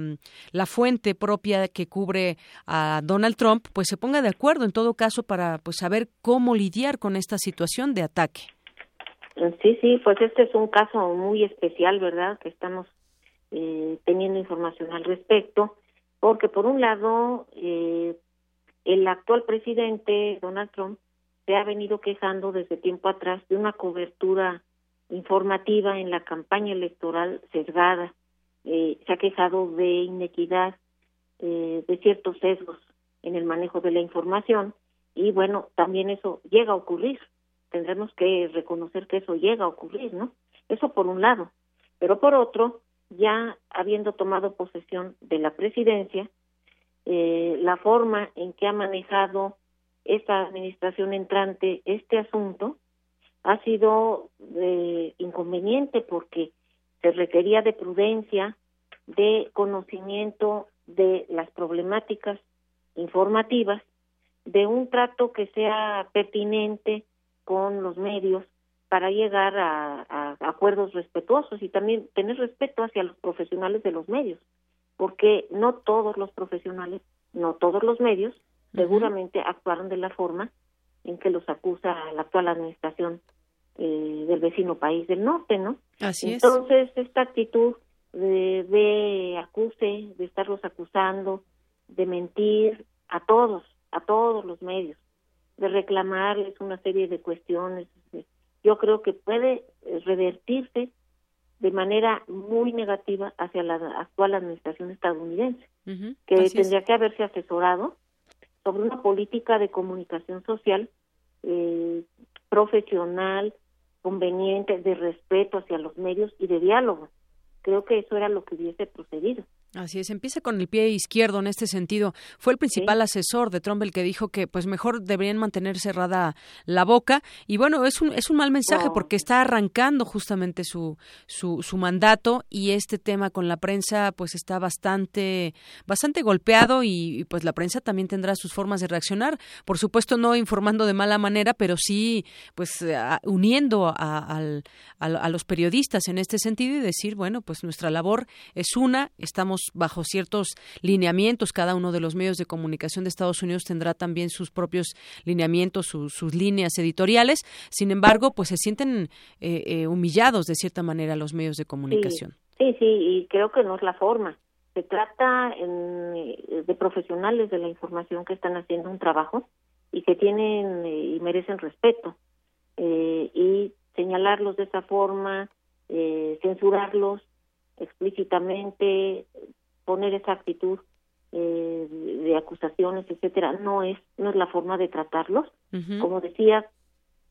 [SPEAKER 1] la fuente propia que cubre a Donald Trump pues se ponga de acuerdo en todo caso para pues saber cómo lidiar con esta situación de ataque.
[SPEAKER 55] Sí, sí, pues este es un caso muy especial, ¿verdad? Que estamos eh, teniendo información al respecto, porque por un lado, eh, el actual presidente Donald Trump se ha venido quejando desde tiempo atrás de una cobertura informativa en la campaña electoral sesgada. Eh, se ha quejado de inequidad, eh, de ciertos sesgos en el manejo de la información y bueno, también eso llega a ocurrir tendremos que reconocer que eso llega a ocurrir, ¿no? Eso por un lado. Pero por otro, ya habiendo tomado posesión de la presidencia, eh, la forma en que ha manejado esta administración entrante este asunto ha sido eh, inconveniente porque se requería de prudencia, de conocimiento de las problemáticas informativas, de un trato que sea pertinente con los medios para llegar a, acuerdos respetuosos y también tener respeto hacia los profesionales de los medios, porque no todos los profesionales, no todos los medios, seguramente actuaron de la forma en que los acusa la actual administración eh, del vecino país del norte, ¿no?
[SPEAKER 1] Así
[SPEAKER 55] Entonces, esta actitud de, de acuse, de estarlos acusando, de mentir a todos, a todos los medios, de reclamarles una serie de cuestiones. Yo creo que puede eh, revertirse de manera muy negativa hacia la actual administración estadounidense, que tendría que haberse asesorado sobre una política de comunicación social eh, profesional, conveniente, de respeto hacia los medios y de diálogo. Creo que eso era lo que hubiese procedido.
[SPEAKER 1] Así es, empieza con el pie izquierdo en este sentido. Fue el principal asesor de Trump el que dijo que pues mejor deberían mantener cerrada la boca. Y bueno, es un es un mal mensaje porque está arrancando justamente su, su su mandato y este tema con la prensa pues está bastante bastante golpeado y, pues la prensa también tendrá sus formas de reaccionar, por supuesto no informando de mala manera, pero sí pues uniendo a, a los periodistas en este sentido y decir, bueno, pues nuestra labor es una, estamos bajo ciertos lineamientos. Cada uno de los medios de comunicación de Estados Unidos tendrá también sus propios lineamientos, sus líneas editoriales. Sin embargo, pues se sienten eh, eh, humillados de cierta manera los medios de comunicación.
[SPEAKER 55] Sí, sí, y creo que no es la forma. Se trata eh, de profesionales de la información que están haciendo un trabajo y que tienen y merecen respeto. y señalarlos de esa forma, censurarlos, explícitamente, poner esa actitud eh, de acusaciones, etcétera, no es no es la forma de tratarlos. Como decía,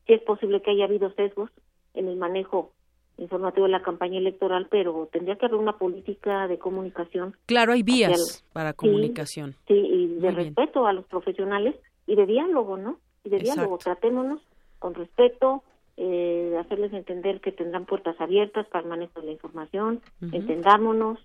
[SPEAKER 55] sí es posible que haya habido sesgos en el manejo informativo de la campaña electoral, pero tendría que haber una política de comunicación.
[SPEAKER 1] Claro, hay vías para comunicación.
[SPEAKER 55] Sí, y de respeto a los profesionales y de diálogo, ¿no? Y de diálogo, tratémonos con respeto, eh, hacerles entender que tendrán puertas abiertas para el manejo de la información, entendámonos,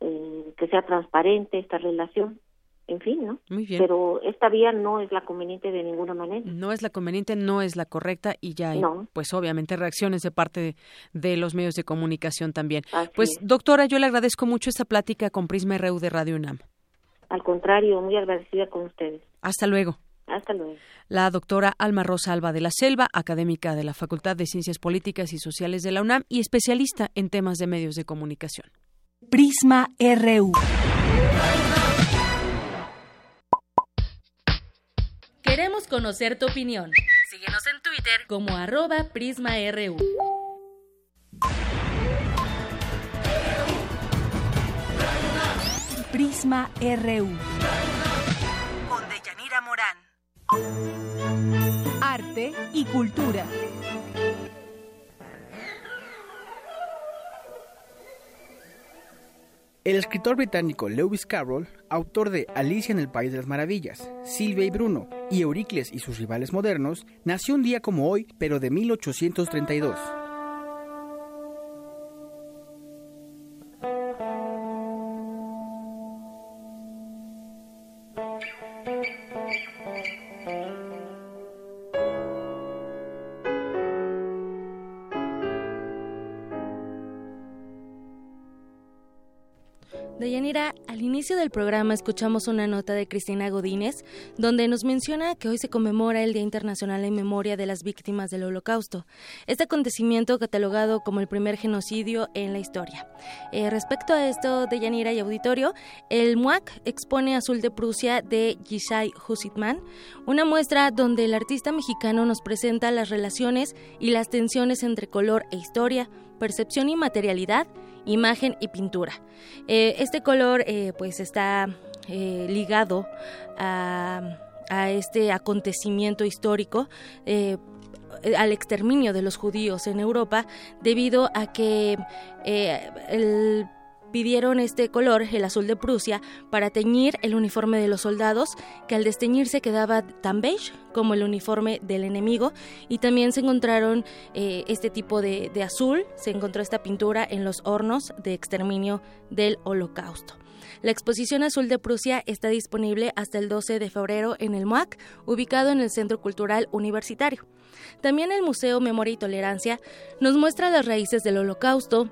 [SPEAKER 55] eh, que sea transparente esta relación en fin, ¿no?
[SPEAKER 1] Muy bien.
[SPEAKER 55] Pero esta vía no es la conveniente de ninguna manera.
[SPEAKER 1] No es la conveniente, no es la correcta y ya hay, pues obviamente, reacciones de parte de, los medios de comunicación también. pues, doctora, yo le agradezco mucho esta plática con Prisma RU de Radio UNAM.
[SPEAKER 55] Al contrario, muy agradecida con ustedes.
[SPEAKER 1] Hasta luego.
[SPEAKER 55] Hasta luego.
[SPEAKER 1] La doctora Alma Rosa Alba de la Selva, académica de la Facultad de Ciencias Políticas y Sociales de la UNAM y especialista en temas de medios de comunicación.
[SPEAKER 3] Prisma RU.
[SPEAKER 10] Queremos conocer tu opinión. Síguenos en Twitter como arroba PrismaRU.
[SPEAKER 3] Prisma RU. Arte y cultura.
[SPEAKER 48] El escritor británico Lewis Carroll, autor de Alicia en el País de las Maravillas, Silvia y Bruno y Euricles y sus rivales modernos, nació un día como hoy, pero de 1832.
[SPEAKER 10] Inicio del programa escuchamos una nota de Cristina Godínez donde nos menciona que hoy se conmemora el Día Internacional en Memoria de las Víctimas del Holocausto, este acontecimiento catalogado como el primer genocidio en la historia. Eh, respecto a esto, Deyanira y auditorio, el MUAC expone Azul de Prusia de Yishai Husitman, una muestra donde el artista mexicano nos presenta las relaciones y las tensiones entre color e historia, percepción y materialidad, imagen y pintura. Eh, este color eh, pues está eh, ligado a, este acontecimiento histórico al exterminio de los judíos en Europa debido a que el pidieron este color, el azul de Prusia, para teñir el uniforme de los soldados, que al desteñirse quedaba tan beige como el uniforme del enemigo, y también se encontraron eh, este tipo de, de azul, se encontró esta pintura en los hornos de exterminio del holocausto. La exposición azul de Prusia está disponible hasta el 12 de febrero en el MUAC, ubicado en el Centro Cultural Universitario. También el Museo Memoria y Tolerancia nos muestra las raíces del holocausto,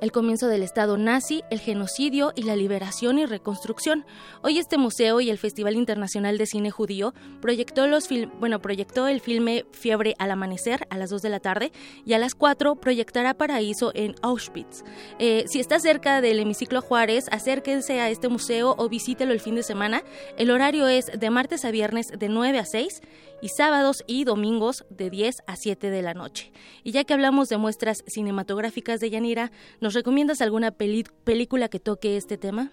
[SPEAKER 10] el comienzo del Estado nazi, el genocidio y la liberación y reconstrucción. Hoy este museo y el Festival Internacional de Cine Judío proyectó, los bueno, proyectó el filme Fiebre al Amanecer a las 2 de la tarde y a las 4 proyectará Paraíso en Auschwitz. Eh, si está cerca del hemiciclo Juárez, acérquense a este museo o visítelo el fin de semana. El horario es de martes a viernes de 9 a 6 y sábados y domingos de 10 a 7 de la noche. Y ya que hablamos de muestras cinematográficas de Yanira, ¿nos recomiendas alguna película que toque este tema?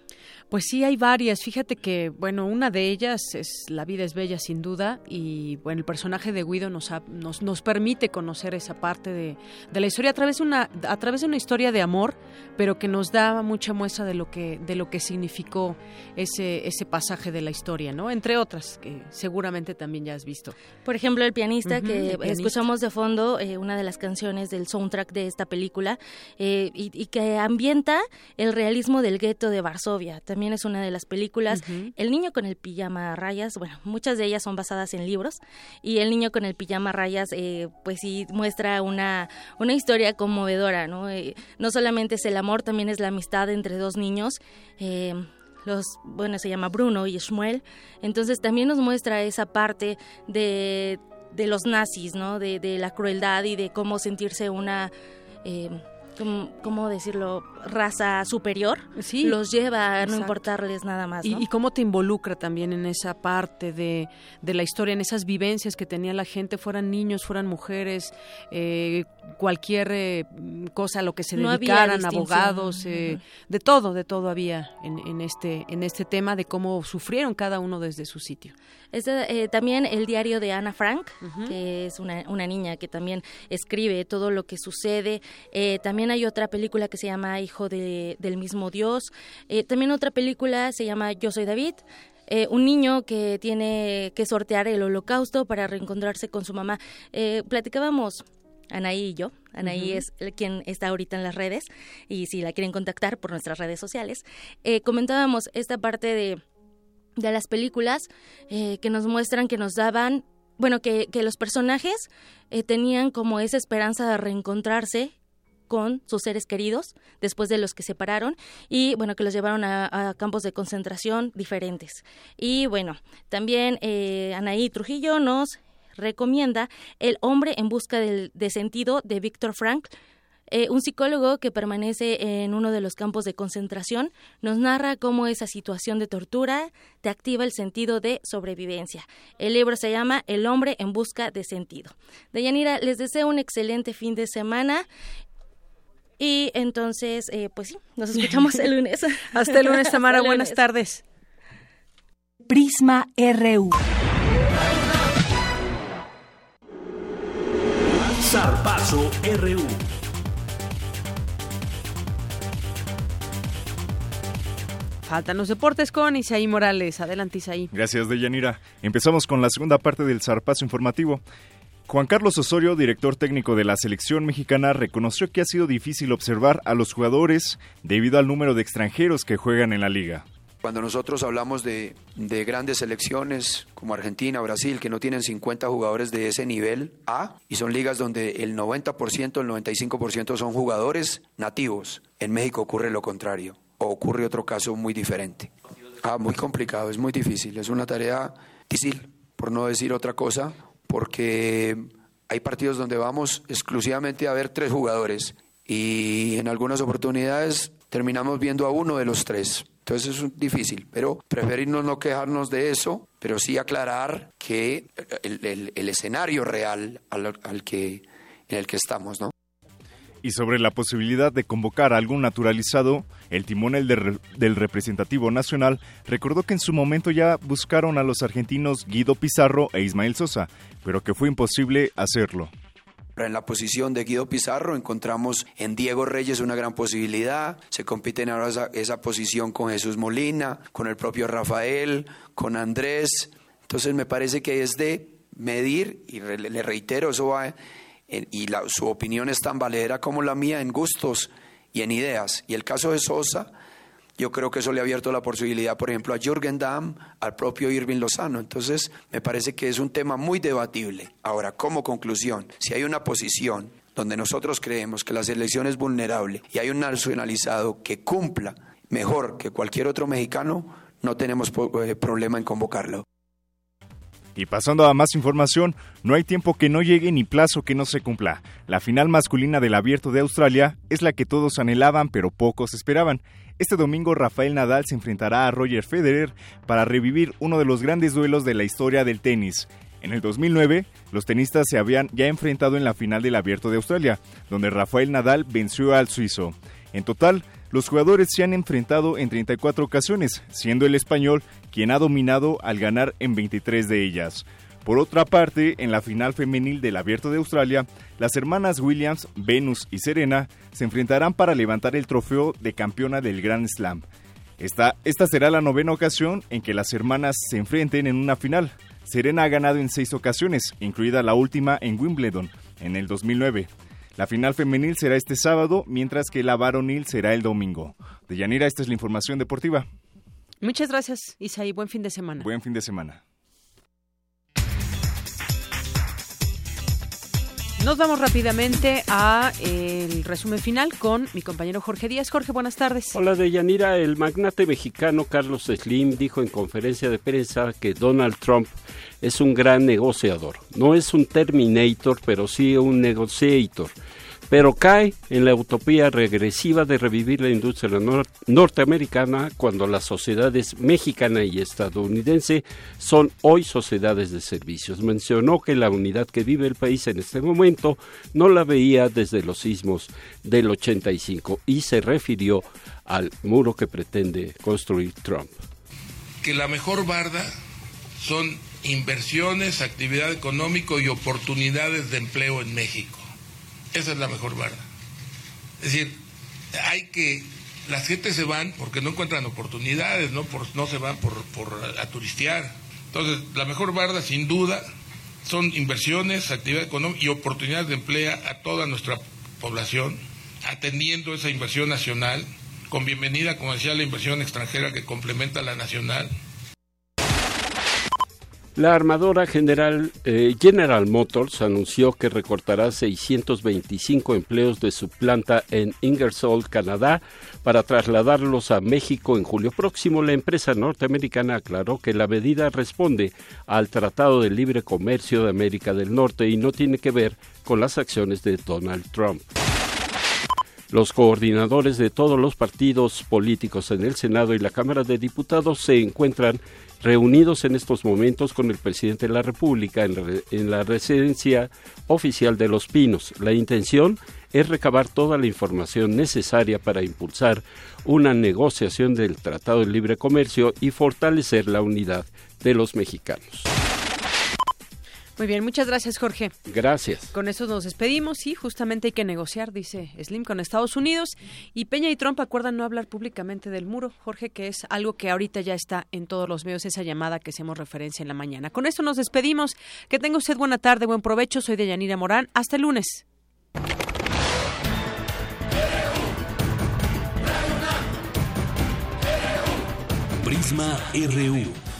[SPEAKER 1] Pues sí, hay varias. Fíjate que, bueno, una de ellas es La vida es bella sin duda y, bueno, el personaje de Guido nos, nos, nos, permite conocer esa parte de, de, la historia a través, de una, a través de una historia de amor, pero que nos da mucha muestra de lo que, de lo que significó ese, ese pasaje de la historia, ¿no? Entre otras, que seguramente también ya has visto.
[SPEAKER 10] Por ejemplo, el pianista que escuchamos de fondo, eh, una de las canciones del soundtrack de esta película, eh, y, que ambienta el realismo del gueto de Varsovia. También es una de las películas. El niño con el pijama rayas, bueno, muchas de ellas son basadas en libros, y el niño con el pijama rayas, eh, pues sí muestra una, una historia conmovedora, ¿no? no solamente es el amor, también es la amistad entre dos niños los, bueno, se llama Bruno y Shmuel. Entonces también nos muestra esa parte de, de los nazis, ¿no? De, de, la crueldad y de cómo sentirse una... Eh, ¿cómo, decirlo? raza superior, los lleva a no importarles nada más.
[SPEAKER 1] ¿Y, cómo te involucra también en esa parte de, de, la historia, en esas vivencias que tenía la gente, fueran niños, fueran mujeres, eh, cualquier eh, cosa a lo que se dedicaran, abogados, eh, de todo, de todo había en, en, este, en este tema de cómo sufrieron cada uno desde su sitio.
[SPEAKER 10] Este, también el diario de Ana Frank, que es una, una, niña que también escribe todo lo que sucede. también hay otra película que se llama Hijo de, del mismo Dios. también otra película se llama Yo soy David, eh, un niño que tiene que sortear el holocausto para reencontrarse con su mamá. Eh, platicábamos Anaí y yo. Anaí es quien está ahorita en las redes y si la quieren contactar por nuestras redes sociales. Eh, comentábamos esta parte de, de las películas que nos muestran, que nos daban, bueno, que, que los personajes tenían como esa esperanza de reencontrarse con sus seres queridos después de los que separaron y bueno que los llevaron a, campos de concentración diferentes y bueno también eh, Anaí Trujillo nos recomienda El hombre en busca de sentido de Víctor Frank eh, un psicólogo que permanece en uno de los campos de concentración nos narra cómo esa situación de tortura te activa el sentido de sobrevivencia. El libro se llama El hombre en busca de sentido. Deyanira, les deseo un excelente fin de semana y entonces, eh, pues sí, nos escuchamos el lunes.
[SPEAKER 1] Hasta el lunes, Tamara. Buenas tardes.
[SPEAKER 3] Prisma RU.
[SPEAKER 56] Zarpazo RU.
[SPEAKER 1] Faltan los deportes con Isaí Morales. Adelante, Isaí.
[SPEAKER 32] Gracias, Deyanira. Empezamos con la segunda parte del zarpazo informativo. Juan Carlos Osorio, director técnico de la selección mexicana, reconoció que ha sido difícil observar a los jugadores debido al número de extranjeros que juegan en la liga.
[SPEAKER 57] Cuando nosotros hablamos de, grandes selecciones como Argentina, Brasil, que no tienen 50 jugadores de ese nivel A, y son ligas donde el 90%, el 95% son jugadores nativos, en México ocurre lo contrario, o ocurre otro caso muy diferente. Ah, muy complicado, es muy difícil, es una tarea difícil, por no decir otra cosa, porque hay partidos donde vamos exclusivamente a ver tres jugadores y en algunas oportunidades terminamos viendo a uno de los tres. Entonces es difícil, pero preferirnos no quejarnos de eso, pero sí aclarar que el, escenario real al, que, en el que estamos, ¿no?
[SPEAKER 32] Y sobre la posibilidad de convocar a algún naturalizado, el timonel del representativo nacional recordó que en su momento ya buscaron a los argentinos Guido Pizarro e Ismael Sosa, pero que fue imposible hacerlo.
[SPEAKER 57] En la posición de Guido Pizarro encontramos en Diego Reyes una gran posibilidad. Se compiten ahora esa, posición con Jesús Molina, con el propio Rafael, con Andrés. Entonces me parece que es de medir, y le reitero, eso va y su opinión es tan valedera como la mía en gustos y en ideas. Y el caso de Sosa, yo creo que eso le ha abierto la posibilidad, por ejemplo, a Jürgen Damm, al propio Irving Lozano. Entonces, me parece que es un tema muy debatible. Ahora, como conclusión, si hay una posición donde nosotros creemos que la selección es vulnerable y hay un nacionalizado que cumpla mejor que cualquier otro mexicano, no tenemos eh, problema en convocarlo.
[SPEAKER 32] Y pasando a más información, no hay tiempo que no llegue ni plazo que no se cumpla. La final masculina del Abierto de Australia es la que todos anhelaban pero pocos esperaban. Este domingo Rafael Nadal se enfrentará a Roger Federer para revivir uno de los grandes duelos de la historia del tenis. En el 2009, los tenistas se habían ya enfrentado en la final del Abierto de Australia, donde Rafael Nadal venció al suizo. En total, los jugadores se han enfrentado en 34 ocasiones, siendo el español quien ha dominado al ganar en 23 de ellas. Por otra parte, en la final femenil del Abierto de Australia, las hermanas Williams, Venus y Serena se enfrentarán para levantar el trofeo de campeona del Grand Slam. Esta, esta será la novena ocasión en que las hermanas se enfrenten en una final. Serena ha ganado en seis ocasiones, incluida la última en Wimbledon, en el 2009. La final femenil será este sábado, mientras que la varonil será el domingo. De Yanira, esta es la información deportiva.
[SPEAKER 1] Muchas gracias, Isaí. Buen fin de semana.
[SPEAKER 32] Buen fin de semana.
[SPEAKER 1] Nos vamos rápidamente a el resumen final con mi compañero Jorge Díaz. Jorge, buenas tardes.
[SPEAKER 58] Hola, Deyanira. El magnate mexicano Carlos Slim dijo en conferencia de prensa que Donald Trump es un gran negociador. No es un Terminator, pero sí un negociator pero cae en la utopía regresiva de revivir la industria norteamericana cuando las sociedades mexicana y estadounidense son hoy sociedades de servicios. Mencionó que la unidad que vive el país en este momento no la veía desde los sismos del 85 y se refirió al muro que pretende construir Trump.
[SPEAKER 2] Que la mejor barda son inversiones, actividad económica y oportunidades de empleo en México. Esa es la mejor barda. Es decir, hay que las gente se van porque no encuentran oportunidades, no por, no se van por, por a turistear. Entonces, la mejor barda sin duda son inversiones, actividad económica y oportunidades de empleo a toda nuestra población, atendiendo esa inversión nacional, con bienvenida, como decía, la inversión extranjera que complementa la nacional
[SPEAKER 58] la armadora general eh, General Motors anunció que recortará 625 empleos de su planta en Ingersoll, Canadá, para trasladarlos a México en julio próximo. La empresa norteamericana aclaró que la medida responde al Tratado de Libre Comercio de América del Norte y no tiene que ver con las acciones de Donald Trump. Los coordinadores de todos los partidos políticos en el Senado y la Cámara de Diputados se encuentran reunidos en estos momentos con el presidente de la República en, la residencia oficial de Los Pinos. La intención es recabar toda la información necesaria para impulsar una negociación del Tratado de Libre Comercio y fortalecer la unidad de los mexicanos.
[SPEAKER 1] Muy bien, muchas gracias Jorge.
[SPEAKER 58] Gracias.
[SPEAKER 1] Con eso nos despedimos y justamente hay que negociar, dice Slim, con Estados Unidos y Peña y Trump acuerdan no hablar públicamente del muro, Jorge, que es algo que ahorita ya está en todos los medios, esa llamada que hacemos referencia en la mañana. Con esto nos despedimos. Que tenga usted buena tarde, buen provecho. Soy Deyanira Morán. Hasta el lunes.
[SPEAKER 56] Prisma RU.